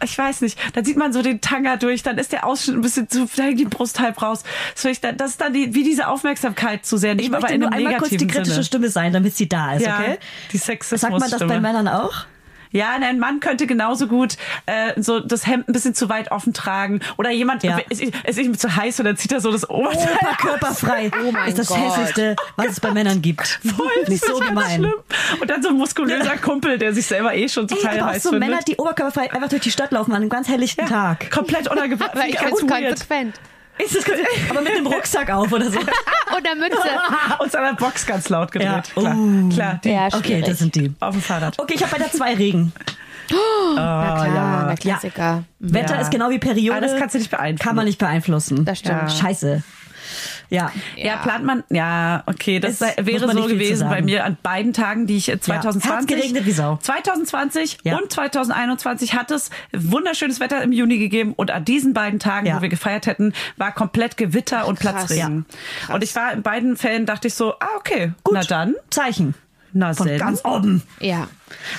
ich weiß nicht, dann sieht man so den Tanga durch, dann ist der Ausschnitt ein bisschen zu, da hängt die Brust halb raus. Das, ist dann die, wie diese Aufmerksamkeit zu sehr, nicht Ich aber in nur einem einmal kurz die kritische Sinne. Stimme sein, damit sie da ist, Ja, okay? die Sexismus Sagt man das bei Männern auch? Ja, ein Mann könnte genauso gut äh, so das Hemd ein bisschen zu weit offen tragen oder jemand Ja. es ist, ist ihm zu heiß und dann zieht er so das Oberteil. Oberkörperfrei Oh mein ist das Gott. hässlichste, was es bei Männern gibt. Voll, das Nicht so gemein. Schlimm. Und dann so ein muskulöser Kumpel, der sich selber eh schon Ey, total aber auch heiß so findet. Männer, die oberkörperfrei einfach durch die Stadt laufen an einem ganz helllichten Tag. Komplett unangebracht. Ganz konsequent. Ist das aber mit dem Rucksack auf oder so. Und der Mütze. Und seiner Box ganz laut gedreht. Ja. Klar, Oh. klar. Die Ja, Okay, das sind die. auf dem Fahrrad. Okay, ich habe bei der zwei Regen. Na klar, der Klassiker. Wetter Ja. ist genau wie Periode. Ah, das kannst du nicht beeinflussen. Kann man nicht beeinflussen. Das stimmt. Ja. Scheiße. Ja. Ja, plant man, ja, okay, das Es wäre so gewesen bei mir an beiden Tagen, die ich äh, 2020, Hat's geregnet wie Sau. 2020 Ja. und 2021 hat es wunderschönes Wetter im Juni gegeben und an diesen beiden Tagen, Ja. wo wir gefeiert hätten, war komplett Gewitter und Krass. Platzregen. Und ich war in beiden Fällen, dachte ich so, ah, okay, Gut. na dann. Zeichen. Na, Von selten. ganz oben. Ja.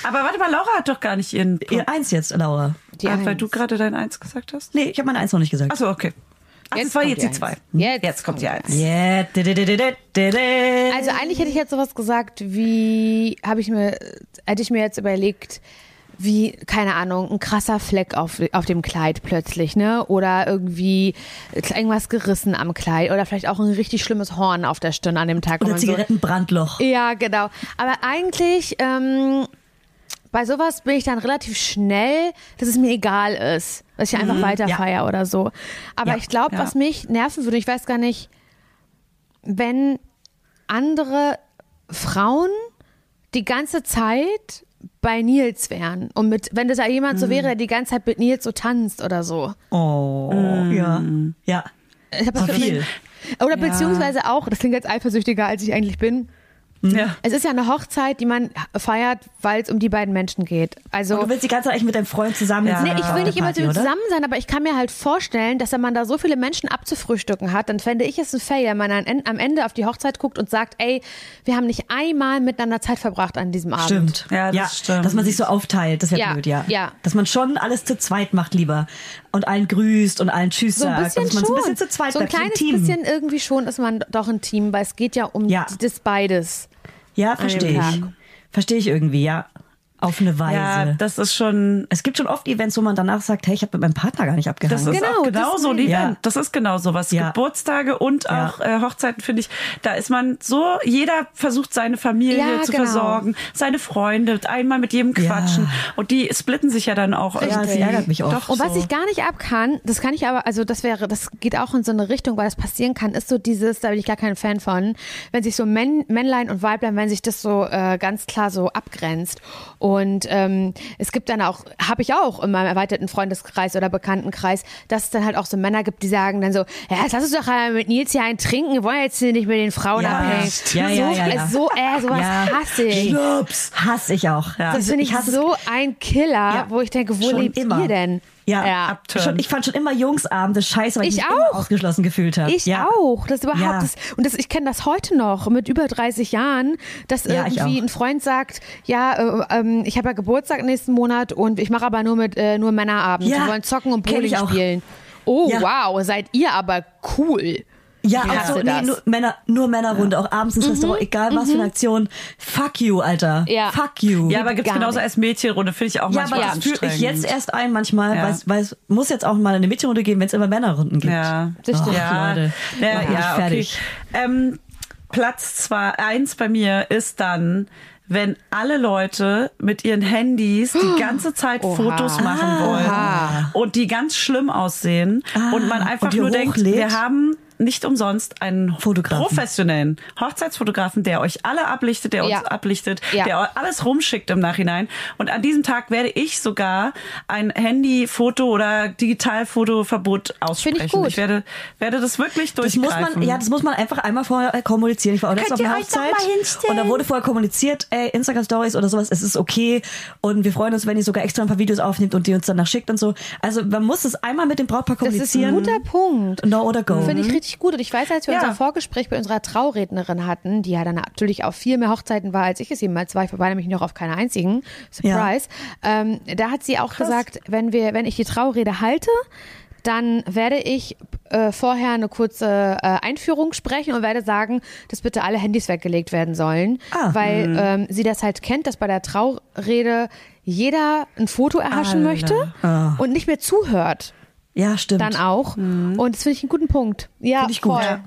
Aber warte mal, Laura hat doch gar nicht ihren Ihr eins jetzt, Laura. Die Ah, weil Eins. du gerade dein Eins gesagt hast. Nee, ich habe meine eins noch nicht gesagt. Achso, okay. Jetzt das war kommt jetzt die die zwei. Eins. Jetzt jetzt kommt die Eins. Yeah. Also eigentlich hätte ich jetzt sowas gesagt, wie habe ich mir, hätte ich mir jetzt überlegt, wie, keine Ahnung, ein krasser Fleck auf, auf dem Kleid plötzlich, ne? Oder irgendwie irgendwas gerissen am Kleid oder vielleicht auch ein richtig schlimmes Horn auf der Stirn an dem Tag. Oder man so- Zigarettenbrandloch. Ja, genau. Aber eigentlich, ähm, bei sowas bin ich dann relativ schnell, dass es mir egal ist, dass ich einfach weiter ja. feier oder so. Aber Ja, ich glaube, ja. was mich nerven würde, ich weiß gar nicht, wenn andere Frauen die ganze Zeit bei Nils wären und mit, wenn das ja jemand so wäre, der die ganze Zeit mit Nils so tanzt oder so. Oh, ja. Ja. Ich hab das Gefühl- viel. Oder beziehungsweise auch, das klingt jetzt eifersüchtiger, als ich eigentlich bin. Ja. Es ist ja eine Hochzeit, die man feiert, weil es um die beiden Menschen geht. Also Und du willst die ganze Zeit eigentlich mit deinem Freund zusammen Ja. Nee, ich will nicht immer oder? zusammen sein, aber ich kann mir halt vorstellen, dass wenn man da so viele Menschen abzufrühstücken hat, dann fände ich es ein Fail, wenn man an- am Ende auf die Hochzeit guckt und sagt, ey, wir haben nicht einmal miteinander Zeit verbracht an diesem Abend. Stimmt. Ja, das stimmt. Dass man sich so aufteilt, das wäre Ja, blöd, ja. ja. Dass man schon alles zu zweit macht lieber. Und allen grüßt und allen Tschüss So ein sagt. bisschen dass man schon. so ein bisschen zu zweit so ein kleines Team. bisschen irgendwie schon ist man doch ein Team, weil es geht ja um Ja. das beides. Ja, verstehe ich. Verstehe ich irgendwie, ja. Auf eine Weise. Ja, das ist schon. es gibt schon oft Events, wo man danach sagt, hey, ich habe mit meinem Partner gar nicht abgehangen. Das ist Genau, auch das genau so ein. Event. Ja. Das ist genau sowas. Ja. Geburtstage und Ja. auch äh, Hochzeiten, finde ich, da ist man so, jeder versucht seine Familie Ja, zu genau. versorgen, seine Freunde, einmal mit jedem Ja. quatschen. Und die splitten sich ja dann auch. ja, das ärgert mich auch. Doch Und was so. ich gar nicht ab kann, das kann ich aber, also das wäre, das geht auch in so eine Richtung, weil das passieren kann, ist so dieses, da bin ich gar kein Fan von, wenn sich so Männ, Männlein und Weiblein, wenn sich das so äh, ganz klar so abgrenzt. Und ähm, es gibt dann auch, habe ich auch in meinem erweiterten Freundeskreis oder Bekanntenkreis, dass es dann halt auch so Männer gibt, die sagen dann so, ja, jetzt lass uns doch mit Nils hier einen trinken, wir wollen jetzt hier nicht mit den Frauen Ja, abhängen. ja, ja, so, ja, ja. so, äh, sowas Ja. hasse ich. Schnups. Hasse ich auch. Ja. Das finde ich, es- so ein Killer, Ja, wo ich denke, wo schon lebt immer. ihr denn? Ja, ja. Abturn. Schon, ich fand schon immer Jungsabende scheiße, weil ich, Ich mich immer auch. ausgeschlossen gefühlt habe. Ich ja. auch. Das überhaupt Ja. das, und das, ich kenne das heute noch mit über 30 Jahren, dass Ja, irgendwie ein Freund sagt, ja, äh, ähm, ich habe ja Geburtstag nächsten Monat und ich mache aber nur mit äh, nur Männerabend. Ja, Wir wollen zocken und Bowling spielen. Oh wow, seid ihr aber cool. Ja, Ich auch so, nee, nur Männer, nur Männerrunde, auch abends ins Restaurant, egal was für eine Aktion. Fuck you, Alter. Ja. Fuck you. Ja, aber gibt's Gar genauso nicht. als Mädchenrunde, finde ich auch Ja, manchmal aber das fühle ich jetzt erst ein manchmal, Ja. weil es- weil es muss jetzt auch mal eine Mädchenrunde geben, wenn es immer Männerrunden gibt. Ja, Das stimmt. ja, Leute. ja, ja okay. fertig. Ähm, Platz zwei, eins bei mir ist dann, wenn alle Leute mit ihren Handys die ganze Zeit Oha. Fotos machen wollen Oha. und die ganz schlimm aussehen und man einfach und nur denkt, wir haben nicht umsonst einen Fotografen. professionellen Hochzeitsfotografen, der euch alle ablichtet, der Ja. uns ablichtet, Ja. der euch alles rumschickt im Nachhinein. Und an diesem Tag werde ich sogar ein Handyfoto oder Digitalfotoverbot aussprechen. gut. Ich werde, werde das wirklich Das muss durchgreifen. man, ja, das muss man einfach einmal vorher äh, kommunizieren. Ich war auch letztens auf einer doch Hochzeit und da wurde vorher kommuniziert, ey, Instagram Stories oder sowas, es ist okay und wir freuen uns, wenn ihr sogar extra ein paar Videos aufnimmt und die uns danach schickt und so. Also man muss es einmal mit dem Brautpaar Das ist ein kommunizieren. guter Punkt. No oder go. Finde ich richtig gut. Und ich weiß, als wir Ja. unser Vorgespräch bei unserer Traurednerin hatten, die ja dann natürlich auf viel mehr Hochzeiten war, als ich es jemals war, ich war nämlich noch auf keiner einzigen, Surprise, ähm, da hat sie auch gesagt, wenn wir, wenn ich die Traurede halte, dann werde ich äh, vorher eine kurze äh, Einführung sprechen und werde sagen, dass bitte alle Handys weggelegt werden sollen, Ah. weil ähm, sie das halt kennt, dass bei der Traurede jeder ein Foto erhaschen Alle. möchte Ah. und nicht mehr zuhört Ja, stimmt. dann auch. Und das finde ich einen guten Punkt. Ja, Finde ich gut. voll. Ja.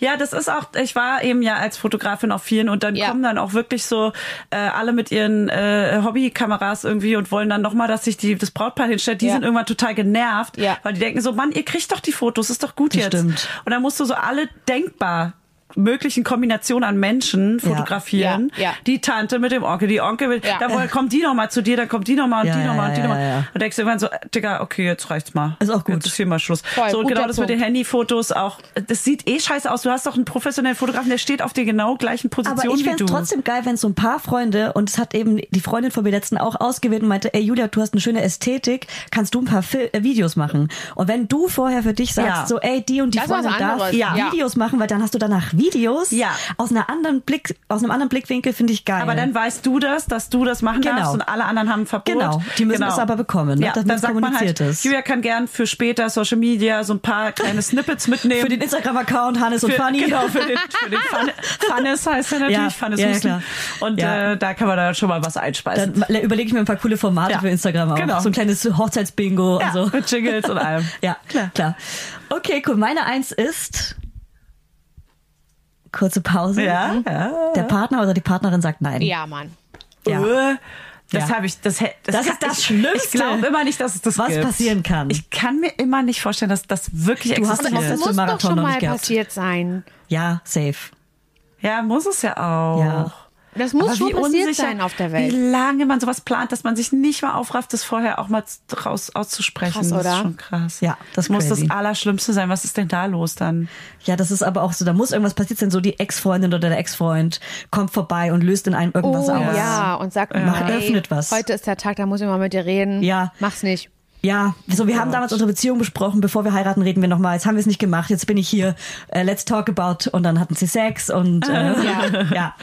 Ja, das ist auch, ich war eben ja als Fotografin auf vielen und dann Ja. kommen dann auch wirklich so äh, alle mit ihren äh, Hobbykameras irgendwie und wollen dann nochmal, dass sich die, das Brautpaar hinstellt. Die Ja. sind irgendwann total genervt, Ja. weil die denken so, Mann, ihr kriegt doch die Fotos, ist doch gut Das jetzt. stimmt. Und dann musst du so alle denkbar möglichen Kombinationen an Menschen fotografieren. Ja, ja. Die Tante mit dem Onkel, die Onkel mit, Ja. dann kommt die nochmal zu dir, dann kommt die nochmal und Ja, die nochmal ja, und die ja, nochmal. ja, ja. Und denkst du irgendwann so, Digga, okay, jetzt reicht's mal. Ist auch gut. Jetzt ist hier mal Schluss. Voll, so, und genau das mit den Punkt. Handyfotos auch. Das sieht eh scheiße aus. Du hast doch einen professionellen Fotografen, der steht auf der genau gleichen Position Aber ich wie du. trotzdem geil, wenn so ein paar Freunde, und es hat eben die Freundin von mir letzten auch ausgewählt und meinte, ey Julia, du hast eine schöne Ästhetik, kannst du ein paar Fil äh, Videos machen. Und wenn du vorher für dich sagst, Ja. so ey, die und die Das Freundin darf. Ja. Videos machen, weil dann hast du danach Videos Ja. aus einer anderen Blick, aus einem anderen Blickwinkel, finde ich geil. aber dann weißt du das, dass du das machen Genau. darfst und alle anderen haben Verbot. Genau. Die müssen es aber bekommen, ne? Ja, Dass dann sagt man halt, ist. Julia kann gern für später Social Media so ein paar kleine Snippets mitnehmen. für den Instagram-Account Hannes und Für- Fanny. Genau, für den, für den Fun, Funnes heißt er natürlich, Ja, Funnes ja, klar. Und Ja. äh, da kann man dann schon mal was einspeisen. Dann überlege ich mir ein paar coole Formate Ja. für Instagram auch. Genau. So ein kleines Hochzeitsbingo ja, und so. mit Jingles und allem. Ja, klar. klar. Okay, cool. Meine Eins ist kurze Pause. Ja, ja. Der Partner oder die Partnerin sagt nein. Ja, Mann. Ja. Äh, Das Ja. habe ich, das, Das kann- ist das ich, Schlimmste. Ich glaube immer nicht, dass es das Was gibt. passieren kann. Ich kann mir immer nicht vorstellen, dass das wirklich Du hast existiert. doch Das muss doch Marathon schon noch mal passiert sein. Ja, safe. Ja, muss es ja auch. Ja. Das muss Aber schon wie passiert unsicher, sein auf der Wie Welt. lange man sowas plant, dass man sich nicht mal aufrafft, das vorher auch mal raus auszusprechen. Krass, Das oder? ist schon krass. Ja, das ist muss crazy. das Allerschlimmste sein. Was ist denn da los dann? Ja, das ist aber auch so, da muss irgendwas passiert sein, so die Ex-Freundin oder der Ex-Freund kommt vorbei und löst in einem irgendwas Oh aus. ja, und sagt, Mach- hey, öffnet was. heute ist der Tag, da muss ich mal mit dir reden. Ja. Mach's nicht. Ja, so wir haben damals unsere Beziehung besprochen, bevor wir heiraten, reden wir nochmal. Jetzt haben wir es nicht gemacht, jetzt bin ich hier, äh, let's talk about und dann hatten sie Sex und äh, ja. ja.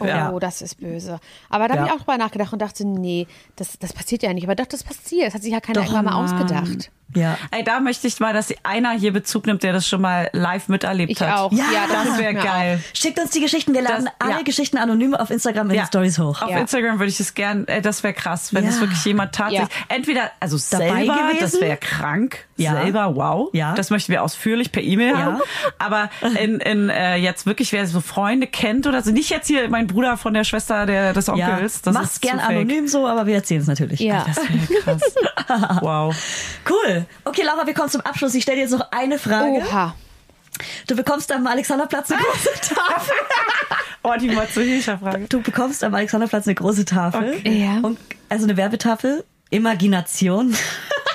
Oh, Ja. das ist böse. Aber da habe Ja. ich auch drüber nachgedacht und dachte, nee, das, das passiert ja nicht. Aber doch, das passiert. Das hat sich ja keiner Doch, irgendwann mal Mann. ausgedacht. Ja. Ey, da möchte ich mal, dass einer hier Bezug nimmt, der das schon mal live miterlebt Ich hat. auch. Ja, das Das ist wäre geil. Schickt uns die Geschichten. Wir laden Das- alle ja. Geschichten anonym auf Instagram in die Stories hoch. Auf Ja. Instagram würde ich es gern, äh, das wäre krass, wenn Ja. es wirklich jemand tatsächlich, Ja. entweder, also Dabei selber, gewesen? das wäre krank, Ja. selber, wow, Ja. das möchten wir ausführlich per E-Mail Ja. haben, aber in, in äh, jetzt wirklich, wer so Freunde kennt oder so, nicht jetzt hier mein Bruder von der Schwester der, des Ja. Onkels, das Mach's ist gern anonym so, aber wir erzählen es natürlich. Ja. Das wäre krass. wow. Cool. Okay, Laura, wir kommen zum Abschluss. Ich stelle dir jetzt noch eine Frage. Oha. Du bekommst am Alexanderplatz eine große Tafel. Oh, die Matsuhisha-Frage. Du bekommst am Alexanderplatz eine große Tafel. Okay. Ja. Und, also eine Werbetafel. Imagination.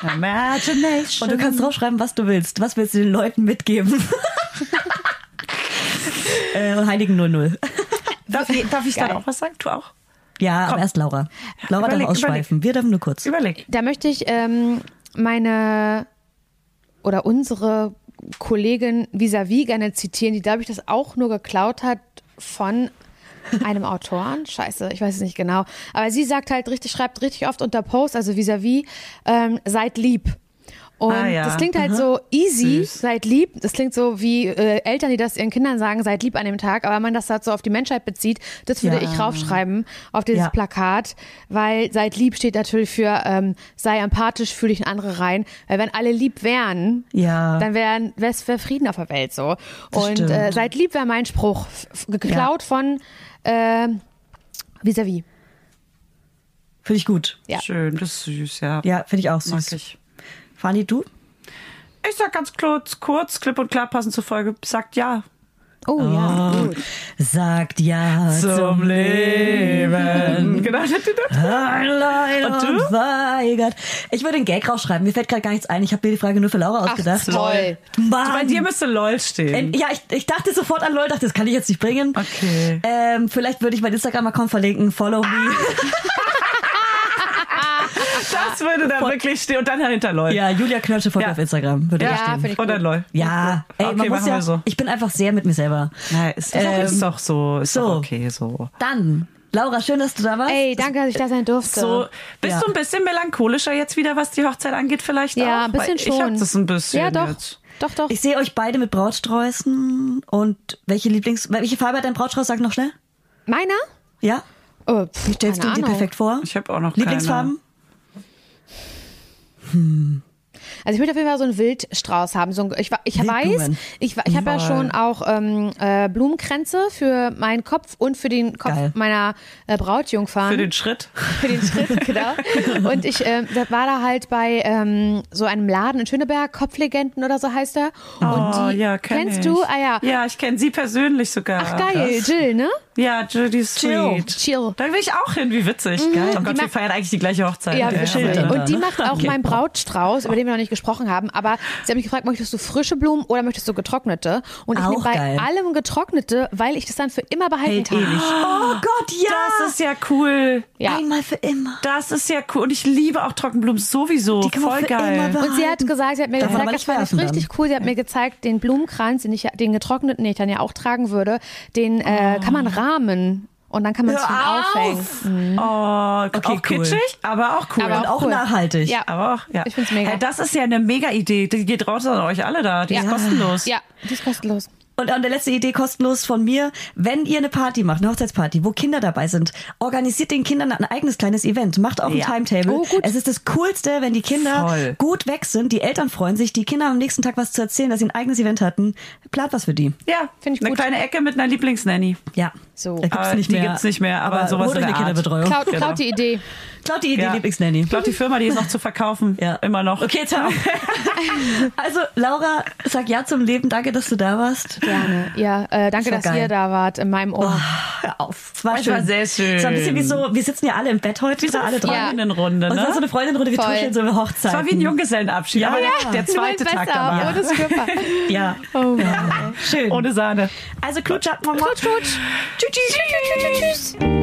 Imagination. Und du kannst draufschreiben, was du willst. Was willst du den Leuten mitgeben? äh, Heiligen 00. Darf ich, darf ich dann auch was sagen? Du auch? Ja, Komm. aber erst Laura. Laura Überleg, darf ausschweifen. Wir dürfen nur kurz. Überleg. Da möchte ich ähm, meine oder unsere Kollegin vis-à-vis gerne zitieren, die, glaube ich, das auch nur geklaut hat von einem Autoren. Scheiße, ich weiß es nicht genau. Aber sie sagt halt richtig, schreibt richtig oft unter Post, also vis-à-vis, ähm, seid lieb. Und Ah, ja. das klingt halt so easy, Süß. seid lieb. Das klingt so wie äh, Eltern, die das ihren Kindern sagen, seid lieb an dem Tag. Aber wenn man das halt so auf die Menschheit bezieht, das würde Ja. ich raufschreiben auf dieses Ja. Plakat, weil seid lieb steht natürlich für ähm, sei empathisch, fühle dich in andere rein. Weil wenn alle lieb wären, Ja. dann wäre wär Frieden auf der Welt so. Das Und äh, seid lieb wäre mein Spruch, geklaut von äh, vis-à-vis. Finde ich gut. Ja. Schön, das ist süß, ja. Ja, finde ich auch Mag süß. ich. Fanny, du? Ich sag ganz kurz, kurz, klipp und klar, passend zur Folge, sagt ja. Oh ja, gut. Sagt ja zum, Leben. genau, das Allein Und und, du? weigert. Ich würde einen Gag rausschreiben. Mir fällt gerade gar nichts ein. Ich habe mir die Frage nur für Laura ausgedacht. toll. Mann. Bei dir müsste LOL stehen. Ja, ich, ich dachte sofort an LOL, dachte, das kann ich jetzt nicht bringen. Okay. Ähm, vielleicht würde ich mein Instagram-Account verlinken. Follow me. Das würde da wirklich stehen und dann dahinter LOL. Ja, Julia Knörsche folgt Ja. auf Instagram. Würde Ja, stehen. finde ich Und dann. LOL. Ja, ey, Okay, man muss ja, so. ich bin einfach sehr mit mir selber. Nein, ist, ist, Ähm, ist doch so, ist so. doch okay so. Dann, Laura, schön, dass du da warst. Ey, danke, dass ich da sein durfte. So, bist Ja. du ein bisschen melancholischer jetzt wieder, was die Hochzeit angeht vielleicht ja, auch? ein bisschen Weil schon. Ich hab das ein bisschen Ja, doch. jetzt. Doch, doch. Ich sehe euch beide mit Brautsträußen und welche Lieblings, welche Farbe hat dein Brautstrauß? Sag noch schnell. Meiner? Ja? Oh, pff, Wie stellst du keine dir perfekt vor? Ich habe auch noch Lieblingsfarben? Also ich würde auf jeden Fall so einen Wildstrauß haben. So ein, ich ich weiß, ich, ich habe ja schon auch ähm, äh, Blumenkränze für meinen Kopf und für den Kopf Geil. meiner äh, Brautjungfern. Für den Schritt. für den Schritt, genau. Und ich äh, war da halt bei ähm, so einem Laden in Schöneberg, Kopflegenden oder so heißt er. Und oh, die, ja, kenn kennst ich. du? Ah ja. Ja, ich kenne sie persönlich sogar. Ach geil, Jill, ne? Ja, Judy ist Chill. sweet. Chill. Da will ich auch hin, wie witzig. Geil. Oh Die Gott, wir feiern eigentlich die gleiche Hochzeit. Ja, bestimmt. aber- Und die macht auch Okay. meinen Brautstrauß, über den wir noch nicht gesprochen haben. Aber sie hat mich gefragt, möchtest du frische Blumen oder möchtest du getrocknete? Und ich Auch nehme bei geil. allem getrocknete, weil ich das dann für immer behalten kann. ewig. Oh Gott, ja! Das ist ja cool. Ja. Einmal für immer. Das ist ja cool. Und ich liebe auch Trockenblumen sowieso. Die kann man Voll für geil. immer behalten. Und sie hat gesagt, sie hat mir Darf gezeigt, das fand ich dann. richtig cool. Sie hat mir gezeigt, den Blumenkranz, den ich, den getrockneten, den ich dann ja auch tragen würde, den äh, kann man rahmen. Und dann kann man es auf! aufhängen. Oh, Okay, auch cool. kitschig, aber auch cool. Aber Und auch cool. nachhaltig. Ja. Aber auch, ja. Ich find's mega. Hey, das ist ja eine mega Idee. Die geht raus an euch alle da. Die ist Ja. kostenlos. Ja, die ist kostenlos. Und an der letzte Idee kostenlos von mir. Wenn ihr eine Party macht, eine Hochzeitsparty, wo Kinder dabei sind, organisiert den Kindern ein eigenes kleines Event. Macht auch ein Ja. Timetable. Oh, gut. Es ist das Coolste, wenn die Kinder Voll. gut weg sind. Die Eltern freuen sich, die Kinder am nächsten Tag was zu erzählen, dass sie ein eigenes Event hatten. Plant was für die. Ja, Find ich eine gut. kleine Ecke mit einer Lieblingsnanny. Ja. So. Da gibt's Aber nicht die mehr. gibt's nicht mehr, aber sowas holt in eine der Art. Kinderbetreuung. Klaut, Genau. klaut die Idee. Klaut die Idee, Ja. Lieblingsnanny. Glaube, die Firma, die ist noch zu verkaufen. Ja. Immer noch. Okay, ciao. also, Laura, sag ja zum Leben. Danke, dass du da warst. Gerne. Ja, äh, danke, dass geil. ihr da wart in meinem Ohr. Hör auf. Es war Es schön. war sehr schön. Es war ein bisschen wie so, wir sitzen ja alle im Bett heute, da eine alle dran. Freundinnenrunde, Und es war so ne? eine Freundinnenrunde, wir Voll. tuscheln so eine Hochzeit. Es war wie ein Junggesellenabschied, Ja, aber ja. der, zweite Tag dabei. Ohne Stripper. Ja. Oh Mann. Schön. Ohne Sahne. also, Klutsch ab, Mama. Klutsch, klutsch. Tschüss, tschüss, tschüss, tschüss.